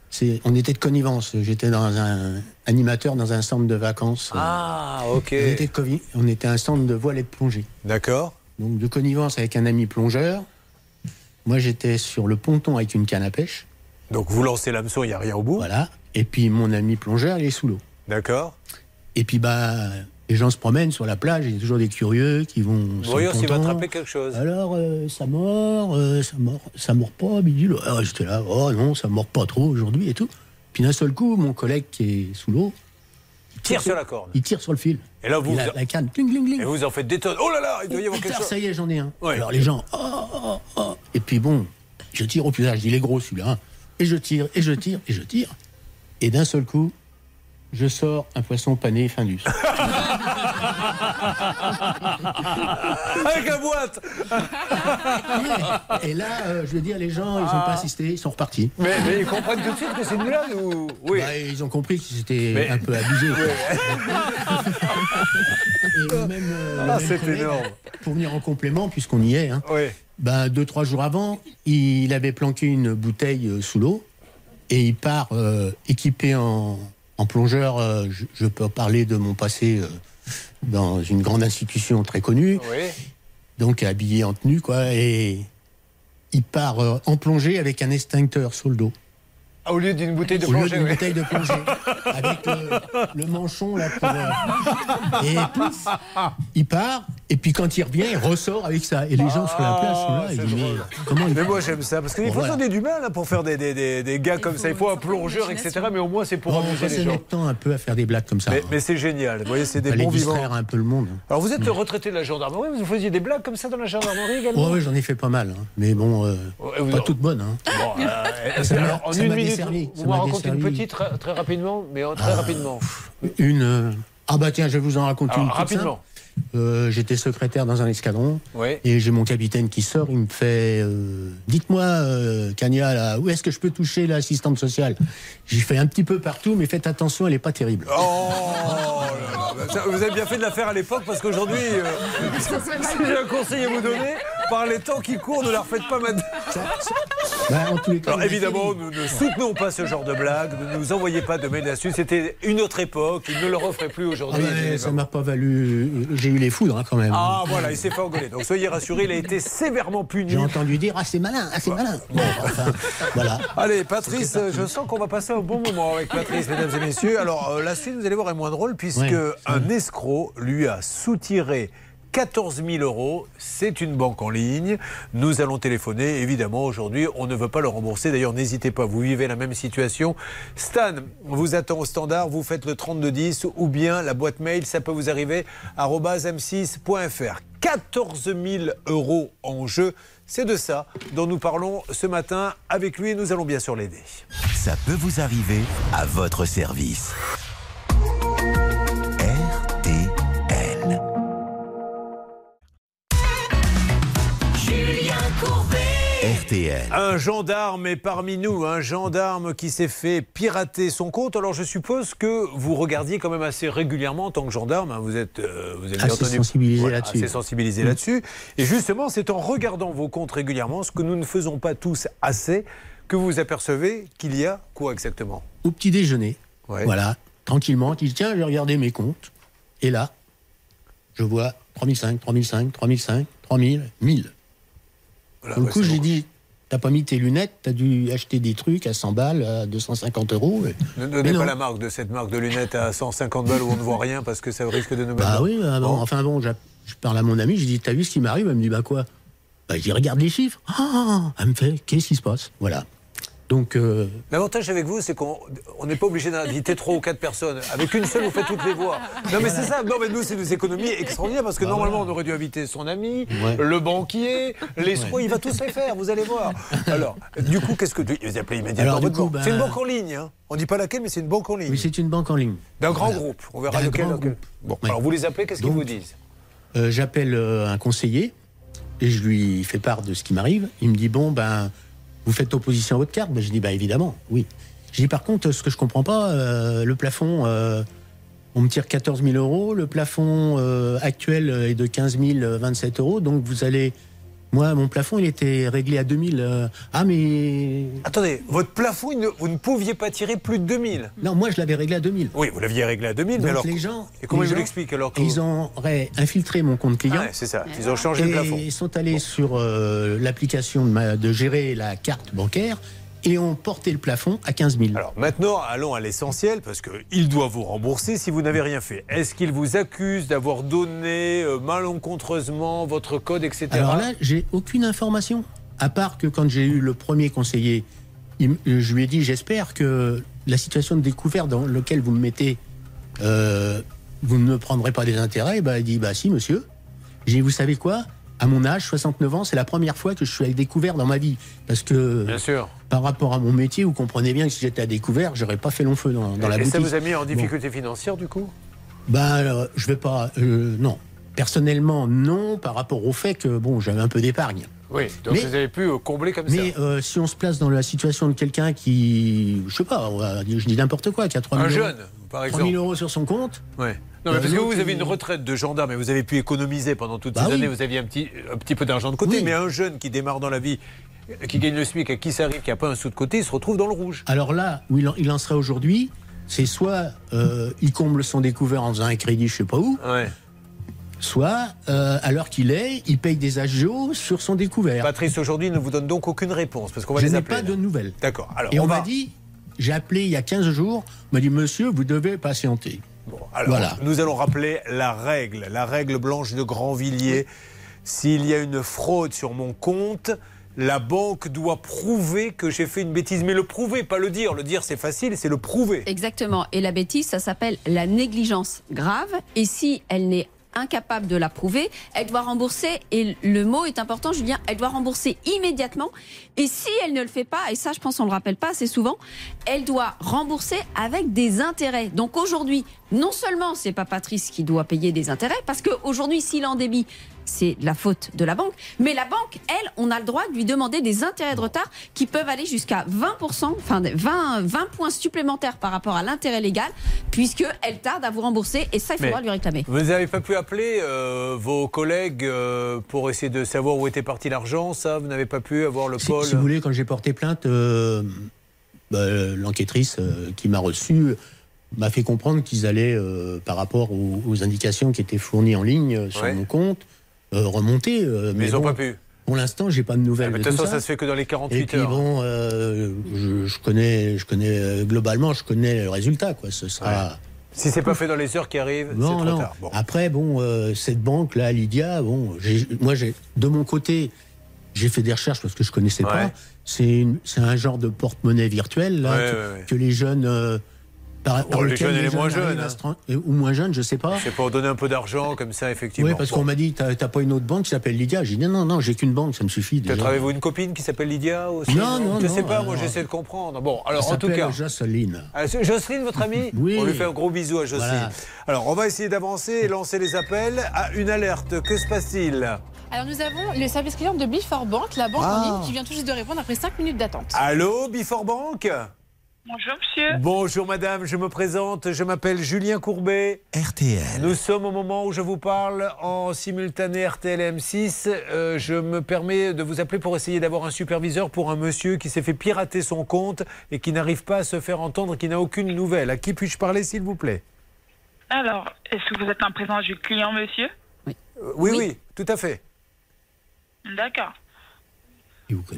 [SPEAKER 19] c'est- On était de connivence. J'étais dans un animateur dans un centre de vacances.
[SPEAKER 4] Ah, ok.
[SPEAKER 19] On était, de on était un centre de voile et de plongée.
[SPEAKER 4] D'accord.
[SPEAKER 19] Donc de connivence avec un ami plongeur. Moi, j'étais sur le ponton avec une canne à pêche.
[SPEAKER 4] Donc vous lancez l'hameçon, il n'y a rien au bout.
[SPEAKER 19] Voilà. Et puis mon ami plongeur, il est sous l'eau.
[SPEAKER 4] D'accord.
[SPEAKER 19] Et puis bah, les gens se promènent sur la plage. Il y a toujours des curieux qui vont.
[SPEAKER 4] Voyons s'il va attraper quelque chose.
[SPEAKER 19] Alors, euh, ça mord, euh, ça mord, ça mord pas, bidule. Alors, j'étais là, oh non, ça mord pas trop aujourd'hui et tout. Puis d'un seul coup, mon collègue qui est sous l'eau,
[SPEAKER 4] Tire sur la corde.
[SPEAKER 19] Il tire sur le fil.
[SPEAKER 4] Et là, vous-
[SPEAKER 19] la, la canne, cling, cling, cling.
[SPEAKER 4] Et vous en faites des tonnes. Oh là là, il doit y avoir quelque chose.
[SPEAKER 19] ça y est, j'en ai un.
[SPEAKER 4] Ouais.
[SPEAKER 19] Alors les gens, oh, oh, oh. Et puis bon, je tire au plus large, il est gros celui-là. hein. Et je tire, et je tire, et je tire. Et d'un seul coup, je sors un poisson pané Findus.
[SPEAKER 4] Avec la boîte
[SPEAKER 19] Et là, euh, je veux dire, les gens, ils n'ont pas assisté, ils sont repartis.
[SPEAKER 4] mais, mais ils comprennent tout de suite que c'est une blague ou... Oui.
[SPEAKER 19] Bah, ils ont compris que c'était
[SPEAKER 4] Mais-
[SPEAKER 19] un peu abusé. Et même, euh,
[SPEAKER 4] Ah, c'est énorme.
[SPEAKER 19] Pour venir en complément, puisqu'on y est, hein,
[SPEAKER 4] Oui.
[SPEAKER 19] ben, deux, trois jours avant, il avait planqué une bouteille euh, sous l'eau et il part euh, équipé en, en plongeur. euh, je, je peux parler de mon passé euh, dans une grande institution très connue,
[SPEAKER 4] Oui.
[SPEAKER 19] donc habillé en tenue, quoi, et il part euh, en plongée avec un extincteur sur le dos.
[SPEAKER 4] Ah, au lieu d'une bouteille de
[SPEAKER 19] Au lieu
[SPEAKER 4] plongée.
[SPEAKER 19] d'une
[SPEAKER 4] oui.
[SPEAKER 19] bouteille de plongée. avec le manchon là pour. euh, et pouf, il part, Et puis quand il revient, il ressort avec ça. Et les gens sur la place sont là. Ils disent, mais comment il
[SPEAKER 4] Mais moi j'aime ça, parce qu'il
[SPEAKER 19] Bon,
[SPEAKER 4] faut
[SPEAKER 19] voilà.
[SPEAKER 4] donner du mal hein, pour faire des, des, des, des gars comme ça. Il faut un plongeur, etc. Mais au moins c'est pour
[SPEAKER 19] on
[SPEAKER 4] amuser les gens.
[SPEAKER 19] notre temps un peu à faire des blagues comme ça.
[SPEAKER 4] Mais, mais c'est génial, vous voyez, c'est des bons
[SPEAKER 19] distraire
[SPEAKER 4] vivants.
[SPEAKER 19] un peu le monde.
[SPEAKER 4] Alors vous êtes retraité de la gendarmerie, vous faisiez des blagues comme ça dans la gendarmerie également
[SPEAKER 19] ouais, j'en ai fait pas mal. hein. Mais bon, euh, pas toutes bonnes. hein.
[SPEAKER 4] Bon, euh,
[SPEAKER 19] Ça
[SPEAKER 4] alors, en
[SPEAKER 19] ça
[SPEAKER 4] une minute,
[SPEAKER 19] desservi,
[SPEAKER 4] vous
[SPEAKER 19] m'a
[SPEAKER 4] racontez une petite très, très rapidement, mais euh, très rapidement.
[SPEAKER 19] Une. euh, Ah bah tiens, je vais vous en raconter une.
[SPEAKER 4] rapidement.
[SPEAKER 19] Euh, J'étais secrétaire dans un escadron
[SPEAKER 4] Ouais.
[SPEAKER 19] et j'ai mon capitaine qui sort. Il me fait euh, Dites-moi, euh, Kanya, là, où est-ce que je peux toucher l'assistante sociale? J'y fais un petit peu partout, mais faites attention, elle n'est pas terrible.
[SPEAKER 4] Oh là là, Vous avez bien fait de la faire à l'époque parce qu'aujourd'hui, euh, si j'ai un conseil à vous donner, par les temps qui courent, ne la refaites pas maintenant.
[SPEAKER 19] Bah, en tous les cas,
[SPEAKER 4] Alors évidemment, nous ne soutenons pas ce genre de blague, ne nous envoyez pas de là-dessus. C'était une autre époque, il ne le referait plus
[SPEAKER 19] Ah
[SPEAKER 4] aujourd'hui.
[SPEAKER 19] ouais, ça m'a pas valu. J'ai eu les foudres hein, quand même.
[SPEAKER 4] Ah voilà, il s'est fait engueuler. Donc soyez rassurés, il a été sévèrement puni.
[SPEAKER 19] J'ai entendu dire Ah, c'est malin, ah, c'est malin. Bon, enfin, voilà.
[SPEAKER 4] Allez, Patrice, je sens qu'on va passer un bon moment avec Patrice, mesdames et messieurs. Alors, euh, la suite, vous allez voir, est moins drôle puisque
[SPEAKER 19] Ouais.
[SPEAKER 4] un escroc lui a soutiré 14 000 euros. C'est une banque en ligne. Nous allons téléphoner. Évidemment, aujourd'hui, on ne veut pas le rembourser. D'ailleurs, n'hésitez pas, vous vivez la même situation. Stan vous attend au standard. Vous faites le 3210 ou bien la boîte mail, ça peut vous arriver, arobase m6.fr. 14 000 euros en jeu. C'est de ça dont nous parlons ce matin avec lui et nous allons bien sûr l'aider.
[SPEAKER 1] Ça peut vous arriver à votre service. RTL.
[SPEAKER 4] Un gendarme est parmi nous, un gendarme qui s'est fait pirater son compte. Alors je suppose que vous regardiez quand même assez régulièrement en tant que gendarme. hein. Vous êtes, euh, vous avez bien
[SPEAKER 19] Assez
[SPEAKER 4] entendu-
[SPEAKER 19] sensibilisé
[SPEAKER 4] Voilà,
[SPEAKER 19] là-dessus.
[SPEAKER 4] assez sensibilisé
[SPEAKER 19] Mm.
[SPEAKER 4] là-dessus. Et justement, c'est en regardant vos comptes régulièrement, ce que nous ne faisons pas tous assez, que vous apercevez qu'il y a quoi exactement?
[SPEAKER 19] Au petit déjeuner,
[SPEAKER 4] Ouais.
[SPEAKER 19] voilà, tranquillement, dis Tiens, je vais regarder mes comptes. Et là, je vois 3005, 3005, 3005, 3000, 1000.
[SPEAKER 4] Voilà,
[SPEAKER 19] Pour le
[SPEAKER 4] ouais,
[SPEAKER 19] coup, j'ai dit T'as pas mis tes lunettes, t'as dû acheter des trucs à 100 balles, à 250 euros.
[SPEAKER 4] Ne donnez pas la marque de cette marque de lunettes à 150 balles où on ne voit rien parce que ça risque de nous.
[SPEAKER 19] Bah oui, bah bon,
[SPEAKER 4] Bon.
[SPEAKER 19] enfin bon, je parle à mon ami, je dis T'as vu ce qui m'arrive? Elle me dit Bah quoi? Bah je dis Regarde les chiffres. Ah Elle me fait Qu'est-ce qui se passe? Voilà. Donc, euh,
[SPEAKER 4] L'avantage avec vous, c'est qu'on on n'est pas obligé d'inviter trois ou quatre personnes. Avec une seule, vous faites toutes les voix. Non, mais c'est ça. Non, mais nous, c'est des économies extraordinaires parce que normalement, on aurait dû inviter son ami,
[SPEAKER 19] Bah Ouais.
[SPEAKER 4] le banquier, l'espoir. Il va tous les faire, vous allez voir. Alors, du coup, qu'est-ce que vous appelez immédiatement
[SPEAKER 19] Alors,
[SPEAKER 4] votre
[SPEAKER 19] coup,
[SPEAKER 4] banque
[SPEAKER 19] ben-
[SPEAKER 4] C'est une banque en ligne. Hein. On dit pas laquelle, mais c'est une banque en ligne.
[SPEAKER 19] oui, c'est une banque en ligne.
[SPEAKER 4] D'un grand groupe. On verra lequel. Bon,
[SPEAKER 19] Ouais.
[SPEAKER 4] alors vous les appelez, qu'est-ce qu'ils vous disent
[SPEAKER 19] Euh, J'appelle euh, un conseiller et je lui fais part de ce qui m'arrive. Il me dit Bon, ben, vous faites opposition à votre carte ben, Je dis Bah évidemment, oui. Je dis Par contre, ce que je comprends pas, euh, le plafond, euh, on me tire 14 000 euros. Le plafond euh, actuel est de 15 027 euros. Donc vous allez. Moi, mon plafond, il était réglé à 2000. euh, ah, mais.
[SPEAKER 4] Attendez, votre plafond, vous ne pouviez pas tirer plus de 2000
[SPEAKER 19] Non, moi, je l'avais réglé à 2000.
[SPEAKER 4] Oui, vous l'aviez réglé à 2000, mais
[SPEAKER 19] Donc
[SPEAKER 4] alors.
[SPEAKER 19] les gens.
[SPEAKER 4] Et comment ils vous l'expliquent alors que
[SPEAKER 19] Ils auraient infiltré mon compte client.
[SPEAKER 4] Ah ouais, c'est ça. Ils ont changé le plafond.
[SPEAKER 19] Ils sont allés sur euh, l'application de gérer la carte bancaire et ont porté le plafond à 15 000.
[SPEAKER 4] Alors maintenant, allons à l'essentiel, parce qu'il doit vous rembourser si vous n'avez rien fait. Est-ce qu'il vous accuse d'avoir donné euh, malencontreusement votre code, etc.
[SPEAKER 19] Alors là, j'ai aucune information. À part que quand j'ai eu le premier conseiller, il m- je lui ai dit j'espère que la situation de découvert dans laquelle vous me mettez, euh, vous ne me prendrez pas des intérêts. Bah, il dit bah si, monsieur. J'ai dit vous savez quoi? À mon âge, 69 ans, c'est la première fois que je suis à découvert dans ma vie. Parce que
[SPEAKER 4] Bien sûr.
[SPEAKER 19] par rapport à mon métier, vous comprenez bien que si j'étais à découvert, j'aurais pas fait long feu dans, dans la
[SPEAKER 4] Et
[SPEAKER 19] boutique.
[SPEAKER 4] ça vous a mis en
[SPEAKER 19] Bon.
[SPEAKER 4] difficulté financière du coup?
[SPEAKER 19] Ben, alors, je vais pas. euh, non. Personnellement, non, par rapport au fait que, bon, j'avais un peu d'épargne.
[SPEAKER 4] Oui, donc
[SPEAKER 19] Mais-
[SPEAKER 4] vous avez pu euh, combler comme
[SPEAKER 19] Mais
[SPEAKER 4] ça.
[SPEAKER 19] euh, si on se place dans la situation de quelqu'un qui, je sais pas, je dis n'importe quoi, qui a 3
[SPEAKER 4] Un
[SPEAKER 19] 000
[SPEAKER 4] jeune, par
[SPEAKER 19] 3
[SPEAKER 4] exemple.
[SPEAKER 19] 000 euros sur son compte.
[SPEAKER 4] Ouais. Non, mais parce que
[SPEAKER 19] l'autre,
[SPEAKER 4] vous avez une retraite de gendarme et vous avez pu économiser pendant toutes
[SPEAKER 19] Bah
[SPEAKER 4] ces
[SPEAKER 19] oui.
[SPEAKER 4] années, vous aviez un petit, un petit peu d'argent de côté,
[SPEAKER 19] Oui.
[SPEAKER 4] mais un jeune qui démarre dans la vie, qui gagne le SMIC, à qui ça arrive, qui n'a pas un sou de côté, il se retrouve dans le rouge.
[SPEAKER 19] Alors là, où il en, il en serait aujourd'hui, c'est soit euh, il comble son découvert en faisant un crédit, je sais pas où,
[SPEAKER 4] Ouais.
[SPEAKER 19] soit euh, à l'heure qu'il est, il paye des agios sur son découvert.
[SPEAKER 4] Patrice, aujourd'hui, ne vous donne donc aucune réponse, parce qu'on va
[SPEAKER 19] je n'ai pas
[SPEAKER 4] là.
[SPEAKER 19] de nouvelles.
[SPEAKER 4] D'accord.
[SPEAKER 19] Et on,
[SPEAKER 4] on
[SPEAKER 19] m'a
[SPEAKER 4] va-
[SPEAKER 19] dit, j'ai appelé il y a 15 jours, on m'a dit, monsieur, vous devez patienter.
[SPEAKER 4] Alors,
[SPEAKER 19] Voilà.
[SPEAKER 4] nous allons rappeler la règle, la règle blanche de Grandvilliers. S'il y a une fraude sur mon compte, la banque doit prouver que j'ai fait une bêtise. Mais le prouver, pas le dire. Le dire, c'est facile, c'est le prouver.
[SPEAKER 9] Exactement. Et la bêtise, ça s'appelle la négligence grave. Et si elle n'est incapable de la prouver, elle doit rembourser, et le mot est important Julien, elle doit rembourser immédiatement. Et si elle ne le fait pas, et ça je pense on ne le rappelle pas assez souvent, elle doit rembourser avec des intérêts. Donc aujourd'hui, non seulement c'est pas Patrice qui doit payer des intérêts, parce qu'aujourd'hui s'il en débit, c'est la faute de la banque, mais la banque, elle, on a le droit de lui demander des intérêts de retard qui peuvent aller jusqu'à 20%, enfin 20, 20 points supplémentaires par rapport à l'intérêt légal, puisqu'elle tarde à vous rembourser, et ça il faudra
[SPEAKER 4] Mais
[SPEAKER 9] lui réclamer.
[SPEAKER 4] Vous n'avez pas pu appeler euh, vos collègues euh, pour essayer de savoir où était parti l'argent, ça Vous n'avez pas pu avoir le
[SPEAKER 19] Si,
[SPEAKER 4] pôle
[SPEAKER 19] si vous voulez, quand j'ai porté plainte, euh, bah, l'enquêtrice euh, qui m'a reçu m'a fait comprendre qu'ils allaient, euh, par rapport aux, aux indications qui étaient fournies en ligne sur
[SPEAKER 4] Ouais.
[SPEAKER 19] mon compte, euh, remonter. euh,
[SPEAKER 4] Mais ils n'ont
[SPEAKER 19] bon,
[SPEAKER 4] pas pu.
[SPEAKER 19] Pour l'instant, j'ai pas de nouvelles.
[SPEAKER 4] Mais de toute
[SPEAKER 19] tout
[SPEAKER 4] façon, ça se fait que dans les 48
[SPEAKER 19] Et puis
[SPEAKER 4] heures.
[SPEAKER 19] bon, euh, je, je connais, je connais euh, globalement, je connais le résultat. Quoi. Ce sera.
[SPEAKER 4] Si c'est pas fait dans les heures qui arrivent, c'est
[SPEAKER 19] Non,
[SPEAKER 4] trop
[SPEAKER 19] non.
[SPEAKER 4] tard. Bon.
[SPEAKER 19] Après, bon, euh, cette banque-là, Lydia, bon, moi, j'ai, de mon côté, j'ai fait des recherches parce que je connaissais
[SPEAKER 4] Ouais.
[SPEAKER 19] pas. C'est, un genre de porte-monnaie virtuelle là,
[SPEAKER 4] Ouais,
[SPEAKER 19] que, les jeunes, euh, par, par
[SPEAKER 4] Oh, les
[SPEAKER 19] lequel
[SPEAKER 4] jeunes et les moins jeunes, hein.
[SPEAKER 19] euh, ou moins jeunes, je sais pas.
[SPEAKER 4] C'est pour donner un peu d'argent comme ça, effectivement.
[SPEAKER 19] Oui, parce qu'on m'a dit, t'as, t'as pas une autre banque qui s'appelle Lydia. J'ai dit non, non, j'ai qu'une banque, ça me suffit.
[SPEAKER 4] Peut-être avez-vous une copine qui s'appelle Lydia aussi
[SPEAKER 19] Non, non,
[SPEAKER 4] Je
[SPEAKER 19] non,
[SPEAKER 4] sais pas, moi
[SPEAKER 19] non.
[SPEAKER 4] j'essaie de comprendre. Bon, alors en tout cas.
[SPEAKER 19] Jocelyne.
[SPEAKER 4] Ah, Jocelyne, votre amie
[SPEAKER 19] Oui.
[SPEAKER 4] On lui fait un gros bisou à Jocelyne.
[SPEAKER 19] Voilà.
[SPEAKER 4] Alors, on va essayer d'avancer et lancer les appels à une alerte. Que se passe-t-il
[SPEAKER 15] Alors nous avons le service client de Before Bank, la banque
[SPEAKER 4] Ah.
[SPEAKER 15] en ligne qui vient tout juste de répondre après 5 minutes d'attente.
[SPEAKER 4] Allô, Before Bank?
[SPEAKER 15] Bonjour monsieur.
[SPEAKER 4] Bonjour madame, je me présente, je m'appelle Julien Courbet.
[SPEAKER 1] RTL.
[SPEAKER 4] Nous sommes au moment où je vous parle en simultané RTL M6. Euh, je me permets de vous appeler pour essayer d'avoir un superviseur pour un monsieur qui s'est fait pirater son compte et qui n'arrive pas à se faire entendre, qui n'a aucune nouvelle. À qui puis-je parler s'il vous plaît?
[SPEAKER 27] Alors, est-ce que vous êtes en présence du client, monsieur?
[SPEAKER 4] Euh, oui, oui, tout à fait.
[SPEAKER 27] D'accord.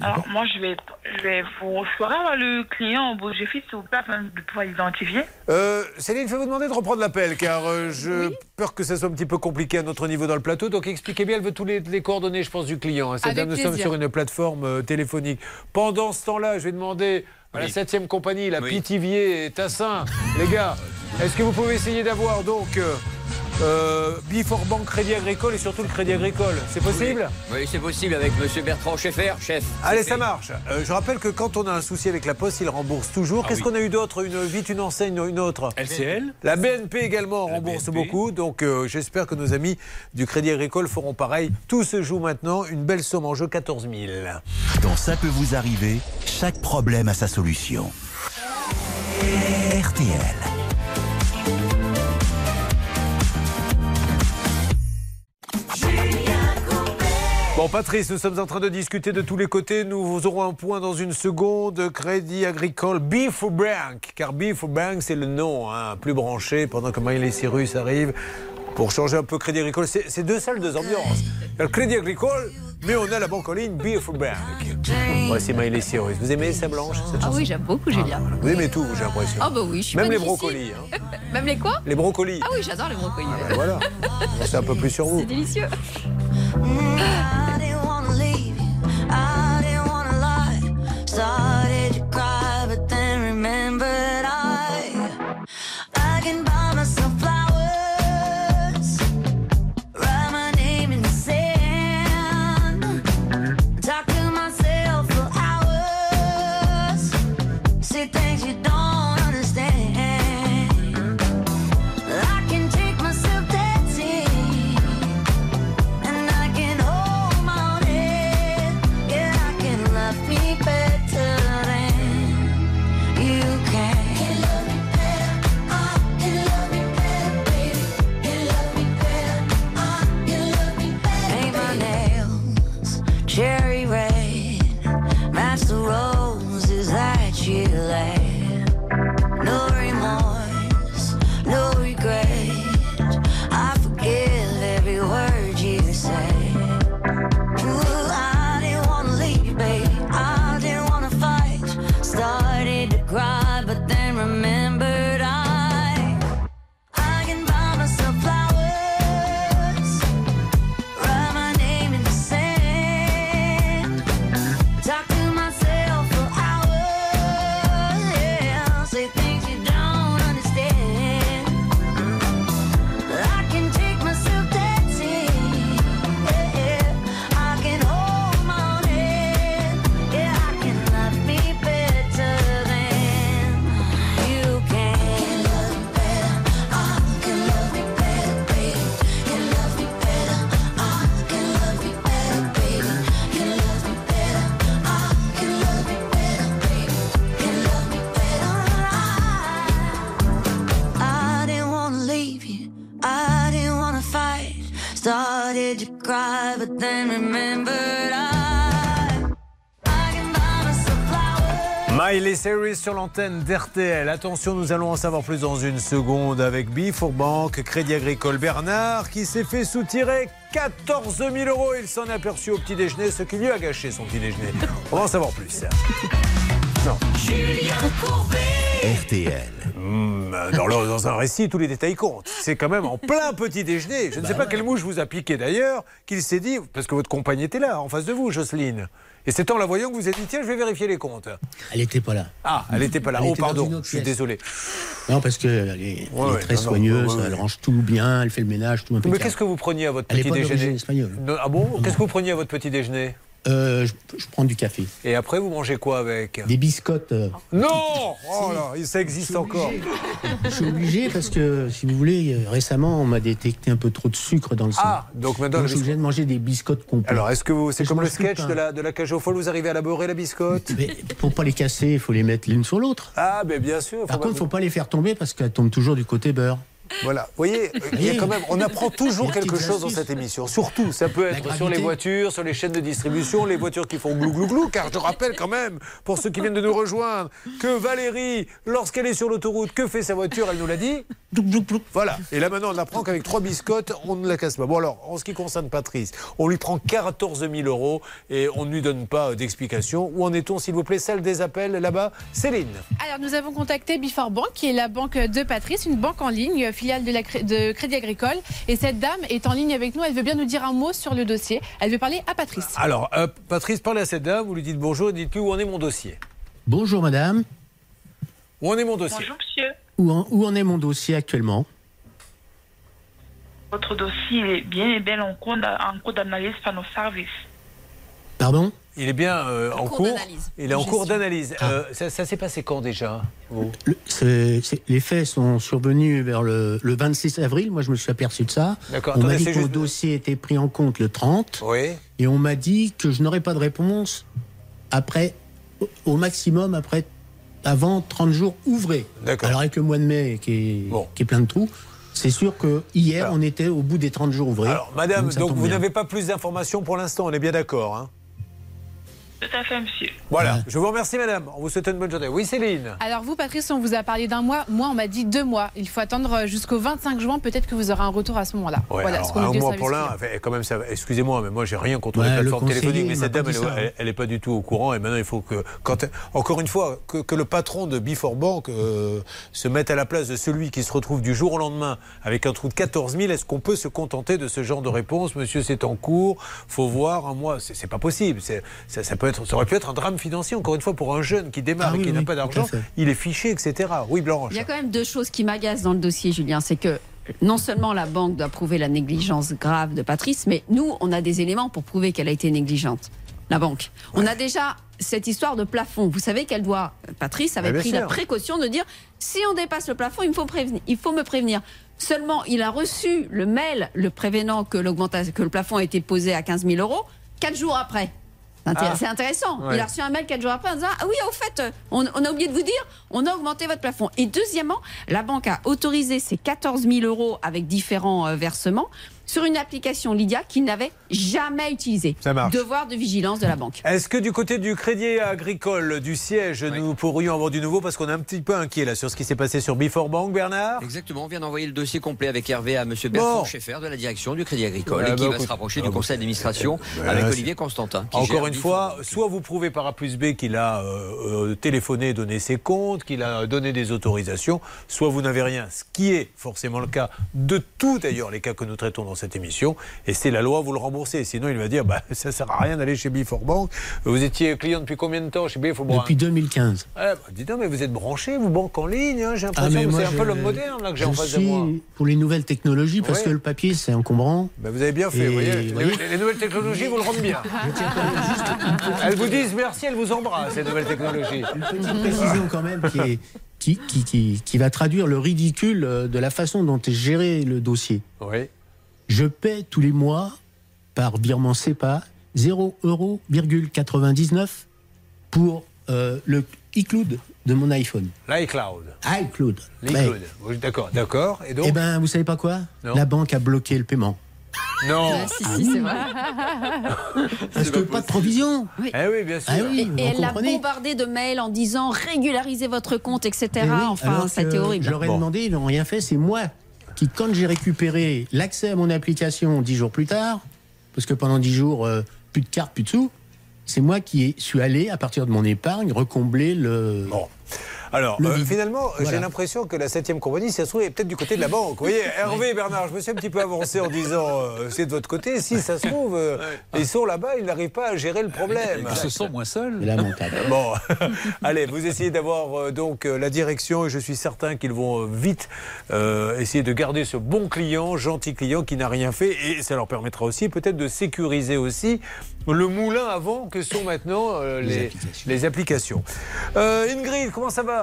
[SPEAKER 27] Alors, moi, je vais, je vais vous avoir le client au bout du fil, s'il vous plaît, afin de pouvoir l'identifier.
[SPEAKER 4] Euh, Céline, je vais vous demander de reprendre l'appel car euh, je peur que ça soit un petit peu compliqué à notre niveau dans le plateau. Donc expliquez bien, elle veut tous les, les coordonnées, je pense, du client. hein. Cette
[SPEAKER 15] Avec
[SPEAKER 4] dame, nous sommes sur une plateforme euh, téléphonique. Pendant ce temps-là, je vais demander à la
[SPEAKER 14] Oui.
[SPEAKER 4] 7 compagnie, la
[SPEAKER 14] Oui.
[SPEAKER 4] Pithiviers et Tassin, les gars, est-ce que vous pouvez essayer d'avoir donc euh, Before Bank Crédit Agricole et surtout le Crédit Agricole C'est possible?
[SPEAKER 14] Oui, c'est possible avec Monsieur Bertrand Schaeffer, chef.
[SPEAKER 4] Allez, ça marche. Euh, je rappelle que quand on a un souci avec la Poste, ils remboursent toujours.
[SPEAKER 14] Ah
[SPEAKER 4] Qu'est-ce
[SPEAKER 14] oui.
[SPEAKER 4] qu'on a eu d'autre? Une, Vite une enseigne, une autre?
[SPEAKER 16] LCL
[SPEAKER 4] La BNP également rembourse beaucoup. Donc euh, j'espère que nos amis du Crédit Agricole feront pareil. Tout se joue maintenant. Une belle somme en jeu, 14 000.
[SPEAKER 1] Dans Ça peut vous arriver, chaque problème a sa solution. RTL.
[SPEAKER 4] Bon, Patrice, nous sommes en train de discuter de tous les côtés. Nous aurons un point dans une seconde. Crédit Agricole Beef Bank. Car Beef Bank, c'est le nom, hein, plus branché pendant que Miley Cyrus arrive. Pour changer un peu Crédit Agricole, c'est c'est deux salles, deux ambiances. Il y a le Crédit Agricole, mais on a la banque en ligne Beef Bank. Voici Miley Cyrus. Vous aimez ça, Blanche cette
[SPEAKER 9] Ah oui, j'aime beaucoup Julien.
[SPEAKER 4] Vous aimez tout, j'ai l'impression.
[SPEAKER 9] Ah bah oui, je suis
[SPEAKER 4] Même les brocolis. hein.
[SPEAKER 9] Même les quoi?
[SPEAKER 4] Les brocolis.
[SPEAKER 9] Ah oui, j'adore les brocolis.
[SPEAKER 4] Ben voilà. Sait un peu plus sur vous.
[SPEAKER 9] C'est délicieux.
[SPEAKER 23] song you
[SPEAKER 4] left. Cyrus sur l'antenne d'RTL. Attention, nous allons en savoir plus dans une seconde avec Banque, Crédit Agricole Bernard qui s'est fait soutirer 14 000 euros. Il s'en est aperçu au petit déjeuner, ce qui lui a gâché son petit déjeuner. On va en savoir plus.
[SPEAKER 12] Julien.
[SPEAKER 1] RTL.
[SPEAKER 4] Hmm, dans, le- dans un récit, tous les détails comptent. C'est quand même en plein petit déjeuner. Je ne sais pas quelle mouche vous a piqué d'ailleurs, qu'il s'est dit, parce que votre compagne était là, en face de vous, Jocelyne. Et c'est en la voyant que vous avez dit, tiens, je vais vérifier les comptes.
[SPEAKER 19] Elle n'était pas là.
[SPEAKER 4] Ah, elle n'était pas là.
[SPEAKER 19] Elle
[SPEAKER 4] oh, pardon, je suis désolé.
[SPEAKER 19] Non, parce qu'elle est, elle est
[SPEAKER 4] ouais,
[SPEAKER 19] très
[SPEAKER 4] non,
[SPEAKER 19] soigneuse,
[SPEAKER 4] ouais, ouais.
[SPEAKER 19] elle range tout bien, elle fait le ménage, tout
[SPEAKER 4] Mais
[SPEAKER 19] impeccable.
[SPEAKER 4] qu'est-ce que vous preniez à votre
[SPEAKER 19] Elle
[SPEAKER 4] petit déjeuner
[SPEAKER 19] espagnole.
[SPEAKER 4] Non, Ah bon Qu'est-ce que vous preniez à votre petit déjeuner
[SPEAKER 19] Euh, je, je prends du café.
[SPEAKER 4] Et après, vous mangez quoi avec
[SPEAKER 19] Des biscottes. euh,
[SPEAKER 4] Non Oh là, ça existe encore.
[SPEAKER 19] Je suis obligé parce que, si vous voulez, euh, récemment, on m'a détecté un peu trop de sucre dans le sang.
[SPEAKER 4] Ah, donc maintenant,
[SPEAKER 19] Donc, je suis obligé de manger des biscottes complètes.
[SPEAKER 4] Alors, est-ce que vous, c'est comme le sketch
[SPEAKER 19] pain.
[SPEAKER 4] de la, de la cage aux folles, vous arrivez à laborer la biscotte?
[SPEAKER 19] Mais pour pas les casser, il faut les mettre l'une sur l'autre.
[SPEAKER 4] Ah, ben bien sûr.
[SPEAKER 19] Par contre, il faut pas les faire tomber parce qu'elles tombent toujours du côté beurre.
[SPEAKER 4] Voilà, vous voyez, il y a quand même, on apprend toujours quelque chose dans cette émission. Surtout, ça peut être sur les voitures, sur les chaînes de distribution, les voitures qui font glou glou glou. Car je rappelle quand même, pour ceux qui viennent de nous rejoindre, que Valérie, lorsqu'elle est sur l'autoroute, que fait sa voiture Elle nous l'a dit. Voilà. Et là maintenant, on apprend qu'avec trois biscottes, on ne la casse pas. Bon alors, en ce qui concerne Patrice, on lui prend 14 000 euros et on ne lui donne pas euh, d'explication. Où en est-on, s'il vous plaît Celle des appels là-bas, Céline?
[SPEAKER 15] Alors, nous avons contacté Before Bank, qui est la banque de Patrice, une banque en ligne, filiale de, la, de Crédit Agricole. Et cette dame est en ligne avec nous. Elle veut bien nous dire un mot sur le dossier. Elle veut parler à Patrice.
[SPEAKER 4] Alors, euh, Patrice, parlez à cette dame, vous lui dites bonjour dites-lui où en est mon dossier.
[SPEAKER 19] Bonjour madame,
[SPEAKER 4] Où en est mon dossier
[SPEAKER 27] Bonjour monsieur.
[SPEAKER 19] où en, où en est mon dossier actuellement
[SPEAKER 27] Votre dossier est bien et bien en cours d'analyse par nos services.
[SPEAKER 19] Pardon?
[SPEAKER 4] Il est bien euh, en,
[SPEAKER 27] cours.
[SPEAKER 4] Il est en cours d'analyse.
[SPEAKER 19] Ah.
[SPEAKER 4] Euh, ça ça s'est passé quand déjà vous?
[SPEAKER 19] Le- Les faits sont survenus vers le, le 26 avril. Moi, je me suis aperçu de ça.
[SPEAKER 4] D'accord,
[SPEAKER 19] On m'a dit que
[SPEAKER 4] juste-
[SPEAKER 19] dossier était pris en compte le 30.
[SPEAKER 4] Oui.
[SPEAKER 19] Et on m'a dit que je n'aurais pas de réponse après, au- maximum après, avant 30 jours ouvrés.
[SPEAKER 4] D'accord.
[SPEAKER 19] Alors avec le mois de mai qui est, qui est plein de trous, c'est sûr que hier on était au bout des 30 jours ouvrés.
[SPEAKER 4] Alors, madame,
[SPEAKER 19] Donc,
[SPEAKER 4] vous n'avez pas plus d'informations pour l'instant, on est bien d'accord. hein?
[SPEAKER 27] Tout à fait, monsieur.
[SPEAKER 4] voilà, je vous remercie, madame. On vous souhaite une bonne journée. Oui, Céline
[SPEAKER 15] Alors, vous, Patrice, on vous a parlé d'un mois. Moi, on m'a dit deux mois. Il faut attendre jusqu'au 25 juin. Peut-être que vous aurez un retour à ce moment-là.
[SPEAKER 4] Ouais,
[SPEAKER 15] voilà
[SPEAKER 4] alors,
[SPEAKER 15] ce
[SPEAKER 4] un mois pour l'un, quand même, ça, excusez-moi, mais moi j'ai rien contre
[SPEAKER 19] Ouais,
[SPEAKER 4] les
[SPEAKER 19] le
[SPEAKER 4] plateformes téléphoniques, mais
[SPEAKER 19] m'a
[SPEAKER 4] cette dame, elle,
[SPEAKER 19] ça.
[SPEAKER 4] elle- elle est pas du tout au courant, et maintenant il faut que, quand, elle- encore une fois, que, que le patron de Before Bank euh, se mette à la place de celui qui se retrouve du jour au lendemain avec un trou de 14 000. Est-ce qu'on peut se contenter de ce genre de réponse? Monsieur, c'est en cours, faut voir un mois, c'est pas possible. Ça, ça peut être, ça aurait pu être un drame financier, encore une fois, pour un jeune qui démarre
[SPEAKER 19] Ah
[SPEAKER 4] et
[SPEAKER 19] oui,
[SPEAKER 4] qui n'a
[SPEAKER 19] oui,
[SPEAKER 4] pas d'argent, il est fiché, etc. Oui, Blanche.
[SPEAKER 9] Il y a quand même deux choses qui m'agacent dans le dossier, Julien. C'est que non seulement la banque doit prouver la négligence grave de Patrice, mais nous, on a des éléments pour prouver qu'elle a été négligente. La banque. On a déjà cette histoire de plafond. Vous savez qu'elle doit. Patrice avait pris
[SPEAKER 4] sûr.
[SPEAKER 9] la précaution de dire si on dépasse le plafond, il me faut prévenir. Il faut me prévenir. Seulement, il a reçu le mail le prévenant que, que le plafond a été posé à 15 000 euros quatre jours après. C'est
[SPEAKER 28] Ah.
[SPEAKER 9] C'est intéressant.
[SPEAKER 28] Ouais.
[SPEAKER 9] Il a reçu un mail quatre jours après en disant Ah oui, au fait, on, on a oublié de vous dire, on a augmenté votre plafond. Et deuxièmement, la banque a autorisé ces 14 000 euros avec différents euh, versements sur une application Lydia qu'il n'avait jamais utilisée.
[SPEAKER 4] Ça marche.
[SPEAKER 9] Devoir de vigilance de la banque.
[SPEAKER 4] Est-ce que du côté du crédit agricole du siège, nous pourrions avoir du nouveau parce qu'on est un petit peu inquiet là sur ce qui s'est passé sur Before Bank, Bernard?
[SPEAKER 14] Exactement, on vient d'envoyer le dossier complet avec Hervé à Monsieur Bertrand
[SPEAKER 4] Bon.
[SPEAKER 14] Schaeffer de la direction du Crédit Agricole
[SPEAKER 4] Ouais,
[SPEAKER 14] et qui
[SPEAKER 4] bah,
[SPEAKER 14] va se rapprocher
[SPEAKER 4] ah,
[SPEAKER 14] du
[SPEAKER 4] bah,
[SPEAKER 14] conseil d'administration
[SPEAKER 4] bah,
[SPEAKER 14] avec Olivier Constantin. qui
[SPEAKER 4] Encore une fois, soit vous prouvez par A plus B qu'il a euh, euh, téléphoné, donné ses comptes, qu'il a donné des autorisations, soit vous n'avez rien. Ce qui est forcément le cas de tous d'ailleurs les cas que nous traitons dans cette émission. Et c'est la loi, vous le remboursez. Sinon, il va dire, bah, ça sert à rien d'aller chez Before Bank. Vous étiez client depuis combien de temps chez Before Bank
[SPEAKER 19] Depuis 2015.
[SPEAKER 4] Ah, bah, dis donc, mais vous êtes branché, vous banque en ligne. hein, J'ai
[SPEAKER 19] Ah,
[SPEAKER 4] l'impression que c'est un peu l'homme moderne là, que j'ai en face de moi.
[SPEAKER 19] pour les nouvelles technologies parce que le papier c'est encombrant.
[SPEAKER 4] Ben, vous avez bien fait,
[SPEAKER 19] Et,
[SPEAKER 4] vous voyez. Les-
[SPEAKER 19] voyez,
[SPEAKER 4] Les, les nouvelles technologies vous le rendent bien. elles vous disent merci, elles vous embrassent, ces nouvelles technologies.
[SPEAKER 19] Une petite précision quand même qui, est- qui, qui, qui- qui va traduire le ridicule euh, de la façon dont est géré le dossier.
[SPEAKER 4] Oui.
[SPEAKER 19] Je paie tous les mois par virement CEPA 0,99€ pour euh, le iCloud de mon iPhone.
[SPEAKER 4] L'iCloud.
[SPEAKER 19] iCloud.
[SPEAKER 4] L'iCloud. Oui, D'accord, d'accord. Et donc
[SPEAKER 19] Eh ben, vous savez pas quoi?
[SPEAKER 4] Non.
[SPEAKER 19] La banque a bloqué le paiement.
[SPEAKER 4] Non.
[SPEAKER 9] Ah, si, si, c'est vrai.
[SPEAKER 19] Parce que pas de provision.
[SPEAKER 9] Oui.
[SPEAKER 4] Eh oui, bien sûr.
[SPEAKER 19] Ah oui,
[SPEAKER 9] Et, elle l'a bombardé de mails en disant régularisez votre compte, etc.
[SPEAKER 19] Eh oui,
[SPEAKER 9] enfin, ça a été horrible.
[SPEAKER 19] Je leur ai demandé, ils n'ont rien fait. C'est moi qui, quand j'ai récupéré l'accès à mon application dix jours plus tard, parce que pendant dix jours, euh, plus de cartes, plus de sous, c'est moi qui suis allé, à partir de mon épargne, recombler le.
[SPEAKER 4] Alors, euh, finalement, j'ai l'impression que la 7 compagnie, si ça se trouve, est peut-être du côté de la banque. Vous voyez, Hervé, Bernard, je me suis un petit peu avancé en disant euh, c'est de votre côté. Si ça se trouve, euh, ils sont là-bas, ils n'arrivent pas à gérer le problème.
[SPEAKER 16] Ils se sentent moins seuls.
[SPEAKER 19] Lamentable.
[SPEAKER 4] Bon, allez, vous essayez d'avoir euh, donc euh, la direction et je suis certain qu'ils vont euh, vite euh, essayer de garder ce bon client, gentil client qui n'a rien fait et ça leur permettra aussi peut-être de sécuriser aussi le moulin avant que sont maintenant euh, les, les applications. Euh, Ingrid, comment ça va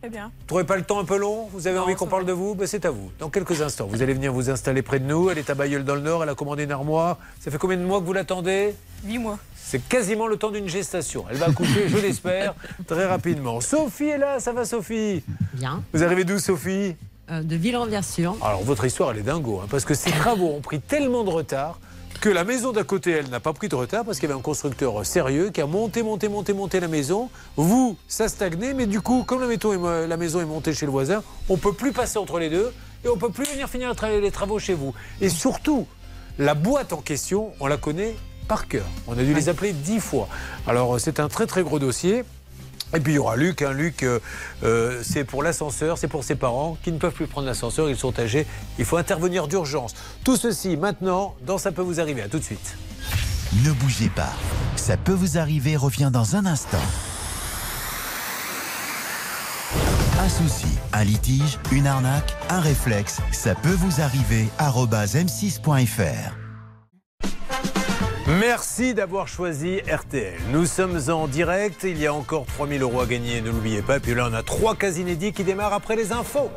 [SPEAKER 28] Très bien.
[SPEAKER 4] vous trouvez pas le temps un peu long Vous avez envie qu'on parle de vous ben, C'est à vous. Dans quelques instants, vous allez venir vous installer près de nous. Elle est à Bayeul dans le Nord, elle a commandé une armoire. Ça fait combien de mois que vous l'attendez
[SPEAKER 28] 8 mois.
[SPEAKER 4] c'est quasiment le temps d'une gestation. Elle va accoucher, je l'espère, très rapidement. Sophie est là, ça va Sophie
[SPEAKER 29] Bien.
[SPEAKER 4] Vous arrivez d'où Sophie
[SPEAKER 29] Euh, de Ville-en-Version.
[SPEAKER 4] Alors votre histoire elle est dingo, hein, parce que ces travaux ont pris tellement de retard que la maison d'à côté, elle, n'a pas pris de retard parce qu'il y avait un constructeur sérieux qui a monté, monté, monté, monté la maison. Vous, ça stagnait, mais du coup, comme la maison est, montée chez le voisin, on peut plus passer entre les deux et on peut plus venir finir les tra- les travaux chez vous. Et surtout, la boîte en question, on la connaît par cœur. On a dû les appeler dix fois. Alors c'est un très très gros dossier. Et puis il y aura Luc. Hein. Luc, euh, euh, c'est pour l'ascenseur, c'est pour ses parents qui ne peuvent plus prendre l'ascenseur, ils sont âgés. Il faut intervenir d'urgence. Tout ceci maintenant, dans Ça peut vous arriver. À tout de suite.
[SPEAKER 1] Ne bougez pas. Ça peut vous arriver revient dans un instant. Un souci, un litige, une arnaque, un réflexe, ça peut vous arriver. arobase m6.fr.
[SPEAKER 4] Merci d'avoir choisi RTL. Nous sommes en direct. Il y a encore 3000 euros à gagner, ne l'oubliez pas. Puis là, on a trois cas inédits qui démarrent après les infos.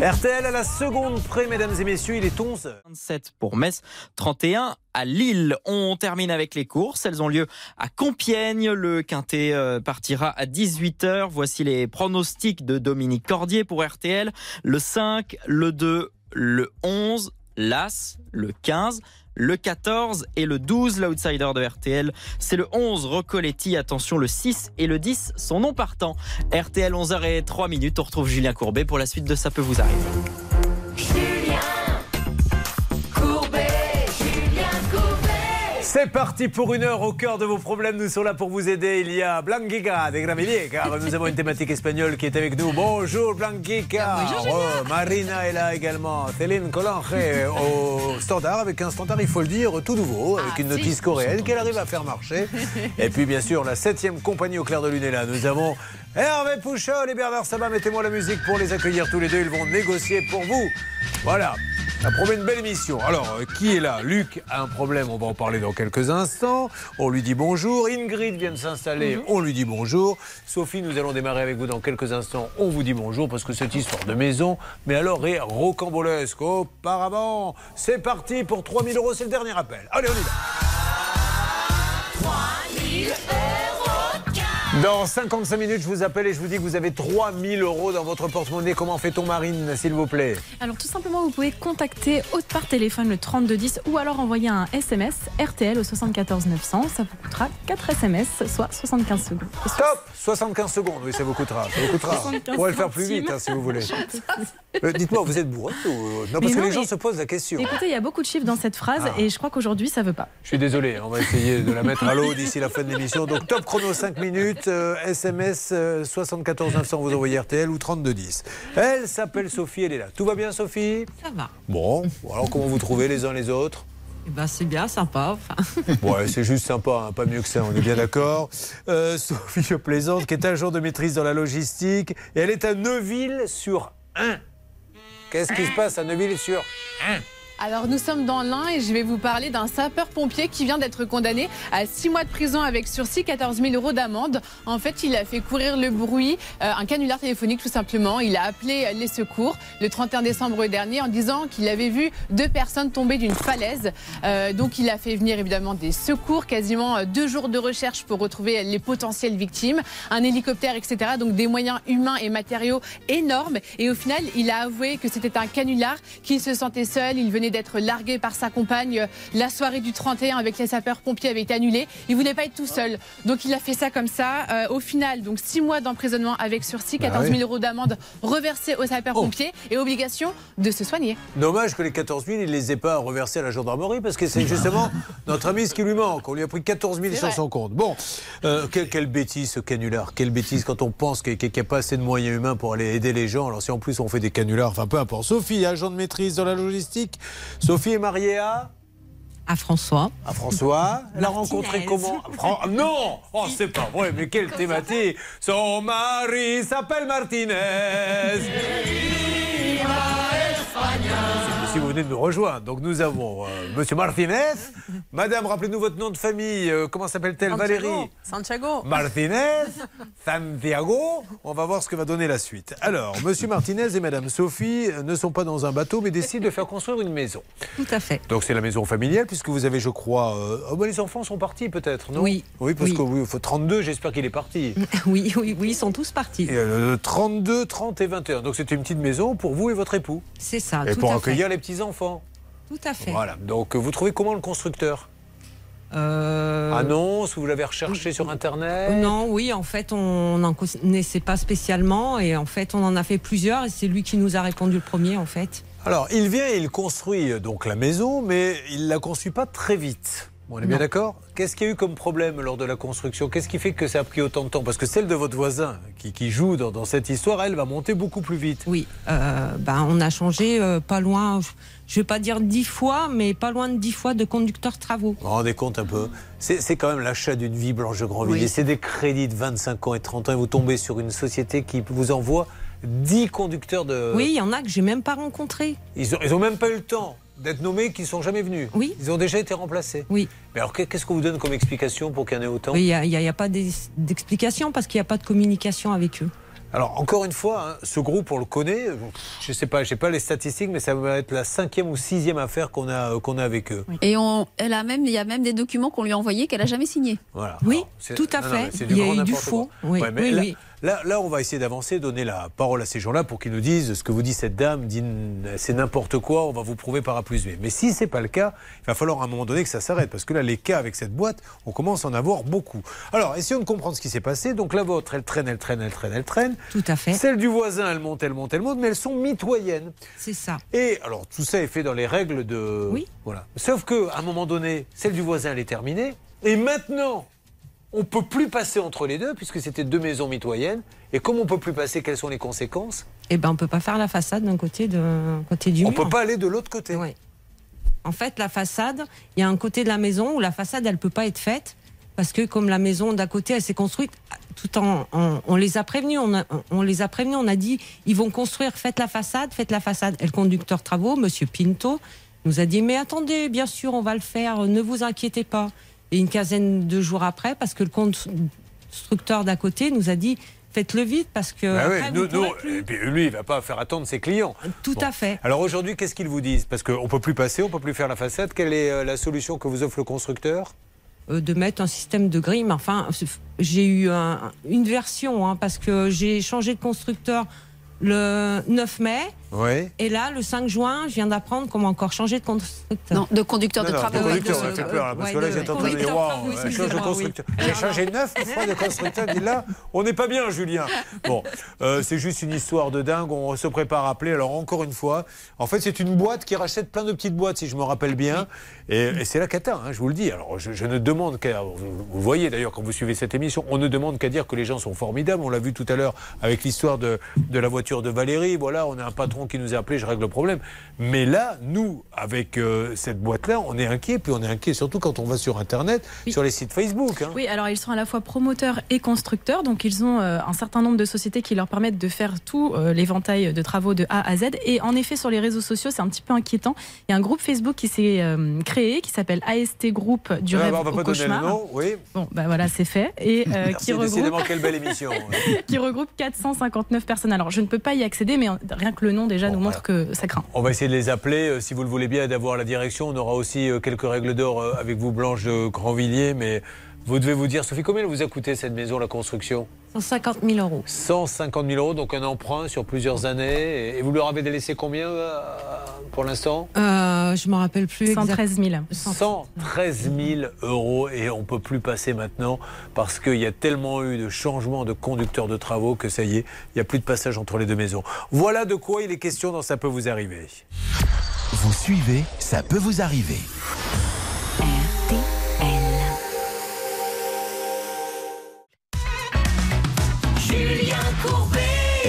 [SPEAKER 4] RTL à la seconde près, mesdames et messieurs, il est 11
[SPEAKER 20] 27 pour Metz, 31 à Lille. On termine avec les courses. Elles ont lieu à Compiègne. Le quintet euh, partira à 18h. Voici les pronostics de Dominique Cordier pour RTL. Le 5, le 2, le 11, l'As, le 15 le 14 et le 12, l'outsider de RTL. C'est le 11, Recoletti. Attention, le 6 et le 10 sont non partants. RTL 11h03 minutes. On retrouve Julien Courbet pour la suite de Ça peut vous arriver.
[SPEAKER 4] C'est parti pour une heure au cœur de vos problèmes. Nous sommes là pour vous aider. Il y a Blanquica de Gravilliers, car nous avons une thématique espagnole qui est avec nous. Bonjour Blanquica. Oh, Marina est là également. Céline Collange au standard, avec un standard, il faut le dire, tout nouveau, avec une notice coréenne qu'elle arrive à faire marcher. Et puis bien sûr, la septième compagnie au clair de lune est là. Nous avons Hervé Pouchol et Bernard Sabat. Mettez-moi la musique pour les accueillir tous les deux. Ils vont négocier pour vous. Voilà. Ça promet une belle émission. Alors, euh, qui est là? Luc a un problème, on va en parler dans quelques instants. On lui dit bonjour. Ingrid vient de s'installer, on lui dit bonjour. Sophie, nous allons démarrer avec vous dans quelques instants. On vous dit bonjour parce que cette histoire de maison, mais alors est rocambolesque. Auparavant, c'est parti pour 3000 euros, c'est le dernier appel. Allez, on y va. Dans 55 minutes, je vous appelle et je vous dis que vous avez 3000 euros dans votre porte-monnaie. Comment fait-on, Marine, s'il vous plaît?
[SPEAKER 13] Alors tout simplement, vous pouvez contacter par téléphone le 3210 ou alors envoyer un SMS RTL au 74 900. Ça vous coûtera 4 SMS, soit 75 secondes.
[SPEAKER 4] Stop 75 secondes, oui, ça vous coûtera. Ça vous coûtera.
[SPEAKER 13] 75
[SPEAKER 4] On va le faire plus vite, hein, si vous voulez. Euh, Dites-moi, vous êtes bourré ou... Non, parce que les gens se posent la question.
[SPEAKER 13] Écoutez, il y a beaucoup de chiffres dans cette phrase
[SPEAKER 4] Ah.
[SPEAKER 13] et je crois qu'aujourd'hui, ça veut pas.
[SPEAKER 4] Je suis désolé, on va essayer de la mettre à l'eau d'ici la fin de l'émission. Donc, top chrono 5 minutes, euh, SMS euh, 74 900, vous envoyez RTL ou 32 10. Elle s'appelle Sophie, elle est là. Tout va bien, Sophie?
[SPEAKER 29] Ça va.
[SPEAKER 4] Bon, alors comment vous trouvez les uns les autres?
[SPEAKER 29] Eh ben, c'est bien, sympa. Enfin,
[SPEAKER 4] Ouais, c'est juste sympa, hein, pas mieux que ça, on est bien d'accord. Euh, Sophie je plaisante, qui est agent de maîtrise dans la logistique, et elle est à Neuville sur 1. Qu'est-ce qui se passe à Neuville sur 1
[SPEAKER 15] Alors nous sommes dans l'Ain et je vais vous parler d'un sapeur-pompier qui vient d'être condamné à 6 mois de prison avec sursis, 14 000 euros d'amende. En fait, il a fait courir le bruit, euh, un canular téléphonique tout simplement. Il a appelé les secours le 31 décembre dernier en disant qu'il avait vu deux personnes tomber d'une falaise. Euh, donc il a fait venir évidemment des secours, quasiment euh, deux jours de recherche pour retrouver les potentielles victimes, un hélicoptère, etc. Donc des moyens humains et matériaux énormes. Et au final, il a avoué que c'était un canular, qu'il se sentait seul, venait d'être largué par sa compagne. La soirée du 31 avec les sapeurs-pompiers avait été annulée. Il voulait pas être tout seul. Donc il a fait ça comme ça. Euh, au final, donc 6 mois d'emprisonnement avec sursis, 14 000
[SPEAKER 4] oui.
[SPEAKER 15] euros d'amende reversés aux sapeurs-pompiers et obligation de se soigner.
[SPEAKER 4] Dommage que les 14 000, il les ait pas reversés à la gendarmerie parce que c'est justement notre ami ce qui lui manque. On lui a pris 14 000
[SPEAKER 15] C'est
[SPEAKER 4] sur son compte. Bon, euh, quelle, quelle bêtise ce canular. Quelle bêtise quand on pense qu'il n'y a pas assez de moyens humains pour aller aider les gens. Alors si en plus on fait des canulars, enfin peu importe. Sophie, agent de maîtrise dans la logistique. Sophie est mariée à
[SPEAKER 29] À François.
[SPEAKER 4] à François. Elle a
[SPEAKER 29] Martinez.
[SPEAKER 4] rencontré comment? Fran- Non Oh, c'est pas vrai, mais quelle thématique Son mari s'appelle Martinez si vous venez de nous rejoindre. Donc nous avons euh, Monsieur Martinez. Madame, rappelez-nous votre nom de famille. Euh, comment s'appelle-t-elle? Valérie
[SPEAKER 17] Santiago.
[SPEAKER 4] Martinez, Santiago. On va voir ce que va donner la suite. Alors, Monsieur Martinez et Madame Sophie euh, ne sont pas dans un bateau, mais décident de faire construire une maison.
[SPEAKER 29] Tout à fait.
[SPEAKER 4] Donc c'est la maison familiale, puisque vous avez, je crois... euh, oh, bah, les enfants sont partis peut-être, non?
[SPEAKER 29] Oui.
[SPEAKER 4] Oui, parce
[SPEAKER 29] Oui.
[SPEAKER 4] que oui, faut 32, j'espère qu'il est parti.
[SPEAKER 29] Oui, oui, oui, ils sont tous partis.
[SPEAKER 4] Et, euh, 32, 30 et 21. Donc c'était une petite maison pour vous et votre époux.
[SPEAKER 29] C'est ça,
[SPEAKER 4] et
[SPEAKER 29] tout
[SPEAKER 4] pour
[SPEAKER 29] à
[SPEAKER 4] accueillir
[SPEAKER 29] fait.
[SPEAKER 4] les petits-enfants.
[SPEAKER 29] Tout à fait.
[SPEAKER 4] Voilà. Donc euh, vous trouvez comment le constructeur?
[SPEAKER 29] Euh,
[SPEAKER 4] Annonce, vous l'avez recherché sur Internet?
[SPEAKER 29] Euh, Non, oui, en fait, on n'en connaissait pas spécialement et en fait, on en a fait plusieurs et c'est lui qui nous a répondu le premier, en fait.
[SPEAKER 4] Alors, il vient et il construit euh, donc la maison, mais il la construit pas très vite. On est bien d'accord? Qu'est-ce qu'il y a eu comme problème lors de la construction? Qu'est-ce qui fait que ça a pris autant de temps? Parce que celle de votre voisin qui, qui joue dans, dans cette histoire, elle va monter beaucoup plus vite.
[SPEAKER 29] Oui, euh, ben, on a changé euh, pas loin, je vais pas dire dix fois, mais pas loin de dix fois de conducteur travaux.
[SPEAKER 4] Vous vous rendez compte un peu? C'est c'est quand même l'achat d'une vie blanche de Grandvilliers.
[SPEAKER 29] Oui.
[SPEAKER 4] C'est des crédits de 25 ans et 30 ans et vous tombez sur une société qui vous envoie 10 conducteurs de...
[SPEAKER 29] Oui, il y en a que j'ai même pas rencontrés.
[SPEAKER 4] Ils ont, ils ont même pas eu le temps d'être nommés, qui sont jamais venus.
[SPEAKER 29] Oui.
[SPEAKER 4] Ils ont déjà été remplacés.
[SPEAKER 29] Oui.
[SPEAKER 4] Mais alors, qu'est- qu'est-ce qu'on vous donne comme explication pour qu'il y en ait autant
[SPEAKER 29] Oui, Il n'y a, pas d'ex- d'explication parce qu'il n'y a pas de communication avec eux.
[SPEAKER 4] Alors, encore une fois, hein, ce groupe, on le connaît. Je sais pas, je sais pas les statistiques, mais ça va être la cinquième ou sixième affaire qu'on a, euh, qu'on a avec eux.
[SPEAKER 9] Et on, elle a même, il y a même des documents qu'on lui a envoyés qu'elle a jamais signés.
[SPEAKER 4] Voilà.
[SPEAKER 29] Oui,
[SPEAKER 4] Alors,
[SPEAKER 29] tout à
[SPEAKER 4] non,
[SPEAKER 29] fait. Il y a eu du faux. Oui,
[SPEAKER 4] Ouais, mais
[SPEAKER 29] oui,
[SPEAKER 4] là,
[SPEAKER 29] oui.
[SPEAKER 4] Là, là, on va essayer d'avancer, donner la parole à ces gens-là pour qu'ils nous disent ce que vous dit cette dame, c'est n'importe quoi, on va vous prouver par A plus B. Mais si c'est pas le cas, il va falloir à un moment donné que ça s'arrête, parce que là, les cas avec cette boîte, on commence à en avoir beaucoup. Alors, essayons de comprendre ce qui s'est passé. Donc la vôtre, elle traîne, elle traîne, elle traîne, elle traîne.
[SPEAKER 29] Tout à fait.
[SPEAKER 4] Celle du voisin, elle monte, elle monte, elle monte, mais elles sont mitoyennes.
[SPEAKER 29] C'est ça.
[SPEAKER 4] Et alors, tout ça est fait dans les règles de.
[SPEAKER 29] Oui.
[SPEAKER 4] Voilà. Sauf que, à un moment donné, celle du voisin, elle est terminée. Et maintenant, on peut plus passer entre les deux, puisque c'était deux maisons mitoyennes. Et comme on peut plus passer, quelles sont les conséquences?
[SPEAKER 29] Eh ben, on peut pas faire la façade d'un côté, côté du
[SPEAKER 4] On
[SPEAKER 29] mur.
[SPEAKER 4] peut pas aller de l'autre côté.
[SPEAKER 29] Oui. En fait, la façade, il y a un côté de la maison où la façade, elle peut pas être faite parce que comme la maison d'à côté, elle s'est construite tout en, en- on les a prévenus, on, a- on les a prévenus, on a dit ils vont construire, faites la façade, faites la façade. Et le conducteur travaux, Monsieur Pinto, nous a dit mais attendez, bien sûr, on va le faire, ne vous inquiétez pas. Et une quinzaine de jours après, parce que le constructeur d'à côté nous a dit faites-le vite parce que
[SPEAKER 4] Bah oui, nous- nous-
[SPEAKER 29] plus.
[SPEAKER 4] et puis lui, il va pas faire attendre ses clients.
[SPEAKER 29] Tout
[SPEAKER 4] Bon.
[SPEAKER 29] à fait.
[SPEAKER 4] Alors aujourd'hui, qu'est-ce qu'ils vous disent? Parce qu'on peut plus passer, on peut plus faire la façade. Quelle est euh, la solution que vous offre le constructeur?
[SPEAKER 29] Euh, de mettre un système de grille. Mais enfin, j'ai eu un- une version hein, parce que j'ai changé de constructeur le 9 mai.
[SPEAKER 4] Oui.
[SPEAKER 29] Et là, le 5 juin, je viens d'apprendre qu'on m'a encore changé de constructeur.
[SPEAKER 9] Non, de conducteur
[SPEAKER 4] Non, non, de conducteur, ça fait peur, là, parce que là, j'étais en train de dire, waouh, change de constructeur. J'ai changé neuf fois de constructeur, dit là, on n'est pas bien, Julien. Bon, euh, c'est juste une histoire de dingue, on se prépare à appeler. Alors, encore une fois, en fait, c'est une boîte qui rachète plein de petites boîtes, si je me rappelle bien. Et, et c'est la cata, hein, je vous le dis. Alors, je, je ne demande qu'à. Vous, vous voyez d'ailleurs, quand vous suivez cette émission, on ne demande qu'à dire que les gens sont formidables. On l'a vu tout à l'heure avec l'histoire de, de la voiture de Valérie. Voilà, on a un patron qui nous a appelé, je règle le problème. Mais là, nous, avec euh, cette boîte-là, on est inquiet. Puis on est inquiet surtout quand on va sur Internet, sur les sites Facebook. hein.
[SPEAKER 13] Oui, alors ils sont à la fois promoteurs et constructeurs, donc ils ont euh, un certain nombre de sociétés qui leur permettent de faire tout euh, l'éventail de travaux de A à Z. Et en effet, sur les réseaux sociaux, c'est un petit peu inquiétant. Il y a un groupe Facebook qui s'est créé, qui s'appelle AST Group du
[SPEAKER 4] Ah,
[SPEAKER 13] rêve
[SPEAKER 4] bah, on va
[SPEAKER 13] au
[SPEAKER 4] pas donner le
[SPEAKER 13] cauchemar.
[SPEAKER 4] nom, oui.
[SPEAKER 13] Bon, bah voilà, c'est fait. Et
[SPEAKER 4] Merci,
[SPEAKER 13] qui regroupe
[SPEAKER 4] quelle belle émission.
[SPEAKER 13] qui regroupe 459 personnes. Alors, je ne peux pas y accéder, mais rien que le nom déjà nous montre que ça craint.
[SPEAKER 4] On va essayer de les appeler, euh, si vous le voulez bien, et d'avoir la direction. On aura aussi euh, quelques règles d'or euh, avec vous, Blanche de Grandvilliers. Mais vous devez vous dire, Sophie, combien elle vous a coûté cette maison, la construction
[SPEAKER 29] 150 000 euros.
[SPEAKER 4] 150 000 euros, donc un emprunt sur plusieurs années. Et- vous leur avez délaissé combien euh, pour l'instant
[SPEAKER 29] Euh, je me rappelle plus.
[SPEAKER 13] 113 000.
[SPEAKER 4] 113 000 euros et on peut plus passer maintenant parce qu'il y a tellement eu de changements de conducteurs de travaux que ça y est, il n'y a plus de passage entre les deux maisons. Voilà de quoi il est question dans Ça peut vous arriver.
[SPEAKER 1] Vous suivez, ça peut vous arriver.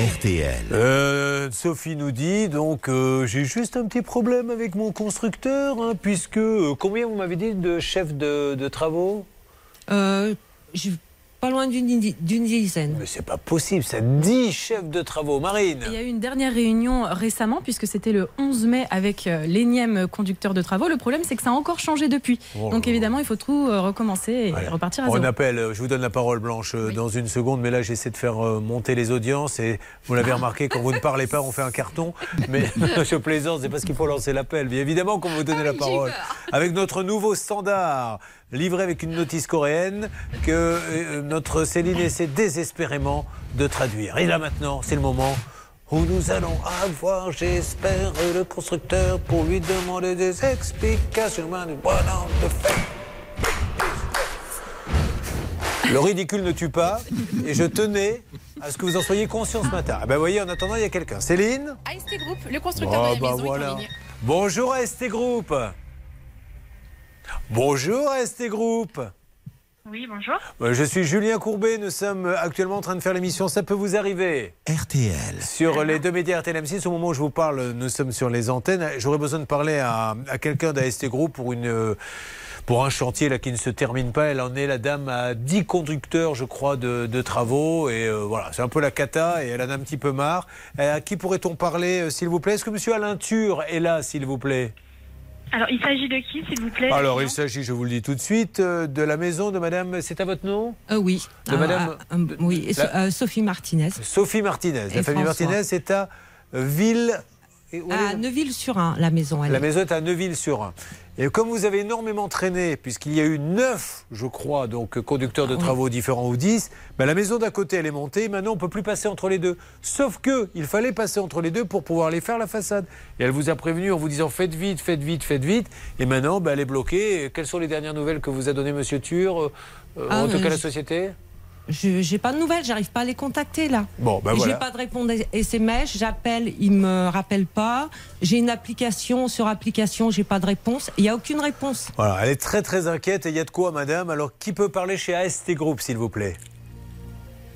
[SPEAKER 1] RTL.
[SPEAKER 4] Euh, Sophie nous dit donc euh, j'ai juste un petit problème avec mon constructeur hein, puisque euh, combien vous m'avez dit de chef de, de travaux?
[SPEAKER 29] Euh, je- pas loin d'une di- d'une dizaine.
[SPEAKER 4] Mais c'est pas possible, ça 10 chefs de travaux, Marine.
[SPEAKER 13] Il y a eu une dernière réunion récemment, puisque c'était le 11 mai avec euh, l'énième conducteur de travaux. Le problème, c'est que ça a encore changé depuis.
[SPEAKER 4] Oh
[SPEAKER 13] Donc évidemment, il faut tout euh, recommencer et repartir à
[SPEAKER 4] On appelle, euh, je vous donne la parole Blanche dans une seconde, mais là j'essaie de faire monter les audiences et vous l'avez remarqué, quand vous ne parlez pas, on fait un carton. Mais je plaisante, c'est parce qu'il faut lancer l'appel. Bien évidemment qu'on va vous donner la parole. Avec notre nouveau standard, livré avec une notice coréenne, que euh, notre Céline essaie désespérément de traduire. Et là maintenant, c'est le moment où nous allons avoir, j'espère, le constructeur pour lui demander des explications. Le ridicule ne tue pas, et je tenais à ce que vous en soyez conscient ce matin. Ah ben, voyez, en attendant, il y a quelqu'un. Céline
[SPEAKER 15] AST Group, le constructeur
[SPEAKER 4] Ah,
[SPEAKER 15] de la
[SPEAKER 4] bah
[SPEAKER 15] maison, est
[SPEAKER 4] voilà.
[SPEAKER 15] en ligne.
[SPEAKER 4] Bonjour AST Group. Bonjour AST Group.
[SPEAKER 27] Oui, bonjour.
[SPEAKER 4] Euh, Je suis Julien Courbet, nous sommes actuellement en train de faire l'émission Ça peut vous arriver
[SPEAKER 1] RTL.
[SPEAKER 4] Sur les deux médias RTL M6, au moment où je vous parle, nous sommes sur les antennes. J'aurais besoin de parler à, à quelqu'un d'AST Group pour une... euh, Pour un chantier là, qui ne se termine pas, elle en est la dame à 10 conducteurs, je crois, de, de travaux. Et euh, voilà, c'est un peu la cata et elle en a un petit peu marre. Euh, à qui pourrait-on parler, euh, s'il vous plaît? Est-ce que monsieur Alain Tur est là, s'il vous plaît?
[SPEAKER 27] Alors, il s'agit de qui, s'il vous plaît
[SPEAKER 4] Alors, il s'agit, je vous le dis tout de suite, euh, de la maison de madame. C'est à votre nom?
[SPEAKER 29] Euh, oui.
[SPEAKER 4] De
[SPEAKER 29] Ah,
[SPEAKER 4] madame-
[SPEAKER 29] ah, euh, oui,
[SPEAKER 4] La-
[SPEAKER 29] euh, Sophie Martinez.
[SPEAKER 4] Sophie Martinez. La famille
[SPEAKER 29] François.
[SPEAKER 4] Martinez est à Ville.
[SPEAKER 29] À Neuville-sur-Ain, la maison. Elle
[SPEAKER 4] La
[SPEAKER 29] est.
[SPEAKER 4] maison est à Neuville-sur-Ain. Et comme vous avez énormément traîné, puisqu'il y a eu neuf, je crois, donc conducteurs de travaux différents ou 10, ben, la maison d'à côté, elle est montée. Maintenant, on ne peut plus passer entre les deux. Sauf que il fallait passer entre les deux pour pouvoir aller faire la façade. Et elle vous a prévenu en vous disant faites vite, faites vite, faites vite. Et maintenant, ben, elle est bloquée. Et quelles sont les dernières nouvelles que vous a donné Monsieur Tur, euh,
[SPEAKER 29] Ah,
[SPEAKER 4] en tout cas la société?
[SPEAKER 29] Je j'ai pas de nouvelles, j'arrive pas à les contacter là.
[SPEAKER 4] Bon, ben
[SPEAKER 29] J'ai
[SPEAKER 4] voilà.
[SPEAKER 29] pas de réponse SMS, j'appelle, ils me rappellent pas. J'ai une application sur application, j'ai pas de réponse. Il y a aucune réponse.
[SPEAKER 4] Voilà, elle est très très inquiète et il y a de quoi, madame? Alors, qui peut parler chez AST Group, s'il vous plaît?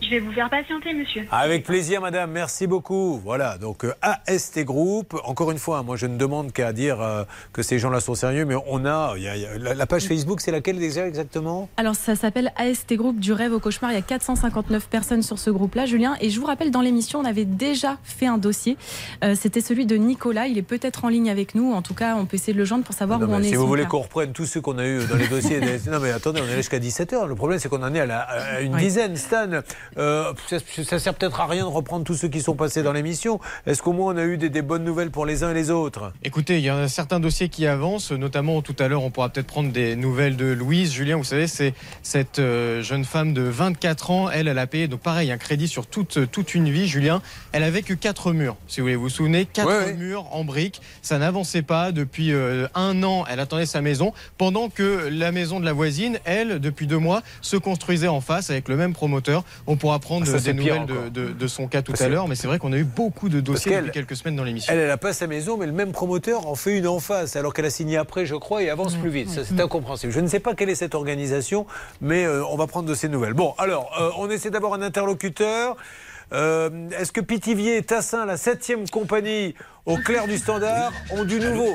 [SPEAKER 27] Je vais vous faire patienter, monsieur.
[SPEAKER 4] Avec plaisir, madame. Merci beaucoup. Voilà, donc euh, AST Group. Encore une fois, hein, moi, je ne demande qu'à dire euh, que ces gens-là sont sérieux, mais on a, il y a- il y a- la, la page Facebook, c'est laquelle déjà exactement?
[SPEAKER 13] Alors ça s'appelle AST Group du rêve au cauchemar. Il y a 459 personnes sur ce groupe-là, Julien. Et je vous rappelle, dans l'émission, on avait déjà fait un dossier. Euh, C'était celui de Nicolas. Il est peut-être en ligne avec nous. En tout cas, on peut essayer de le joindre pour savoir
[SPEAKER 4] Non,
[SPEAKER 13] où on est.
[SPEAKER 4] Si vous voulez qu'on reprenne tous ceux qu'on a eu dans les dossiers. des- Non, mais attendez, on est jusqu'à 17h. Le problème, c'est qu'on en est à, la- à une
[SPEAKER 13] Oui.
[SPEAKER 4] dizaine. Stan, euh, ça, ça sert peut-être à rien de reprendre tous ceux qui sont passés dans l'émission. Est-ce qu'au moins on a eu des, des bonnes nouvelles pour les uns et les autres?
[SPEAKER 25] Écoutez, il y a certains dossiers qui avancent, notamment tout à l'heure, on pourra peut-être prendre des nouvelles de Louise. Julien, vous savez, c'est cette euh, jeune femme de 24 ans. Elle, elle a payé, donc pareil, un crédit sur toute, toute une vie. Julien, elle avait que quatre murs, si vous voulez. Vous vous souvenez, quatre
[SPEAKER 4] Ouais, ouais.
[SPEAKER 25] murs en briques. Ça n'avançait pas. Depuis euh, un an, elle attendait sa maison, pendant que la maison de la voisine, elle, depuis deux mois, se construisait en face avec le même promoteur. On pourra prendre
[SPEAKER 4] Ah,
[SPEAKER 25] des nouvelles de,
[SPEAKER 4] encore.
[SPEAKER 25] de- de son cas tout
[SPEAKER 4] Parce
[SPEAKER 25] à l'heure, mais c'est vrai qu'on a eu beaucoup de dossiers depuis quelques semaines dans l'émission.
[SPEAKER 4] Elle, elle a pas sa maison, mais le même promoteur en fait une en face, alors qu'elle a signé après, je crois, et avance plus vite. Ça, c'est incompréhensible. Je ne sais pas quelle est cette organisation, mais euh, on va prendre de ces nouvelles. Bon, alors, euh, on essaie d'avoir un interlocuteur. Euh, Est-ce que Pithiviers et Tassin, la septième compagnie au clair du standard, ont du nouveau?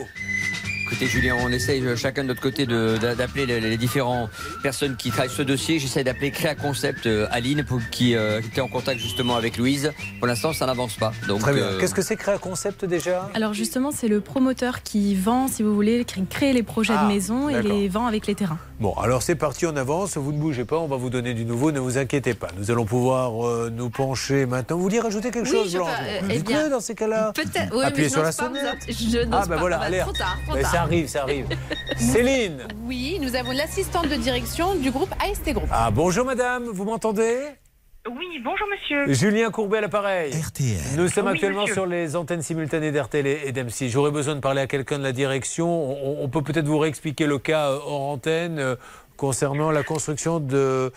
[SPEAKER 14] Écoutez, Julien, on essaye euh, chacun de notre côté d'appeler les, les différentes personnes qui travaillent ce dossier. J'essaie d'appeler Créa Concept euh, Aline, pour, qui, euh, qui était en contact justement avec Louise. Pour l'instant, ça n'avance pas. Donc,
[SPEAKER 4] Très bien.
[SPEAKER 14] euh,
[SPEAKER 4] Qu'est-ce que c'est Créa Concept déjà?
[SPEAKER 13] Alors justement, c'est le promoteur qui vend, si vous voulez, cré- créer les projets
[SPEAKER 4] Ah,
[SPEAKER 13] de maison et les vend avec les terrains.
[SPEAKER 4] Bon, alors c'est parti, on avance. Vous ne bougez pas, on va vous donner du nouveau. Ne vous inquiétez pas. Nous allons pouvoir euh, nous pencher maintenant. Vous vouliez rajouter quelque
[SPEAKER 9] Oui,
[SPEAKER 4] chose, Blanche
[SPEAKER 9] euh, eh
[SPEAKER 4] dites-le
[SPEAKER 9] bien,
[SPEAKER 4] dans ces cas-là?
[SPEAKER 9] Peut-être. Oui, mais
[SPEAKER 4] Appuyez
[SPEAKER 9] je
[SPEAKER 4] sur la
[SPEAKER 9] pas vous
[SPEAKER 4] sonnette.
[SPEAKER 9] Je
[SPEAKER 4] Ah, ben
[SPEAKER 9] pas.
[SPEAKER 4] voilà,
[SPEAKER 9] Bah,
[SPEAKER 4] allez.
[SPEAKER 9] Trop tard, trop tard.
[SPEAKER 4] Ça arrive, ça arrive. Céline
[SPEAKER 15] Oui, nous avons l'assistante de direction du groupe AST Group.
[SPEAKER 4] Ah, bonjour madame, vous m'entendez?
[SPEAKER 30] Oui, bonjour monsieur.
[SPEAKER 4] Julien Courbet à l'appareil.
[SPEAKER 1] RTL.
[SPEAKER 4] Nous sommes
[SPEAKER 30] Oui,
[SPEAKER 4] actuellement
[SPEAKER 30] monsieur.
[SPEAKER 4] sur les antennes simultanées d'RTL et d'M6. J'aurais besoin de parler à quelqu'un de la direction. On, on peut peut-être vous réexpliquer le cas euh, hors antenne euh, concernant la construction de,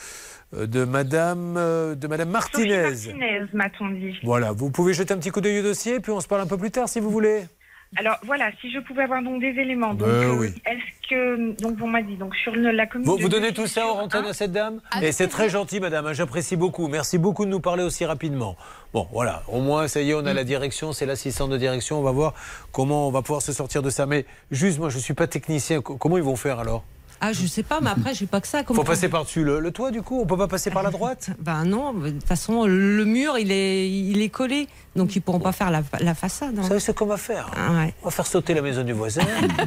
[SPEAKER 4] de Madame, euh, de Madame Martinez.
[SPEAKER 30] Sophie Martinez, m'a-t-on dit.
[SPEAKER 4] Voilà, vous pouvez jeter un petit coup d'œil au dossier, puis on se parle un peu plus tard si vous voulez.
[SPEAKER 30] Alors voilà, si je pouvais avoir donc des éléments. Donc,
[SPEAKER 4] Euh,
[SPEAKER 30] euh,
[SPEAKER 4] oui.
[SPEAKER 30] Est-ce que donc on m'a dit donc sur le- la commune.
[SPEAKER 4] Vous,
[SPEAKER 30] de
[SPEAKER 4] vous donnez tout ça hors antenne à cette dame
[SPEAKER 30] Avec
[SPEAKER 4] Et c'est très gentil, madame, hein, j'apprécie beaucoup. Merci beaucoup de nous parler aussi rapidement. Bon, voilà, au moins, ça y est, on a la direction, c'est l'assistant de direction. On va voir comment on va pouvoir se sortir de ça. Mais juste, moi, je ne suis pas technicien. Co- Comment ils vont faire alors?
[SPEAKER 29] Ah, je sais pas, mais après, j'ai pas que ça.
[SPEAKER 4] Il faut passer par-dessus le, le toit, du coup On peut pas passer par la droite?
[SPEAKER 29] Ben non, de toute façon, le mur, il est, il est collé. Donc, ils pourront pas faire la, la façade. hein.
[SPEAKER 4] Vous savez ce qu'on va faire
[SPEAKER 29] Ah ouais.
[SPEAKER 4] On va faire sauter la maison du voisin.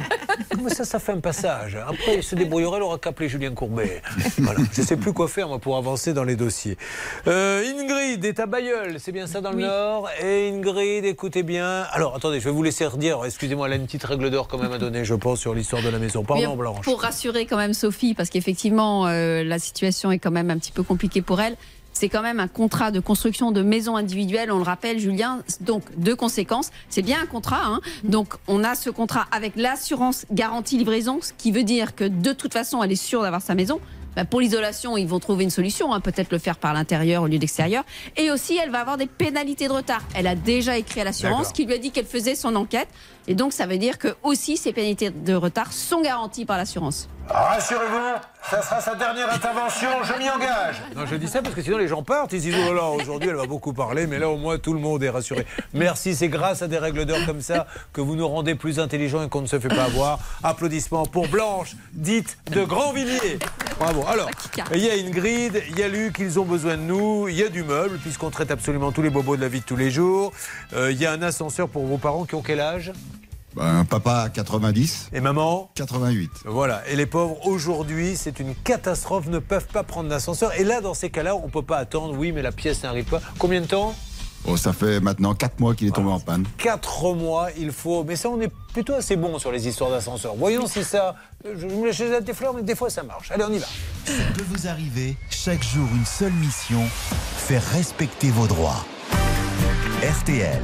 [SPEAKER 4] Comme ça, ça fait un passage? Après, il se débrouillerait, il aura qu'à appeler Julien Courbet. Voilà. Je ne sais plus quoi faire, moi, pour avancer dans les dossiers. Euh, Ingrid est à Bayeul, c'est bien ça dans le Nord? Et Ingrid, écoutez bien. Alors, attendez, je vais vous laisser redire. Excusez-moi, elle a une petite règle d'or quand même à donner, je pense, sur l'histoire de la maison. Pardon,
[SPEAKER 9] Oui,
[SPEAKER 4] Blanche.
[SPEAKER 9] Pour rassurer quand même Sophie, parce qu'effectivement, euh, la situation est quand même un petit peu compliquée pour elle. C'est quand même un contrat de construction de maison individuelle, on le rappelle, Julien. Donc, deux conséquences. C'est bien un contrat. hein. Donc, on a ce contrat avec l'assurance garantie livraison, ce qui veut dire que de toute façon, elle est sûre d'avoir sa maison. Bah, pour l'isolation, ils vont trouver une solution, hein, peut-être le faire par l'intérieur au lieu d'extérieur. Et aussi, elle va avoir des pénalités de retard. Elle a déjà écrit à l'assurance qui lui a dit qu'elle faisait son enquête. Et donc, ça veut dire que aussi ces pénalités de retard sont garanties par l'assurance.
[SPEAKER 4] Rassurez-vous, ça sera sa dernière intervention, je m'y engage. Non, je dis ça parce que sinon les gens partent, ils se disent oh là là, aujourd'hui elle va beaucoup parler, mais là au moins tout le monde est rassuré. Merci, c'est grâce à des règles d'or comme ça que vous nous rendez plus intelligents et qu'on ne se fait pas avoir. Applaudissements pour Blanche, dite de Grandvilliers. Bravo. Alors, il y a Ingrid, il y a Luc, ils ont besoin de nous, il y a du meuble puisqu'on traite absolument tous les bobos de la vie de tous les jours. Euh, Il y a un ascenseur pour vos parents qui ont quel âge?
[SPEAKER 21] Ben, papa 90.
[SPEAKER 4] Et maman
[SPEAKER 21] 88.
[SPEAKER 4] Voilà, et les pauvres, aujourd'hui, c'est une catastrophe, ne peuvent pas prendre d'ascenseur. Et là, dans ces cas-là, on ne peut pas attendre, oui, mais la pièce n'arrive pas. Combien de temps?
[SPEAKER 21] Oh, ça fait maintenant 4 mois qu'il est tombé en panne.
[SPEAKER 4] Quatre mois, il faut. Mais ça, on est plutôt assez bon sur les histoires d'ascenseur. Voyons si ça. Je me laisse les des fleurs, mais des fois, ça marche. Allez, on y va.
[SPEAKER 1] Ça peut vous arriver, chaque jour une seule mission, faire respecter vos droits. RTL.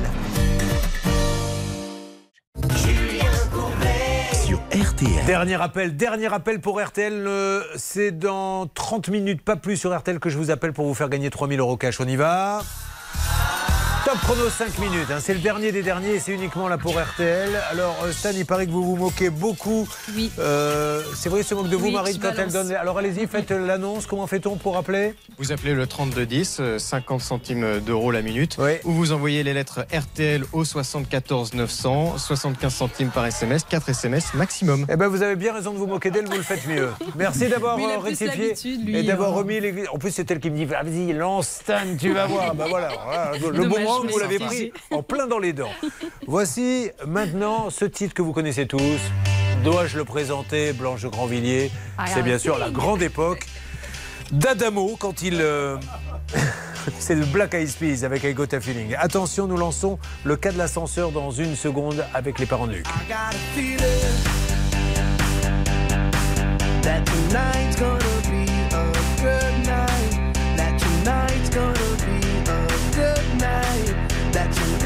[SPEAKER 1] Sur RTL.
[SPEAKER 4] Dernier appel, dernier appel pour RTL. euh, C'est dans 30 minutes, pas plus sur RTL, que je vous appelle pour vous faire gagner 3000 euros cash. On y va? Top chrono 5 minutes, hein. c'est le dernier des derniers et c'est uniquement là pour RTL. Alors euh, Stan, il paraît que vous vous moquez beaucoup.
[SPEAKER 29] Oui.
[SPEAKER 4] Euh, c'est vrai, se moque de vous,
[SPEAKER 29] Oui,
[SPEAKER 4] Marie,
[SPEAKER 29] je
[SPEAKER 4] quand elle donne. Alors allez-y, faites l'annonce. Comment fait-on pour appeler?
[SPEAKER 25] Vous appelez le 3210, euh, 50 centimes d'euros la minute, ou vous envoyez les lettres RTL au 74 900, 75 centimes par SMS, 4 SMS maximum.
[SPEAKER 4] Eh ben, vous avez bien raison de vous moquer d'elle, vous le faites mieux. Merci d'avoir
[SPEAKER 25] il
[SPEAKER 4] euh, rectifié
[SPEAKER 25] lui,
[SPEAKER 4] et d'avoir
[SPEAKER 25] hein.
[SPEAKER 4] remis les. En plus, c'est elle qui me dit vas-y, lance Stan, tu vas voir. Ben voilà, voilà, le
[SPEAKER 25] Dommage,
[SPEAKER 4] boomerang, vous l'avez pris en plein dans les dents. Voici maintenant ce titre que vous connaissez tous. Dois-je le présenter, Blanche de Grandvilliers?
[SPEAKER 9] Ah,
[SPEAKER 4] C'est bien sûr la grande époque d'Adamo quand il. euh, C'est le Black Eyed Peas avec I Got a Feeling. Attention, nous lançons le cas de l'ascenseur dans une seconde avec les parents de Luc.
[SPEAKER 12] got a night. That tonight's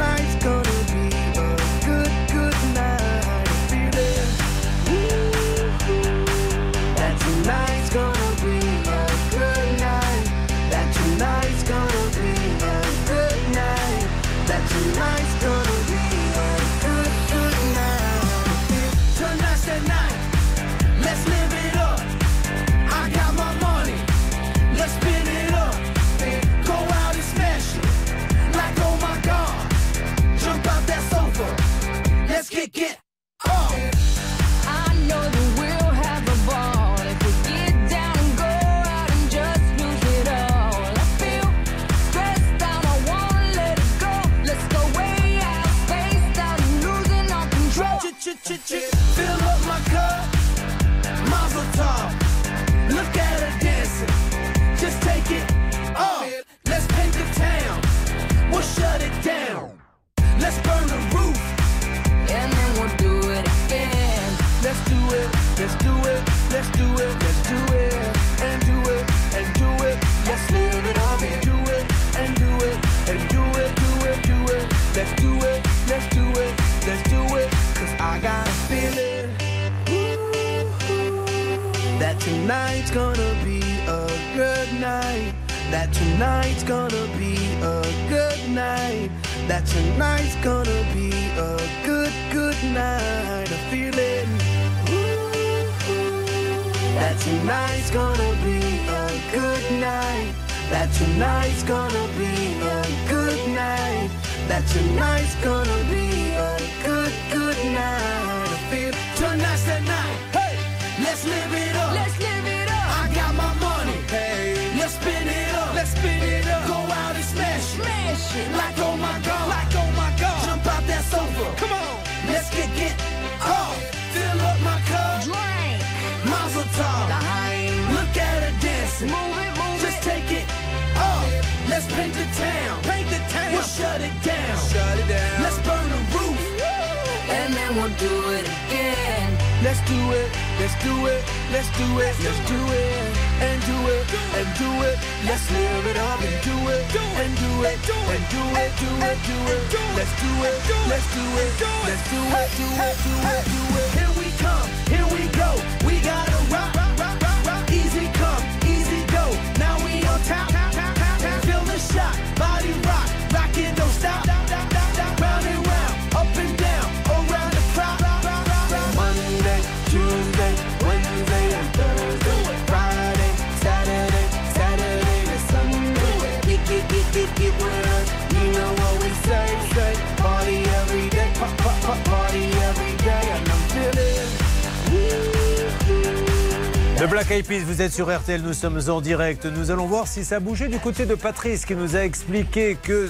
[SPEAKER 4] Vous êtes sur RTL, nous sommes en direct. Nous allons voir si ça a bougé du côté de Patrice qui nous a expliqué que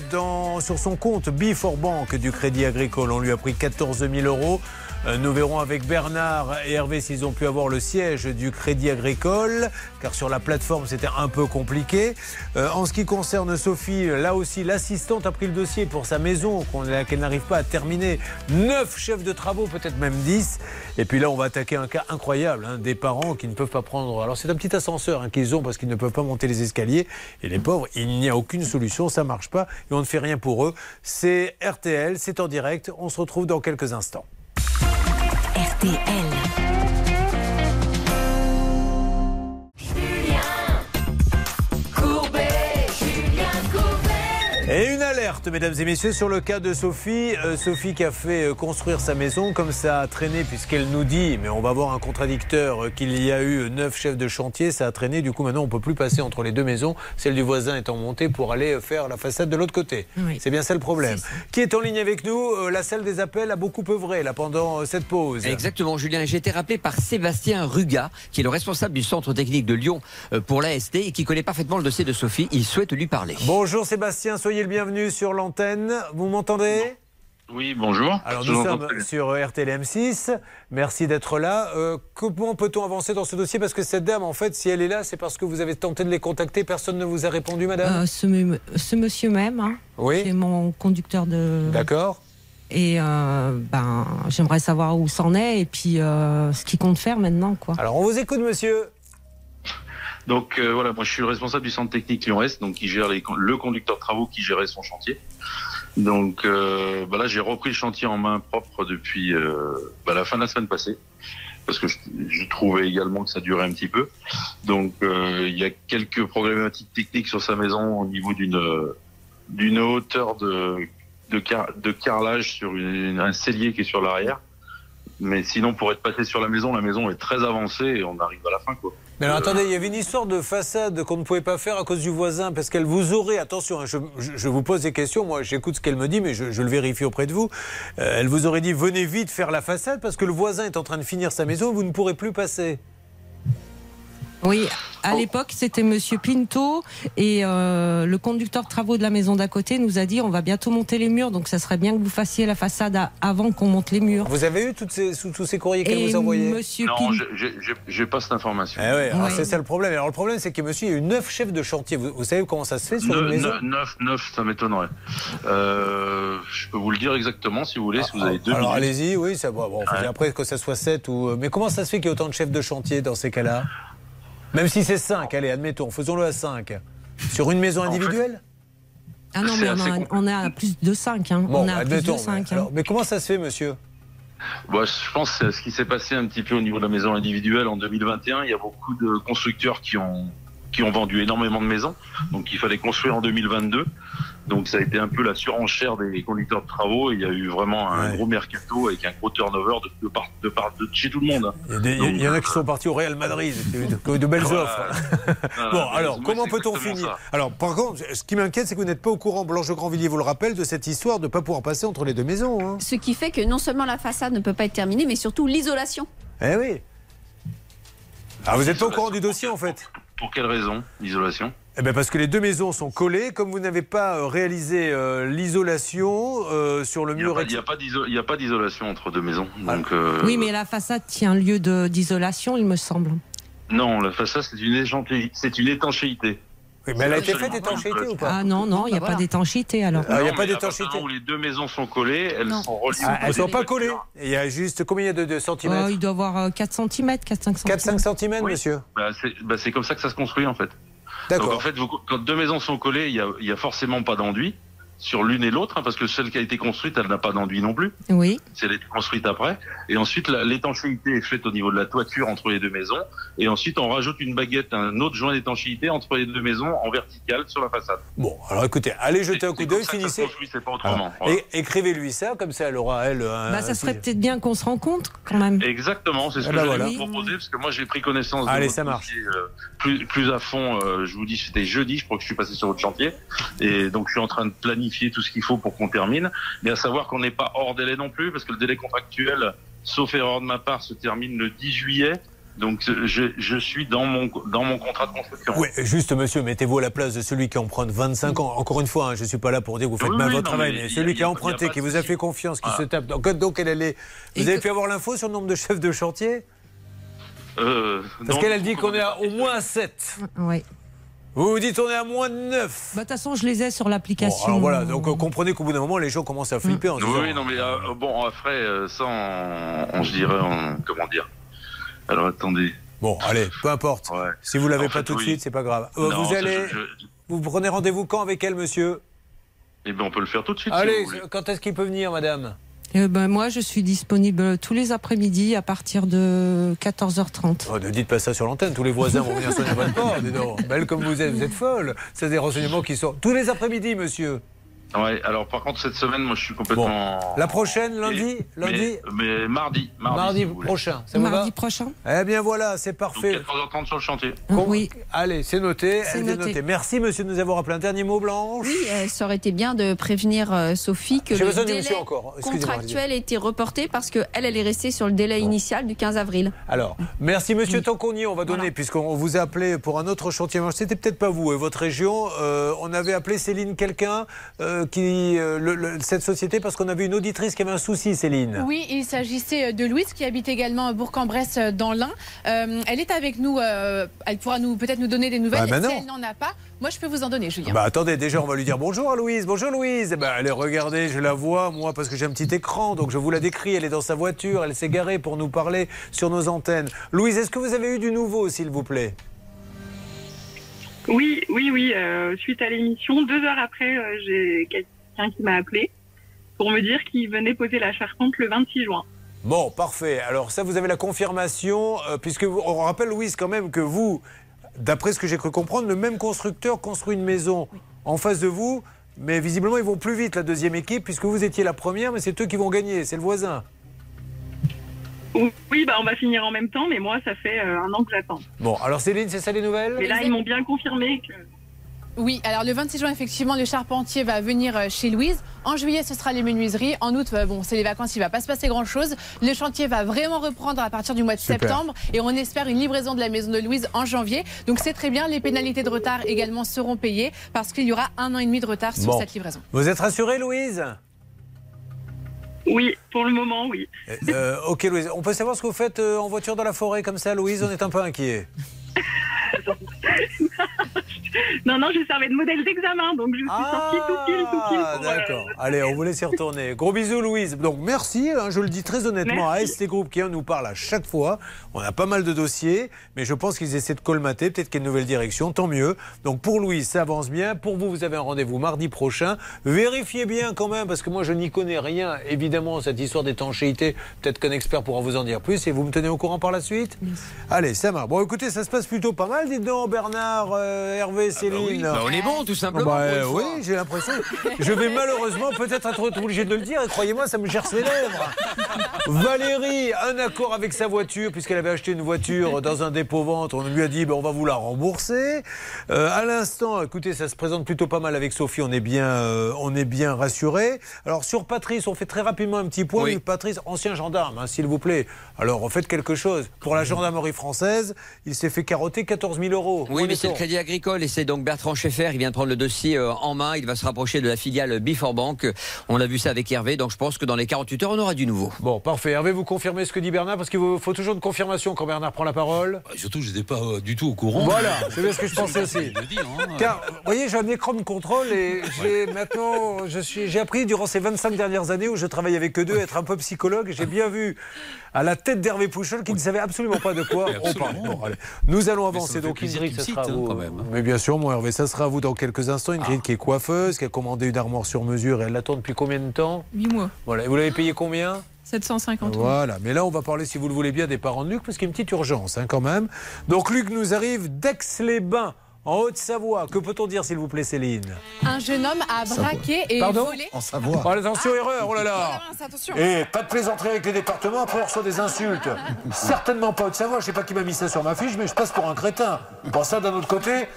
[SPEAKER 4] sur son compte Before Bank du Crédit Agricole, on lui a pris 14 000 euros. Euh, Nous verrons avec Bernard et Hervé s'ils ont pu avoir le siège du Crédit Agricole, car sur la plateforme c'était un peu compliqué. Euh, en ce qui concerne Sophie, là aussi l'assistante a pris le dossier pour sa maison qu'elle n'arrive pas à terminer. Neuf chefs de travaux, peut-être même 10. Et puis là on va attaquer un cas incroyable, hein, des parents qui ne peuvent pas prendre... Alors c'est un petit ascenseur hein, qu'ils ont parce qu'ils ne peuvent pas monter les escaliers. Et les pauvres, il n'y a aucune solution, ça marche pas et on ne fait rien pour eux. C'est RTL, c'est en direct, on se retrouve dans quelques instants.
[SPEAKER 26] RTL.
[SPEAKER 4] Et une alerte, mesdames et messieurs, sur le cas de Sophie. Euh, Sophie qui a fait euh, construire sa maison, comme ça a traîné, puisqu'elle nous dit, mais on va voir un contradicteur, euh, qu'il y a eu neuf chefs de chantier, ça a traîné. Du coup, maintenant, on peut plus passer entre les deux maisons, celle du voisin étant montée pour aller faire la façade de l'autre côté.
[SPEAKER 29] Oui.
[SPEAKER 4] C'est bien ça le problème. Qui est en ligne avec nous Euh, La salle des appels a beaucoup œuvré là pendant cette pause.
[SPEAKER 14] Exactement, Julien. J'ai été rappelé par Sébastien Ruga, qui est le responsable du centre technique de Lyon pour l'AST et qui connaît parfaitement le dossier de Sophie. Il souhaite lui parler.
[SPEAKER 4] Bonjour Sébastien, soyez le bienvenu sur l'antenne. Vous m'entendez?
[SPEAKER 28] Oui, bonjour.
[SPEAKER 4] Alors nous sommes
[SPEAKER 28] très bien.
[SPEAKER 4] sur RTLM6. Merci d'être là. Euh, comment peut-on avancer dans ce dossier? Parce que cette dame, en fait, si elle est là, c'est parce que vous avez tenté de les contacter. Personne ne vous a répondu, madame?
[SPEAKER 29] Euh, ce, ce monsieur même, hein,
[SPEAKER 4] Oui.
[SPEAKER 29] qui est mon conducteur de.
[SPEAKER 4] D'accord.
[SPEAKER 29] Et euh, ben, j'aimerais savoir où c'en est et puis euh, ce qu'il compte faire maintenant, quoi.
[SPEAKER 4] Alors, on vous écoute, monsieur.
[SPEAKER 28] Donc euh, voilà, moi je suis le responsable du centre technique Lyon-Est, donc qui gère les, le conducteur de travaux qui gérait son chantier. Donc euh, bah là j'ai repris le chantier en main propre depuis euh, bah, la fin de la semaine passée, parce que je, je trouvais également que ça durait un petit peu. Donc euh, il y a quelques problématiques techniques sur sa maison au niveau d'une euh, d'une hauteur de de, car- de carrelage sur une- un cellier qui est sur l'arrière. Mais sinon, pour être passé sur la maison, la maison est très avancée et on arrive à la fin, quoi.
[SPEAKER 4] Alors attendez, il y avait une histoire de façade qu'on ne pouvait pas faire à cause du voisin, parce qu'elle vous aurait, attention, hein, je, vous pose des questions, moi j'écoute ce qu'elle me dit, mais je, je le vérifie auprès de vous. Euh, elle vous aurait dit, venez vite faire la façade, parce que le voisin est en train de finir sa maison, vous ne pourrez plus passer.
[SPEAKER 29] Oui, à l'époque, c'était Monsieur Pinto et euh, le conducteur de travaux de la maison d'à côté nous a dit on va bientôt monter les murs, donc ça serait bien que vous fassiez la façade à- avant qu'on monte les murs.
[SPEAKER 4] Vous avez eu toutes ces, sous- tous ces courriers qu'elle vous envoyait
[SPEAKER 29] Monsieur
[SPEAKER 28] non,
[SPEAKER 29] Pin-
[SPEAKER 28] j'ai- j'ai- j'ai- j'ai pas cette information.
[SPEAKER 4] Eh ouais, c'est ça le problème. Alors le problème, c'est que monsieur, il y a eu neuf chefs de chantier. Vous, vous savez comment ça se fait sur une
[SPEAKER 28] Ne-
[SPEAKER 4] maison
[SPEAKER 28] ne- Neuf, neuf, ça m'étonnerait. Euh, je peux vous le dire exactement si vous voulez, si vous avez deux
[SPEAKER 4] Alors allez-y, oui, ça va. Bon,
[SPEAKER 28] Ouais.
[SPEAKER 4] après que ça soit 7 ou. Mais comment ça se fait qu'il y ait autant de chefs de chantier dans ces cas-là? Même si c'est 5, allez, admettons, faisons-le à 5. Sur une maison individuelle
[SPEAKER 29] Ah non, mais on a, on a plus de 5. Hein.
[SPEAKER 4] Bon,
[SPEAKER 29] on a plus
[SPEAKER 4] admettons.
[SPEAKER 29] de 5.
[SPEAKER 4] Alors, mais comment ça se fait, monsieur
[SPEAKER 28] Moi, je pense que ce qui s'est passé un petit peu au niveau de la maison individuelle en 2021. Il y a beaucoup de constructeurs qui ont qui ont vendu énormément de maisons, donc il fallait construire en 2022. Donc ça a été un peu la surenchère des conducteurs de travaux. Il y a eu vraiment un gros mercato avec un gros turnover de, de part de part de chez tout le monde. hein.
[SPEAKER 4] Il y, a des- il y en a qui sont partis au Real Madrid, de, de belles offres.
[SPEAKER 28] Ah,
[SPEAKER 4] bon, alors, comment peut-on finir
[SPEAKER 28] ça.
[SPEAKER 4] Alors, par contre, ce qui m'inquiète, c'est que vous n'êtes pas au courant, Blanche Grandvilliers vous le rappelle, de cette histoire de ne pas pouvoir passer entre les deux maisons. hein.
[SPEAKER 9] Ce qui fait que non seulement la façade ne peut pas être terminée, mais surtout l'isolation.
[SPEAKER 4] Eh oui. Ah, vous n'êtes pas au courant du dossier, en fait?
[SPEAKER 28] Pour quelle raison l'isolation?
[SPEAKER 4] Eh bien parce que les deux maisons sont collées. Comme vous n'avez pas euh, réalisé euh, l'isolation euh, sur le
[SPEAKER 28] Il n'y
[SPEAKER 4] mur
[SPEAKER 28] il y a pas d'isolation entre deux maisons. Donc, euh,
[SPEAKER 29] Oui, mais la façade tient lieu de- d'isolation, il me semble.
[SPEAKER 28] Non, la façade, c'est une, étanchéité- c'est une étanchéité.
[SPEAKER 4] Oui, mais elle a été faite
[SPEAKER 28] pas
[SPEAKER 4] étanchéité
[SPEAKER 28] une
[SPEAKER 4] ou pas
[SPEAKER 29] Ah non, non, il n'y a
[SPEAKER 9] Bah
[SPEAKER 29] pas d'étanchéité alors.
[SPEAKER 4] Ah, il y a pas d'étanchéité.
[SPEAKER 28] où les deux maisons sont collées, elles
[SPEAKER 9] Non.
[SPEAKER 28] sont reliées.
[SPEAKER 4] Ah, Elles ne sont pas collées. Il y a juste combien il y a de, de
[SPEAKER 29] Oh,
[SPEAKER 4] centimètres
[SPEAKER 29] il doit avoir euh, 4 cm, 4-5 cm.
[SPEAKER 4] 4-5 cm, monsieur
[SPEAKER 28] Bah, c'est bah, c'est comme ça que ça se construit en fait. Donc
[SPEAKER 4] D'accord.
[SPEAKER 28] en fait, vous- quand deux maisons sont collées, il y a, il y a forcément pas d'enduit sur l'une et l'autre, hein, parce que celle qui a été construite, elle n'a pas d'enduit non plus.
[SPEAKER 29] Oui.
[SPEAKER 28] A été construite après. Et ensuite, l'étanchéité est faite au niveau de la toiture entre les deux maisons. Et ensuite, on rajoute une baguette, un autre joint d'étanchéité entre les deux maisons en verticale sur la façade.
[SPEAKER 4] Bon, alors écoutez, allez jeter un coup d'œil, finissez.
[SPEAKER 28] c'est pas autrement.
[SPEAKER 4] Alors,
[SPEAKER 28] Voilà.
[SPEAKER 4] et- Écrivez-lui ça, comme ça elle aura, elle. un-
[SPEAKER 29] Bah, ça serait peut-être bien qu'on se rencontre quand même.
[SPEAKER 28] Exactement, c'est ce
[SPEAKER 4] Ah
[SPEAKER 28] que
[SPEAKER 4] bah
[SPEAKER 28] j'allais
[SPEAKER 4] voilà.
[SPEAKER 28] vous proposer, parce que moi j'ai pris connaissance de
[SPEAKER 4] Allez,
[SPEAKER 28] votre
[SPEAKER 4] ça marche.
[SPEAKER 28] dossier, euh, plus, plus à fond, euh, je vous dis, c'était jeudi, je crois que je suis passé sur votre chantier, et donc je suis en train de planifier tout ce qu'il faut pour qu'on termine, mais à savoir qu'on n'est pas hors délai non plus, parce que le délai contractuel, sauf erreur de ma part, se termine le 10 juillet, donc je, je suis dans mon, dans mon contrat de construction.
[SPEAKER 4] Oui, juste monsieur, mettez-vous à la place de celui qui emprunte 25 ans. Encore une fois, hein, je ne suis pas là pour dire que vous faites
[SPEAKER 28] Oui,
[SPEAKER 4] mal
[SPEAKER 28] oui,
[SPEAKER 4] votre
[SPEAKER 28] non,
[SPEAKER 4] travail,
[SPEAKER 28] mais a-
[SPEAKER 4] celui qui
[SPEAKER 28] a-
[SPEAKER 4] emprunté, qui vous a fait confiance, qui
[SPEAKER 28] Ah.
[SPEAKER 4] se tape. Donc, donc elle, elle est... Vous avez pu avoir l'info sur le nombre de chefs de chantier?
[SPEAKER 28] Euh,
[SPEAKER 4] Parce qu'elle, elle dit qu'on est à au moins 7.
[SPEAKER 29] Oui.
[SPEAKER 4] Vous vous dites on est à moins de 9.
[SPEAKER 29] Bah, De toute façon, je les ai sur
[SPEAKER 4] Bon,
[SPEAKER 29] l'application.
[SPEAKER 4] alors voilà, donc euh, comprenez qu'au bout d'un moment, les gens commencent à flipper en disant,
[SPEAKER 28] oui, non, mais euh, bon, après, euh, ça, on, on- je dirais, on- comment dire? Alors attendez.
[SPEAKER 4] Bon, allez, peu importe.
[SPEAKER 28] Ouais.
[SPEAKER 4] Si vous l'avez pas
[SPEAKER 28] fait,
[SPEAKER 4] tout de
[SPEAKER 28] oui.
[SPEAKER 4] suite, c'est pas grave. Euh,
[SPEAKER 28] Non,
[SPEAKER 4] vous allez,
[SPEAKER 28] je- je-
[SPEAKER 4] vous prenez rendez-vous quand avec elle, monsieur?
[SPEAKER 28] Eh bien, on peut le faire tout de suite. si
[SPEAKER 4] Allez,
[SPEAKER 28] vous
[SPEAKER 4] quand est-ce qu'il peut venir, madame?
[SPEAKER 29] Euh, ben, moi, je suis disponible tous les après-midi à partir de 14h30.
[SPEAKER 4] Oh, ne dites pas ça sur l'antenne, tous les voisins vont venir sonner votre porte. Belle comme vous êtes, vous êtes folle. C'est des renseignements qui sont tous les après-midi, monsieur.
[SPEAKER 28] Ouais, alors par contre, cette semaine, moi, je suis complètement.
[SPEAKER 4] La prochaine, lundi
[SPEAKER 28] Et-
[SPEAKER 4] Lundi
[SPEAKER 28] mais, mais mardi. Mardi,
[SPEAKER 4] Mardi
[SPEAKER 28] si vous voulez.
[SPEAKER 4] prochain, ça vous
[SPEAKER 29] Mardi
[SPEAKER 4] va
[SPEAKER 29] prochain
[SPEAKER 4] Eh bien voilà, c'est
[SPEAKER 28] Donc
[SPEAKER 4] parfait.
[SPEAKER 28] 14h30 sur le chantier.
[SPEAKER 4] Con-
[SPEAKER 29] Oui.
[SPEAKER 4] Allez, c'est noté.
[SPEAKER 29] C'est noté.
[SPEAKER 4] Merci, monsieur, de nous avoir appelé. Un dernier mot, Blanche
[SPEAKER 9] Oui, euh, ça aurait été bien de prévenir euh, Sophie que le délai
[SPEAKER 4] monsieur encore.
[SPEAKER 9] Contractuel a été reporté parce qu'elle, elle est restée sur le délai initial du 15 avril.
[SPEAKER 4] Alors, merci monsieur Tant qu'on y est, on va donner, puisqu'on vous a appelé pour un autre chantier. C'était peut-être pas vous et votre région. euh, on avait appelé Céline quelqu'un euh, qui. euh, le- le- cette société, parce qu'on avait une auditrice qui avait un souci, Céline.
[SPEAKER 15] Oui, il s'agissait de Louise qui habite également à Bourg-en-Bresse euh, dans l'Ain. Euh, elle est avec nous. euh, elle pourra nous peut-être nous donner des nouvelles.
[SPEAKER 4] Ah, bah
[SPEAKER 15] si elle n'en a pas, moi je peux vous en donner, Julien.
[SPEAKER 4] Bah attendez, déjà on va lui dire bonjour à Louise. Bonjour Louise. Eh ben, allez, regardez, je la vois, moi, parce que j'ai un petit écran, donc je vous la décris. Elle est dans sa voiture, elle s'est garée pour nous parler sur nos antennes. Louise, est-ce que vous avez eu du nouveau, s'il vous plaît?
[SPEAKER 31] Oui, oui, oui. euh, suite à l'émission, deux heures après, euh, j'ai quelqu'un qui m'a appelé pour me dire qu'il venait poser la charpente le 26 juin.
[SPEAKER 4] Bon, parfait. Alors ça, vous avez la confirmation, euh, puisque vous- on rappelle, Louise, quand même, que vous, d'après ce que j'ai cru comprendre, le même constructeur construit une maison en face de vous, mais visiblement, ils vont plus vite, la deuxième équipe, puisque vous étiez la première, mais c'est eux qui vont gagner, c'est le voisin.
[SPEAKER 31] Oui, bah on va finir en même temps, mais moi, ça fait euh, un an que j'attends.
[SPEAKER 4] Bon, alors Céline, c'est ça les nouvelles?
[SPEAKER 31] Mais là, ils m'ont bien confirmé que.
[SPEAKER 15] Oui, alors le 26 juin, effectivement, le charpentier va venir euh, chez Louise. En juillet, ce sera les menuiseries. En août, euh, bon, c'est les vacances, il va pas se passer grand-chose. Le chantier va vraiment reprendre à partir du mois de
[SPEAKER 4] Super.
[SPEAKER 15] septembre et on espère une livraison de la maison de Louise en janvier. Donc c'est très bien. Les pénalités de retard également seront payées parce qu'il y aura un an et demi de retard sur
[SPEAKER 4] Bon.
[SPEAKER 15] cette livraison.
[SPEAKER 4] Vous êtes rassurée, Louise?
[SPEAKER 31] Oui, pour le moment, oui.
[SPEAKER 4] Euh, Ok, Louise. On peut savoir ce que vous faites euh, en voiture dans la forêt comme ça, Louise? On est un peu inquiet.
[SPEAKER 31] Non, non, je servais de modèle d'examen, donc je suis sortie tout pile, tout pile.
[SPEAKER 4] Ah,
[SPEAKER 31] pour, euh,
[SPEAKER 4] d'accord. Allez, on vous laisse y retourner. Gros bisous, Louise. Donc, merci, hein, je le dis très honnêtement, à ST Group qui nous parle à chaque fois. On a pas mal de dossiers, mais je pense qu'ils essaient de colmater. Peut-être qu'il y a une nouvelle direction, tant mieux. Donc, pour Louise, ça avance bien. Pour vous, vous avez un rendez-vous mardi prochain. Vérifiez bien quand même, parce que moi, je n'y connais rien, évidemment, cette histoire d'étanchéité. Peut-être qu'un expert pourra vous en dire plus et vous me tenez au courant par la suite Allez, ça marche. Bon, écoutez, ça se passe plutôt pas mal, dites donc, Bernard, euh, Hervé, Céline.
[SPEAKER 14] Bah, on est bon, tout simplement.
[SPEAKER 4] Bah, euh, oui, j'ai l'impression. Je vais malheureusement peut-être être obligé de le dire, et croyez-moi, ça me gerce les lèvres. Valérie, un accord avec sa voiture, puisqu'elle avait acheté une voiture dans un dépôt-vente, on lui a dit, on va vous la rembourser. Euh, à l'instant, écoutez, ça se présente plutôt pas mal avec Sophie, on est bien, euh, on est bien rassuré. Alors sur Patrice, on fait très rapidement un petit point. Patrice, ancien gendarme, hein, s'il vous plaît. Alors faites quelque chose. Pour la gendarmerie française, il s'est fait carotter 14 000 euros.
[SPEAKER 14] Oui, mais
[SPEAKER 4] est
[SPEAKER 14] c'est le Crédit Agricole et c'est donc Bertrand Schaeffer. Il vient de prendre le dossier euh, en main. Il va se rapprocher de la filiale Before Bank. On a vu ça avec Hervé, donc je pense que dans les 48 heures, on aura du nouveau.
[SPEAKER 4] Bon, parfait. Hervé, vous confirmez ce que dit Bernard? Parce qu'il faut toujours une confirmation quand Bernard prend la parole.
[SPEAKER 16] Bah, Surtout, je n'étais pas euh, du tout au courant.
[SPEAKER 4] Voilà, c'est bien ce que je pensais aussi. Car, vous voyez, j'ai un écran de contrôle et j'ai maintenant, je suis, j'ai appris durant ces 25 dernières années où je travaille avec eux deux, être un peu psychologue. J'ai bien vu à la tête d'Hervé Pouchol qui ne savait absolument pas de quoi on parlait. Bon, allez. Nous allons
[SPEAKER 16] Mais ça
[SPEAKER 4] avancer. Donc,
[SPEAKER 16] me
[SPEAKER 4] sera à
[SPEAKER 16] cite, hein,
[SPEAKER 4] vous.
[SPEAKER 16] quand même.
[SPEAKER 4] Mais bien sûr, mon Hervé, ça sera à vous dans quelques instants. Ingrid qui est coiffeuse, qui a commandé une armoire sur mesure et elle l'attend depuis combien de temps
[SPEAKER 13] 8 mois.
[SPEAKER 4] Voilà. Et vous l'avez payé combien
[SPEAKER 13] 750 euros.
[SPEAKER 4] voilà, mais là on va parler, si vous le voulez bien, des parents de Luc, parce qu'il y a une petite urgence hein, quand même. Donc Luc nous arrive d'Aix-les-Bains, en Haute-Savoie. Que peut-on dire, s'il vous plaît, Céline
[SPEAKER 15] Un jeune homme a braqué et
[SPEAKER 4] Pardon
[SPEAKER 15] volé.
[SPEAKER 21] En Savoie.
[SPEAKER 4] Oh, attention, erreur, oh là là
[SPEAKER 15] attention.
[SPEAKER 4] Et pas de plaisanterie avec les départements, après on reçoit des insultes. Certainement pas Haute-Savoie, je sais pas qui m'a mis ça sur ma fiche, mais je passe pour un crétin. Bon, ça, d'un autre côté,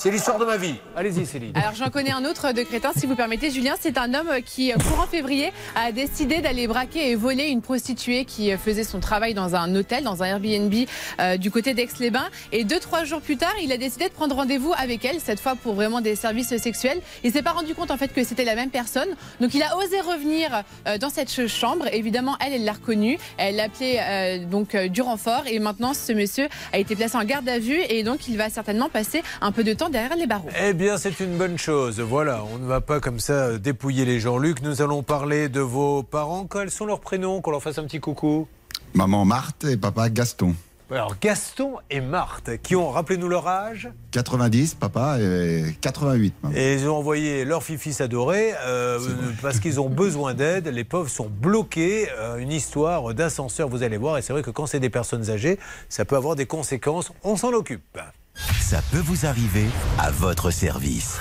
[SPEAKER 4] c'est l'histoire de ma vie. Allez-y, Céline.
[SPEAKER 15] Alors j'en connais un autre de crétin, si vous permettez, Julien. C'est un homme qui, euh, courant février, a décidé d'aller braquer et voler une prostituée qui euh, faisait son travail dans un hôtel, dans un Airbnb euh, du côté d'Aix-les-Bains. Et deux, trois jours plus tard, il a décidé de prendre rendez-vous avec elle, cette fois pour vraiment des services sexuels. Il s'est pas rendu compte en fait que c'était la même personne. Donc il a osé revenir euh, dans cette ch- chambre. Évidemment, elle, elle l'a reconnu. Elle l'a appelé euh, donc euh, du renfort. Et maintenant, ce monsieur a été placé en garde à vue et donc il va certainement passer un peu de temps derrière les barreaux.
[SPEAKER 4] Eh bien, c'est une bonne chose. Voilà, on ne va pas comme ça euh, dépouiller les gens. Luc, nous allons parler de vos parents. Quels sont leurs prénoms Qu'on leur fasse un petit coucou?
[SPEAKER 21] Maman Marthe et papa Gaston.
[SPEAKER 4] Alors, Gaston et Marthe, qui ont, rappelez-nous leur âge?
[SPEAKER 21] 90, papa, et 88. maman.
[SPEAKER 4] Et ils ont envoyé leur fifi s'adorer euh, parce qu'ils ont besoin d'aide. Les pauvres sont bloqués. Euh, une histoire d'ascenseur, vous allez voir. Et c'est vrai que quand c'est des personnes âgées, ça peut avoir des conséquences. On s'en occupe.
[SPEAKER 1] Ça peut vous arriver à votre service.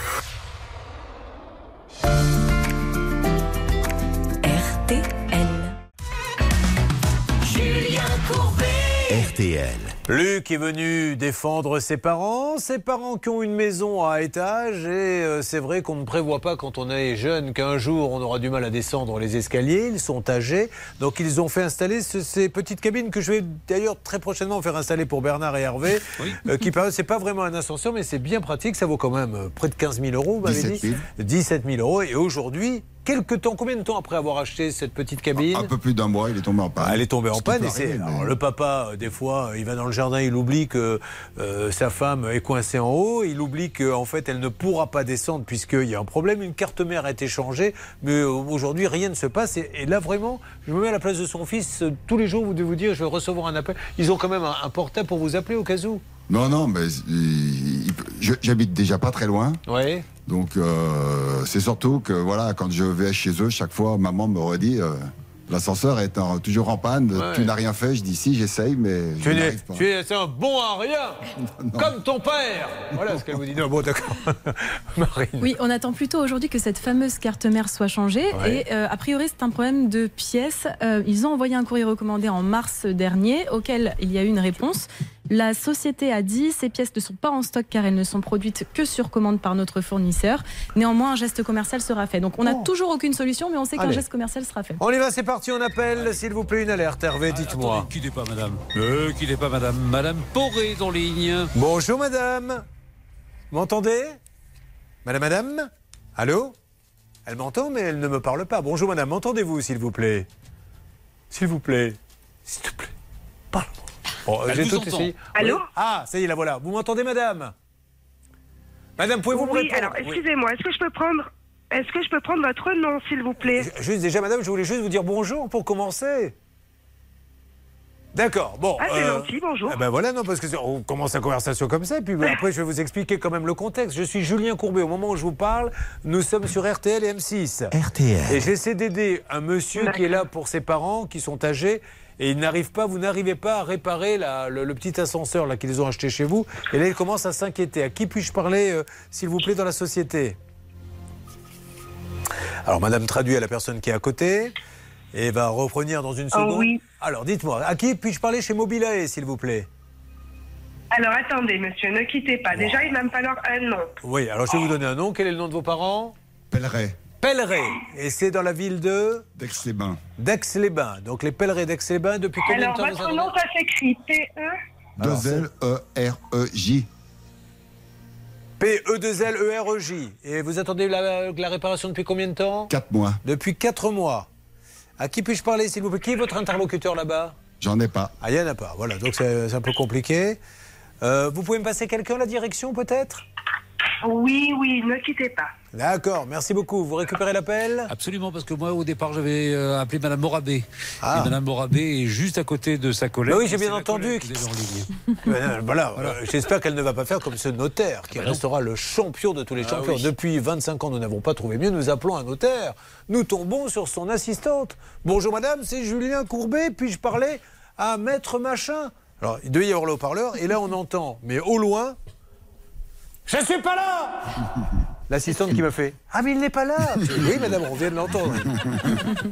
[SPEAKER 1] RTL.
[SPEAKER 4] Luc est venu défendre ses parents, ses parents qui ont une maison à étage. Et euh, c'est vrai qu'on ne prévoit pas quand on est jeune qu'un jour on aura du mal à descendre les escaliers, ils sont âgés, donc ils ont fait installer ce- ces petites cabines que je vais d'ailleurs très prochainement faire installer pour Bernard et Hervé, euh, qui c'est pas vraiment un ascenseur mais c'est bien pratique, ça vaut quand même euh, près de 15 000 euros, vous m'avez
[SPEAKER 21] 17
[SPEAKER 4] dit
[SPEAKER 21] 000.
[SPEAKER 4] 17 000 euros. Et aujourd'hui, quelques temps, combien de temps après avoir acheté cette petite cabine
[SPEAKER 21] Un peu plus d'un mois, il est tombé en panne.
[SPEAKER 4] Elle est tombée en panne. Et
[SPEAKER 21] mais-
[SPEAKER 4] le papa, euh, des fois, euh, il va dans le jardin, il oublie que euh, sa femme est coincée en haut. Il oublie qu'en fait, elle ne pourra pas descendre puisqu'il y a un problème. Une carte mère a été changée. Mais aujourd'hui, rien ne se passe. Et, et là, vraiment, je me mets à la place de son fils. tous les jours, vous devez vous dire, je vais recevoir un appel. Ils ont quand même un, un portable pour vous appeler au cas où.
[SPEAKER 21] Non, non, mais j'habite déjà pas très loin.
[SPEAKER 4] Oui.
[SPEAKER 21] Donc, euh, c'est surtout que, voilà, quand je vais chez eux, chaque fois, maman me redit euh, l'ascenseur est en- toujours en panne,
[SPEAKER 4] Ouais.
[SPEAKER 21] tu n'as rien fait. Je dis si, j'essaye, mais je
[SPEAKER 4] Tu es,
[SPEAKER 21] n'arrive pas.
[SPEAKER 4] tu es c'est un bon à rien, comme ton père. Voilà ce qu'elle vous dit. Non, bon, d'accord. Marine.
[SPEAKER 13] Oui, on attend plutôt aujourd'hui que cette fameuse carte mère soit changée.
[SPEAKER 4] Ouais.
[SPEAKER 13] Et euh, a priori, c'est un problème de pièces. Euh, ils ont envoyé un courrier recommandé en mars dernier, auquel il y a eu une réponse. La société a dit ces pièces ne sont pas en stock car elles ne sont produites que sur commande par notre fournisseur. Néanmoins, un geste commercial sera fait. Donc, on n'a toujours aucune solution, mais on sait qu'un geste commercial sera fait.
[SPEAKER 4] On y va, c'est parti, on appelle, s'il vous plaît, une alerte. Hervé, dites-moi.
[SPEAKER 16] Attendez, quittez pas, madame. Ne quittez pas, madame. Madame Poré est en ligne.
[SPEAKER 4] Bonjour madame. M'entendez? Madame, madame? Allô? Elle m'entend mais elle ne me parle pas. Bonjour madame, m'entendez-vous s'il vous plaît? S'il vous plaît. S'il te plaît. Parle-moi. Bon,
[SPEAKER 16] Elle
[SPEAKER 4] j'ai tout
[SPEAKER 16] entend.
[SPEAKER 4] essayé.
[SPEAKER 32] Allô
[SPEAKER 4] Oui. Ah, ça y est, la voilà. Vous m'entendez, madame Madame, pouvez-vous me répondre
[SPEAKER 32] alors
[SPEAKER 4] Oui.
[SPEAKER 32] excusez-moi, est-ce que je peux prendre est-ce que je peux prendre votre nom, s'il vous plaît
[SPEAKER 4] Juste déjà, madame, je voulais juste vous dire bonjour pour commencer. D'accord, bon.
[SPEAKER 32] Ah, c'est gentil, bonjour.
[SPEAKER 4] ah ben voilà, non, parce que on commence la conversation comme ça, puis après, je vais vous expliquer quand même le contexte. Je suis Julien Courbet. Au moment où je vous parle, nous sommes sur RTL et M6.
[SPEAKER 1] RTL.
[SPEAKER 4] Et j'essaie d'aider un monsieur qui est là pour ses parents, qui sont âgés, et il n'arrive pas, vous n'arrivez pas à réparer la- le, le petit ascenseur là qu'ils ont acheté chez vous. Et là, il commence à s'inquiéter. À qui puis-je parler, euh, s'il vous plaît, dans la société? Alors, Madame traduit à la personne qui est à côté et va revenir dans une
[SPEAKER 32] Oh,
[SPEAKER 4] seconde.
[SPEAKER 32] oui.
[SPEAKER 4] Alors, dites-moi, à qui puis-je parler chez Mobilae, s'il vous plaît?
[SPEAKER 32] Alors attendez, monsieur, ne quittez pas. Déjà, il va me falloir un nom.
[SPEAKER 4] Oui, alors je vais vous donner un nom. Quel est le nom de vos parents?
[SPEAKER 21] Pèlerin.
[SPEAKER 4] Pèlerin. Et c'est dans la ville de
[SPEAKER 21] D'Aix-les-Bains.
[SPEAKER 4] D'Aix-les-Bains. Donc les pèlerins d'Aix-les-Bains, depuis combien
[SPEAKER 32] Alors,
[SPEAKER 4] de temps vous
[SPEAKER 32] votre nom, ça s'écrit P-E
[SPEAKER 21] Deux L E R E J.
[SPEAKER 4] P-E-2-L-E-R-E-J. Et vous attendez la, la réparation depuis combien de temps
[SPEAKER 21] Quatre mois.
[SPEAKER 4] Depuis 4 mois. À qui puis-je parler, s'il vous plaît Qui est votre interlocuteur là-bas
[SPEAKER 21] J'en ai pas.
[SPEAKER 4] Ah, il n'y en a pas. Voilà, donc c'est un peu compliqué. Euh, vous pouvez me passer quelqu'un la direction, peut-être
[SPEAKER 32] Oui, oui, ne quittez pas.
[SPEAKER 4] D'accord, merci beaucoup. Vous récupérez l'appel
[SPEAKER 16] Absolument, parce que moi, au départ, j'avais euh, appelé Madame Morabé.
[SPEAKER 4] Ah.
[SPEAKER 16] Et Madame Morabé est juste à côté de sa collègue.
[SPEAKER 4] Bah oui, j'ai bien entendu.
[SPEAKER 16] ligne.
[SPEAKER 4] Euh, Voilà, euh, j'espère qu'elle ne va pas faire comme ce notaire qui restera le champion de tous les
[SPEAKER 16] Ah
[SPEAKER 4] champions.
[SPEAKER 16] oui.
[SPEAKER 4] Depuis 25 ans, nous n'avons pas trouvé mieux. Nous appelons un notaire. Nous tombons sur son assistante. Bonjour madame, c'est Julien Courbet. Puis-je parler à maître machin? Alors, il devait y avoir le haut-parleur. Et là, on entend, mais au loin, je suis pas là L'assistante qui me fait Ah, mais il n'est pas là Oui, madame, on vient de l'entendre.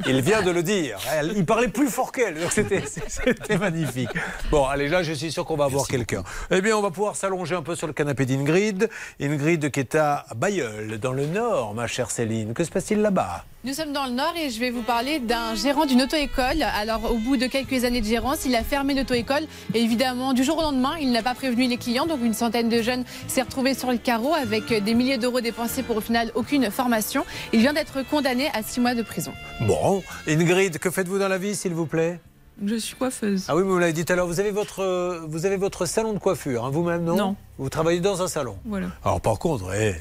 [SPEAKER 4] Il vient de le dire. Elle- il parlait plus fort qu'elle, donc c'était c'était magnifique. Bon, allez, là, je suis sûr qu'on va avoir quelqu'un. Eh bien, on va pouvoir s'allonger un peu sur le canapé d'Ingrid. Ingrid qui est à Bayeul, dans le Nord, ma chère Céline. Que se passe-t-il là-bas?
[SPEAKER 15] Nous sommes dans le Nord et je vais vous parler d'un gérant d'une auto-école. Alors, au bout de quelques années de gérance, il a fermé l'auto-école et évidemment, du jour au lendemain, il n'a pas prévenu les clients. Donc, une centaine de jeunes s'est retrouvée sur le carreau avec des milliers d'euros dépensés pour au final aucune formation. Il vient d'être condamné à six mois de prison.
[SPEAKER 4] Bon, Ingrid, que faites-vous dans la vie, s'il vous plaît?
[SPEAKER 17] Je suis coiffeuse.
[SPEAKER 4] Ah oui, mais vous l'avez dit tout à l'heure, vous avez votre, vous avez votre salon de coiffure, hein, vous-même, non?
[SPEAKER 17] Non.
[SPEAKER 4] Vous travaillez dans un salon
[SPEAKER 17] Voilà.
[SPEAKER 4] Alors par contre, eh,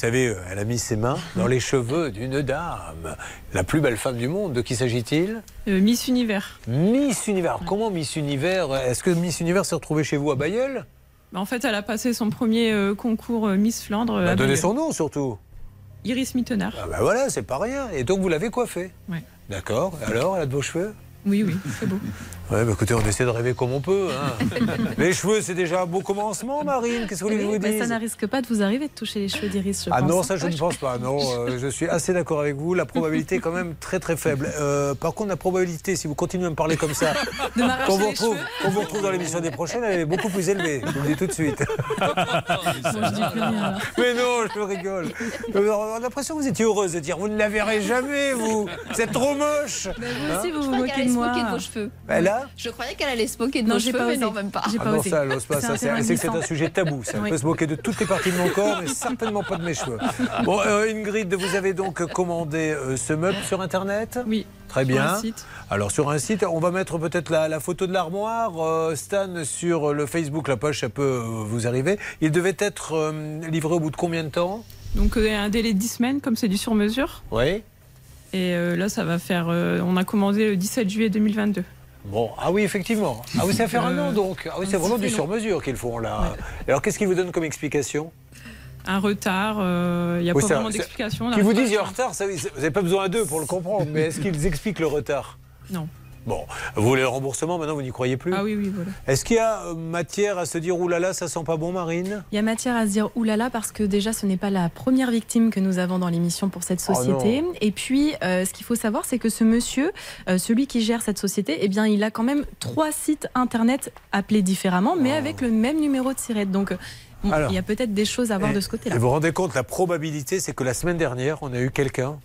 [SPEAKER 4] savez, euh, elle a mis ses mains dans les cheveux d'une dame, la plus belle femme du monde. De qui s'agit-il?
[SPEAKER 17] Euh, Miss Univers.
[SPEAKER 4] Miss Univers. Comment Miss Univers Est-ce que Miss Univers s'est retrouvée chez vous à Bayeul
[SPEAKER 17] Bah, En fait, elle a passé son premier euh, concours euh, Miss Flandre. euh,
[SPEAKER 4] bah,
[SPEAKER 17] à
[SPEAKER 4] Donnez
[SPEAKER 17] Bayeul.
[SPEAKER 4] son nom surtout.
[SPEAKER 17] Iris Mittenard.
[SPEAKER 4] Ah bah voilà, c'est pas rien. Et donc vous l'avez coiffée?
[SPEAKER 17] Ouais.
[SPEAKER 4] D'accord. Alors, elle a de beaux cheveux?
[SPEAKER 17] Oui, oui, c'est beau.
[SPEAKER 4] Ouais, bah écoutez, on essaie de rêver comme on peut. hein. les cheveux, c'est déjà un beau commencement, Marine. Qu'est-ce que vous voulez que je vous
[SPEAKER 13] mais
[SPEAKER 4] dise?
[SPEAKER 13] ça ne risque pas de vous arriver de toucher les cheveux d'Iris, je
[SPEAKER 4] Ah
[SPEAKER 13] pense.
[SPEAKER 4] non, ça je ne pense pas. Non, euh, je suis assez d'accord avec vous. La probabilité est quand même très très faible. Euh, par contre, la probabilité, si vous continuez à me parler comme ça, qu'on vous, retrouve, vous retrouve dans l'émission des prochaines, elle est beaucoup plus élevée. Je vous le dis tout de suite.
[SPEAKER 13] Bon, je dis plus rien, alors.
[SPEAKER 4] Mais non, je rigole. Euh, On a l'impression que vous étiez heureuse de dire vous ne la verrez jamais, vous. C'est trop moche.
[SPEAKER 9] vous
[SPEAKER 4] Hein
[SPEAKER 9] aussi, vous Je vous croyais moquez de moi. de vos cheveux.
[SPEAKER 4] Ben là
[SPEAKER 9] Je croyais qu'elle allait se moquer de
[SPEAKER 13] Non,
[SPEAKER 9] cheveux,
[SPEAKER 13] pas
[SPEAKER 9] mais
[SPEAKER 13] osé.
[SPEAKER 9] non, même pas.
[SPEAKER 4] Ah
[SPEAKER 13] pas
[SPEAKER 4] non,
[SPEAKER 13] osé.
[SPEAKER 4] ça, elle pas.
[SPEAKER 13] C'est
[SPEAKER 4] Ça,
[SPEAKER 13] un
[SPEAKER 4] c'est- c'est un sujet tabou. Ça. Elle
[SPEAKER 13] Oui.
[SPEAKER 4] peut se moquer de toutes les parties de mon corps, mais certainement pas de mes cheveux. Bon, euh, Ingrid, vous avez donc commandé euh, ce meuble sur Internet?
[SPEAKER 17] Oui.
[SPEAKER 4] Très
[SPEAKER 17] sur
[SPEAKER 4] bien.
[SPEAKER 17] un site.
[SPEAKER 4] Alors sur un site, on va mettre peut-être la, la photo de l'armoire. Euh, Stan, sur le Facebook, la page, ça peut euh, vous arriver. Il devait être euh, livré au bout de combien de temps?
[SPEAKER 17] Donc, euh, un délai de 10 semaines, comme c'est du sur-mesure.
[SPEAKER 4] Oui.
[SPEAKER 17] Et euh, là, ça va faire. euh, on a commandé le 17 juillet 2022.
[SPEAKER 4] Bon, ah oui, effectivement. Ah oui, ça fait un
[SPEAKER 17] Euh,
[SPEAKER 4] an donc. Ah oui, c'est vraiment du sur-mesure qu'ils font là. Alors qu'est-ce qu'ils vous donnent comme explication?
[SPEAKER 17] Un retard, euh, il n'y a
[SPEAKER 4] Oui,
[SPEAKER 17] pas
[SPEAKER 4] ça-
[SPEAKER 17] vraiment d'explication. on
[SPEAKER 4] Qui vous disent il y a un retard, ça, vous n'avez pas besoin d'eux pour le comprendre, mais est-ce qu'ils expliquent le retard?
[SPEAKER 17] Non.
[SPEAKER 4] Bon, vous voulez le remboursement, maintenant vous n'y croyez plus
[SPEAKER 17] Ah oui, oui, voilà.
[SPEAKER 4] Est-ce qu'il y a euh, matière à se dire oulala, ça sent pas bon, Marine?
[SPEAKER 13] Il y a matière à se dire oulala parce que déjà ce n'est pas la première victime que nous avons dans l'émission pour cette
[SPEAKER 4] Oh
[SPEAKER 13] société. et puis euh, ce qu'il faut savoir c'est que ce monsieur, euh, celui qui gère cette société, eh bien il a quand même trois sites internet appelés différemment mais avec le même numéro de SIRET. Donc bon.
[SPEAKER 4] Alors.
[SPEAKER 13] il y a peut-être des choses à voir de ce côté-là.
[SPEAKER 4] Vous vous rendez compte, la probabilité, c'est que la semaine dernière, on a eu quelqu'un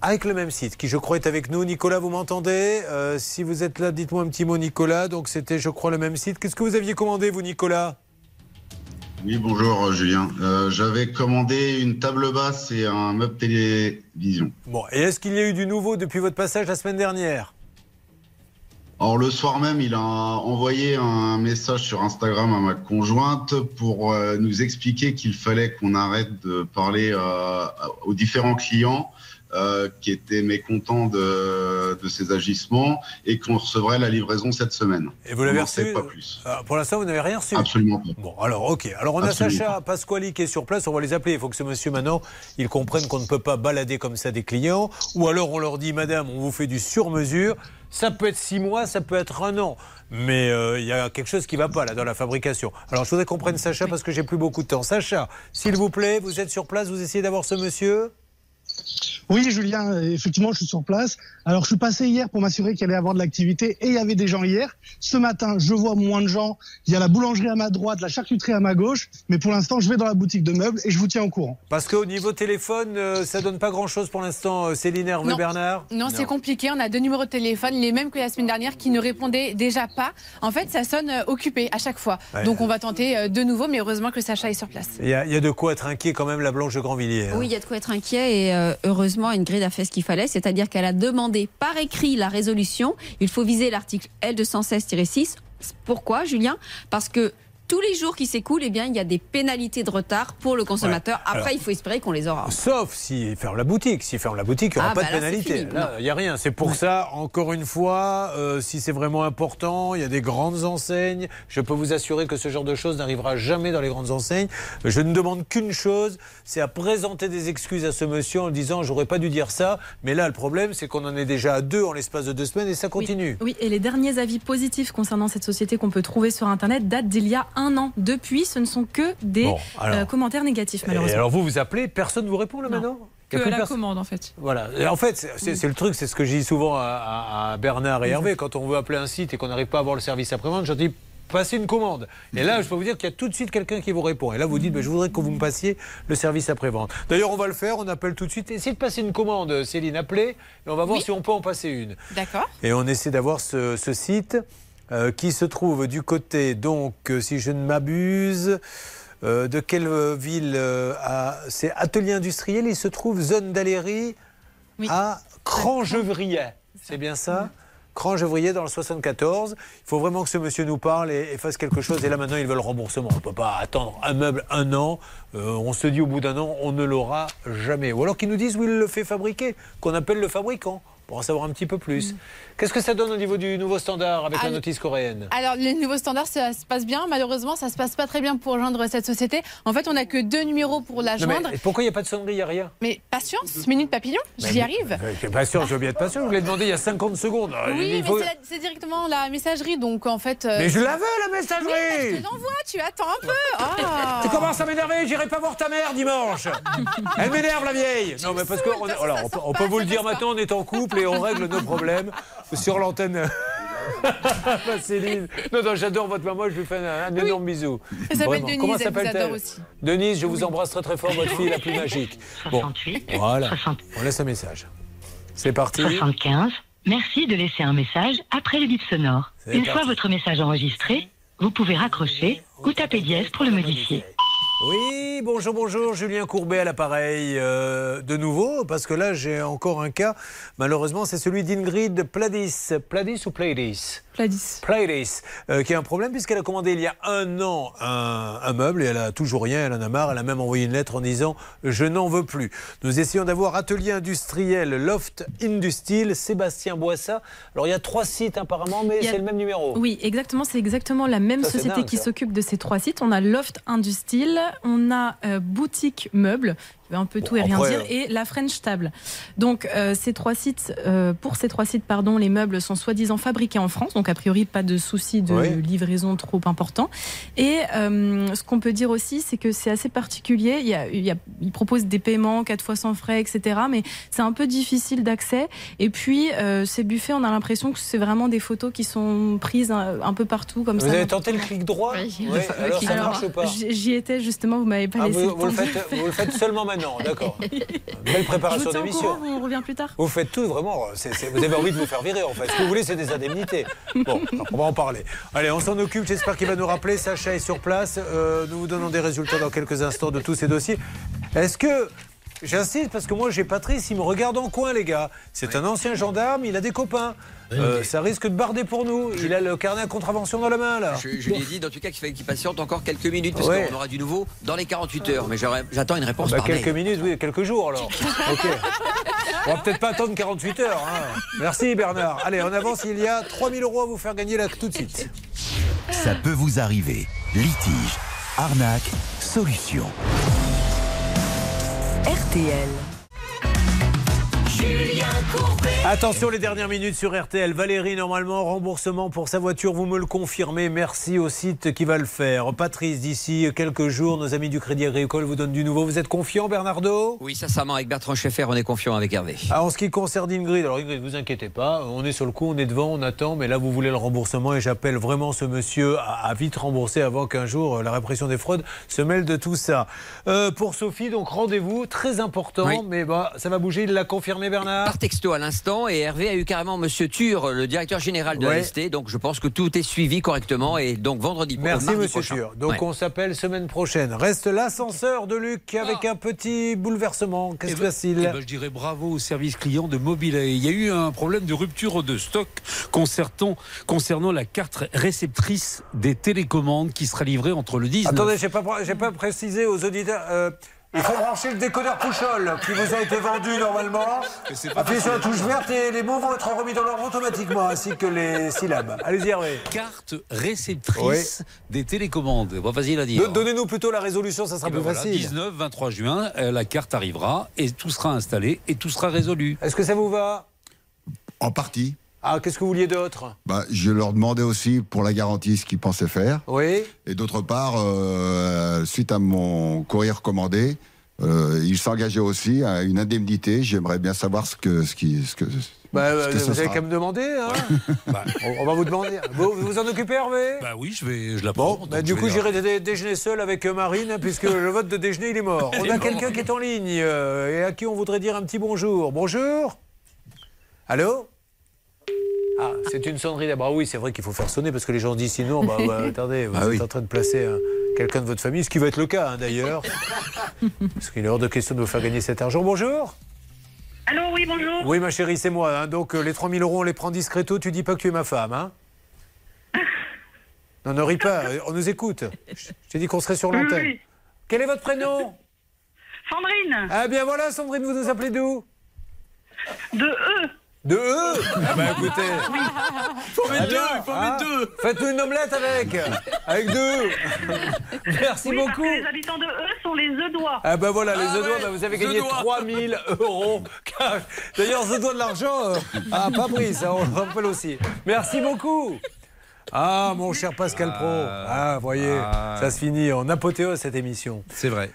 [SPEAKER 4] avec le même site, qui je crois est avec nous. Nicolas, vous m'entendez? Euh, Si vous êtes là, dites-moi un petit mot, Nicolas. Donc c'était, je crois, le même site. Qu'est-ce que vous aviez commandé, vous, Nicolas?
[SPEAKER 21] Oui, bonjour euh, Julien. Euh, J'avais commandé une table basse et un meuble télévision.
[SPEAKER 4] Bon, et est-ce qu'il y a eu du nouveau depuis votre passage la semaine dernière?
[SPEAKER 33] Alors le soir même, il a envoyé un message sur Instagram à ma conjointe pour euh, nous expliquer qu'il fallait qu'on arrête de parler aux différents clients euh, qui étaient mécontents de, de ces agissements et qu'on recevrait la livraison cette semaine.
[SPEAKER 4] Et vous l'avez reçu
[SPEAKER 33] pas plus.
[SPEAKER 4] Ah, Pour l'instant, vous n'avez rien reçu
[SPEAKER 33] Absolument pas.
[SPEAKER 4] Bon, alors, ok. Alors, on a Sacha Pasquali qui est sur place. On va les appeler. Il faut que ce monsieur, maintenant, il comprenne qu'on ne peut pas balader comme ça des clients. Ou alors, on leur dit, madame, on vous fait du sur-mesure. Ça peut être six mois, ça peut être un an. Mais euh, il y a quelque chose qui ne va pas là dans la fabrication. Alors je voudrais qu'on prenne Sacha parce que j'ai plus beaucoup de temps. Sacha, s'il vous plaît, vous êtes sur place, vous essayez d'avoir ce monsieur?
[SPEAKER 34] Oui, Julien, effectivement, je suis sur place. Alors, je suis passé hier pour m'assurer qu'il allait y avoir de l'activité et il y avait des gens hier. Ce matin, je vois moins de gens. Il y a la boulangerie à ma droite, la charcuterie à ma gauche. Mais pour l'instant, je vais dans la boutique de meubles et je vous tiens au courant.
[SPEAKER 4] Parce qu'au niveau téléphone, euh, ça donne pas grand-chose pour l'instant. euh, Céline, Hervé,
[SPEAKER 15] Non.
[SPEAKER 4] Bernard
[SPEAKER 15] Non, c'est compliqué. On a deux numéros de téléphone, les mêmes que la semaine dernière, qui ne répondaient déjà pas. En fait, ça sonne euh, occupé à chaque fois.
[SPEAKER 4] Ouais.
[SPEAKER 15] Donc, on va tenter euh, de nouveau, mais heureusement que Sacha est sur place.
[SPEAKER 4] Il y, a, il y a de quoi être inquiet quand même, la Blanche de Grandvilliers. hein.
[SPEAKER 9] Oui, il y a de quoi être inquiet et euh, heureusement, Ingrid a fait ce qu'il fallait, c'est-à-dire qu'elle a demandé par écrit la résolution. Il faut viser l'article L216-6. Pourquoi, Julien? Parce que tous les jours qui s'écoulent, eh bien, il y a des pénalités de retard pour le consommateur.
[SPEAKER 4] Ouais.
[SPEAKER 9] Après,
[SPEAKER 4] Alors-
[SPEAKER 9] il faut espérer qu'on les aura.
[SPEAKER 4] Sauf s'ils ferment la boutique. S'ils ferment la boutique, il n'y aura
[SPEAKER 9] Ah,
[SPEAKER 4] pas
[SPEAKER 9] bah
[SPEAKER 4] de
[SPEAKER 9] là, c'est
[SPEAKER 4] pénalité. il n'y a rien. C'est pour ça, encore une fois, euh, si c'est vraiment important, il y a des grandes enseignes. Je peux vous assurer que ce genre de choses n'arrivera jamais dans les grandes enseignes. Je ne demande qu'une chose, c'est à présenter des excuses à ce monsieur en disant j'aurais pas dû dire ça. Mais là, le problème, c'est qu'on en est déjà à deux en l'espace de deux semaines et ça continue.
[SPEAKER 13] Oui, et les derniers avis positifs concernant cette société qu'on peut trouver sur Internet datent d'il y a un an. Depuis, ce ne sont que des
[SPEAKER 4] Bon, alors.
[SPEAKER 13] euh, commentaires négatifs,
[SPEAKER 4] Et
[SPEAKER 13] malheureusement.
[SPEAKER 4] alors vous, vous appelez, personne ne vous répond là maintenant
[SPEAKER 13] que la commande, en fait.
[SPEAKER 4] Voilà. Et en fait, c'est- c'est le truc, c'est ce que je dis souvent à, Bernard et Hervé. Quand on veut appeler un site et qu'on n'arrive pas à avoir le service après-vente, je dis passez une commande. Et là, je peux vous dire qu'il y a tout de suite quelqu'un qui vous répond. Et là, vous dites, ben, je voudrais que vous me passiez le service après-vente. D'ailleurs, on va le faire, on appelle tout de suite. Essayez de passer une commande, Céline, appelez, et on va voir si on peut en passer une.
[SPEAKER 15] D'accord.
[SPEAKER 4] Et on essaie d'avoir ce, ce site euh, qui se trouve du côté, donc, euh, si je ne m'abuse, euh, de quelle ville euh, C'est Atelier Industriel, il se trouve zone d'Aléry à Crangevrier. C'est bien ça Crangevrier dans le 74. Il faut vraiment que ce monsieur nous parle et, et fasse quelque chose. Et là maintenant, il veut le remboursement. On ne peut pas attendre un meuble un an. Euh, on se dit au bout d'un an, on ne l'aura jamais. Ou alors qu'ils nous disent où il le fait fabriquer, qu'on appelle le fabricant pour en savoir un petit peu plus. Qu'est-ce que ça donne au niveau du nouveau standard avec la notice coréenne
[SPEAKER 15] Alors, les nouveaux standards, ça se passe bien. Malheureusement, ça se passe pas très bien pour joindre cette société. En fait, on n'a que deux numéros pour la
[SPEAKER 4] Non, mais
[SPEAKER 15] joindre.
[SPEAKER 4] pourquoi il n'y a pas de sonnerie, il n'y a rien
[SPEAKER 15] Mais patience, minute papillon, j'y arrive.
[SPEAKER 4] Pas sûr, je veux bien être patient. Je vous l'ai demandé il y a 50 secondes.
[SPEAKER 15] Oui, mais c'est directement la messagerie, donc en fait. euh,
[SPEAKER 4] Mais je la veux, la messagerie
[SPEAKER 15] Oui, mais je te l'envoie, tu attends un peu. Ah.
[SPEAKER 4] Tu commences à m'énerver, j'irai pas voir ta mère dimanche. Elle m'énerve la vieille. Non mais parce alors, on peut, on peut vous le dire maintenant, on est en couple et on règle nos problèmes sur l'antenne. Ma Céline. Non, non, j'adore votre maman, je lui fais un, un énorme bisou.
[SPEAKER 15] Elle s'appelle. Denise,
[SPEAKER 4] Comment
[SPEAKER 15] elle vous
[SPEAKER 4] s'appelle-t-elle
[SPEAKER 15] adore aussi.
[SPEAKER 4] Denise, je vous embrasse très très fort, votre fille la plus magique. Bon, voilà, on laisse un message. C'est parti.
[SPEAKER 35] 75. Merci de laisser un message après le bip sonore. Une
[SPEAKER 4] parti.
[SPEAKER 35] fois votre message enregistré, vous pouvez raccrocher ou taper dièse pour le modifier.
[SPEAKER 4] Oui, bonjour, bonjour, Julien Courbet à l'appareil euh, de nouveau, parce que là j'ai encore un cas, malheureusement c'est celui d'Ingrid Pladis. Pladis ou Pladis?
[SPEAKER 13] Pladis.
[SPEAKER 4] Pladis, euh, qui a un problème puisqu'elle a commandé il y a un an un, un meuble et elle a toujours rien, elle en a marre, elle a même envoyé une lettre en disant je n'en veux plus. Nous essayons d'avoir Atelier Industriel Loft Industyle, Sébastien Boissa. Alors il y a trois sites apparemment, mais
[SPEAKER 13] a-
[SPEAKER 4] c'est le même numéro.
[SPEAKER 13] Oui, exactement. C'est exactement la même
[SPEAKER 4] Ça,
[SPEAKER 13] société
[SPEAKER 4] dingue,
[SPEAKER 13] qui s'occupe de ces trois sites. On a Loft Industyle, on a euh, Boutique Meuble, un peu tout et rien
[SPEAKER 4] après,
[SPEAKER 13] dire, et la French Table. Donc, euh, ces trois sites, euh, pour ces trois sites, pardon, les meubles sont soi-disant fabriqués en France. Donc, a priori, pas de souci de
[SPEAKER 4] Oui.
[SPEAKER 13] livraison trop important. Et euh, ce qu'on peut dire aussi, c'est que c'est assez particulier. Il, y a, il, y a- ils proposent des paiements quatre fois sans frais, etc. Mais c'est un peu difficile d'accès. Et puis, euh, ces buffets, on a l'impression que c'est vraiment des photos qui sont prises un, un peu partout, comme
[SPEAKER 4] Vous
[SPEAKER 13] ça.
[SPEAKER 4] avez tenté le clic droit? Oui, alors ça
[SPEAKER 13] Alors,
[SPEAKER 4] marche pas?
[SPEAKER 13] j- J'y étais justement, vous m'avez pas
[SPEAKER 4] Ah,
[SPEAKER 13] laissé.
[SPEAKER 4] vous,
[SPEAKER 13] le
[SPEAKER 4] vous faites, vous le faites seulement maintenant, d'accord. Belle
[SPEAKER 13] Je vous
[SPEAKER 4] préparation d'émission.
[SPEAKER 13] on revient plus tard.
[SPEAKER 4] Vous faites tout, vraiment. vous avez envie de vous faire virer, en fait. Ce que vous voulez, c'est des indemnités. Bon, on va en parler. Allez, on s'en occupe. J'espère qu'il va nous rappeler. Sacha est sur place. Euh, nous vous donnons des résultats dans quelques instants de tous ces dossiers. Est-ce que j'insiste parce que moi j'ai Patrice, il me regarde en coin les gars. C'est un ancien gendarme, il a des copains. Euh, ça risque de barder pour nous. Il a le carnet à contravention dans la main là.
[SPEAKER 14] Je, je lui ai dit, dans tout cas, qu'il fallait qu'il patiente encore quelques minutes, parce
[SPEAKER 4] Ouais.
[SPEAKER 14] qu'on aura du nouveau dans les 48 heures. Mais j'attends une réponse
[SPEAKER 4] Bah,
[SPEAKER 14] par
[SPEAKER 4] quelques
[SPEAKER 14] mail.
[SPEAKER 4] minutes, oui, quelques jours alors. Ok. On va peut-être pas attendre 48 heures. hein. Merci Bernard. Allez, en avance, il y a 3000 euros à vous faire gagner là tout de suite.
[SPEAKER 1] Ça peut vous arriver. Litige, arnaque, solution.
[SPEAKER 26] RTL.
[SPEAKER 4] Attention les dernières minutes sur RTL. Valérie, normalement, remboursement pour sa voiture, vous me le confirmez. Merci au site qui va le faire. Patrice, d'ici quelques jours, nos amis du Crédit Agricole vous donnent du nouveau. Vous êtes confiant, Bernardo?
[SPEAKER 14] Oui, sincèrement, avec Bertrand Schaeffer, on est confiant avec Hervé.
[SPEAKER 4] Ah, en ce qui concerne Ingrid, alors Ingrid, vous inquiétez pas, on est sur le coup, on est devant, on attend, mais là vous voulez le remboursement et j'appelle vraiment ce monsieur à, à vite rembourser avant qu'un jour euh, la répression des fraudes se mêle de tout ça. Euh, pour Sophie, donc rendez-vous très important,
[SPEAKER 14] Oui.
[SPEAKER 4] mais bah, ça va bouger, il l'a confirmé Bernard
[SPEAKER 14] Par texto à l'instant, et Hervé a eu carrément Monsieur Tur, le directeur général de
[SPEAKER 4] Ouais.
[SPEAKER 14] l'AST, donc je pense que tout est suivi correctement, et donc vendredi
[SPEAKER 4] Merci
[SPEAKER 14] mardi
[SPEAKER 4] Monsieur
[SPEAKER 14] prochain.
[SPEAKER 4] Tur. Donc
[SPEAKER 14] Ouais.
[SPEAKER 4] on s'appelle semaine prochaine. Reste l'ascenseur de Luc avec un petit bouleversement. Qu'est-ce que c'est
[SPEAKER 16] Eh ben, je dirais bravo au service client de Mobileye. Il y a eu un problème de rupture de stock concernant, concernant la carte réceptrice des télécommandes qui sera livrée entre le 19.
[SPEAKER 4] Attendez, j'ai pas, j'ai pas précisé aux auditeurs. euh, il faut brancher le décodeur Pouchol qui vous a été vendu normalement. Appuyez sur la touche verte et les mots vont être remis dans l'ordre automatiquement, ainsi que les syllabes. Allez-y, Hervé.
[SPEAKER 16] Carte réceptrice des télécommandes. Bon, facile à dire.
[SPEAKER 4] Do- Donnez-nous plutôt la résolution, ça sera
[SPEAKER 16] Eh ben
[SPEAKER 4] plus
[SPEAKER 16] voilà,
[SPEAKER 4] facile.
[SPEAKER 16] 19, 23 juin, euh, la carte arrivera et tout sera installé et tout sera résolu.
[SPEAKER 4] Est-ce que ça vous va?
[SPEAKER 21] En partie.
[SPEAKER 4] Ah, qu'est-ce que vous vouliez d'autre?
[SPEAKER 21] Bah, je leur demandais aussi pour la garantie ce qu'ils pensaient faire.
[SPEAKER 4] Oui.
[SPEAKER 21] Et d'autre part, euh, suite à mon courrier recommandé, euh, ils s'engageaient aussi à une indemnité. J'aimerais bien savoir ce que ce qui ce que.
[SPEAKER 4] Bah,
[SPEAKER 21] ce
[SPEAKER 4] euh,
[SPEAKER 21] que ce
[SPEAKER 4] vous avez
[SPEAKER 21] sera.
[SPEAKER 4] qu'à me demander. Hein on, on va vous demander. Vous vous en occupez, Hervé?
[SPEAKER 16] Bah oui, je vais, je la prends.
[SPEAKER 4] Bon,
[SPEAKER 16] donc
[SPEAKER 4] bah, du coup, j'irai dé- déjeuner seul avec euh, Marine, hein, puisque le vote de déjeuner, il est mort. On a quelqu'un qui est en ligne euh, et à qui on voudrait dire un petit bonjour. Bonjour? Allô? Ah, c'est une sonnerie d'abord. Ah oui, c'est vrai qu'il faut faire sonner parce que les gens disent sinon, bah, bah, attendez, vous
[SPEAKER 21] Ah
[SPEAKER 4] êtes
[SPEAKER 21] oui.
[SPEAKER 4] en train de placer euh, quelqu'un de votre famille, ce qui va être le cas hein, d'ailleurs. parce qu'il est hors de question de vous faire gagner cet argent. Bonjour
[SPEAKER 32] Allô, oui, bonjour.
[SPEAKER 4] Oui, ma chérie, c'est moi. hein. Donc, euh, les 3000 euros, on les prend discreto. Tu dis pas que tu es ma femme, hein Non, ne ris pas. On nous écoute. Je t'ai dit qu'on serait sur l'antenne.
[SPEAKER 32] oui.
[SPEAKER 4] Quel est votre prénom?
[SPEAKER 32] Sandrine.
[SPEAKER 4] Ah bien voilà, Sandrine, vous nous appelez d'où?
[SPEAKER 32] De E.
[SPEAKER 4] De E Ah bah écoutez.
[SPEAKER 32] Faut
[SPEAKER 4] mettre deux, il faut mettre deux. Faites-nous une omelette avec. Avec deux. Merci
[SPEAKER 32] Oui, parce
[SPEAKER 4] beaucoup.
[SPEAKER 32] que les habitants de E sont les Eudois.
[SPEAKER 4] Ah bah voilà, les
[SPEAKER 32] Ah
[SPEAKER 4] Eudois,
[SPEAKER 32] ouais,
[SPEAKER 4] bah, vous avez gagné
[SPEAKER 32] Doigts.
[SPEAKER 4] 3000 euros. cash. D'ailleurs, The Doigt de l'argent, euh, ah pas pris, ça on le rappelle aussi. Merci beaucoup. Ah mon cher Pascal Pro, ah voyez, ça se finit en apothéose cette émission.
[SPEAKER 16] C'est vrai.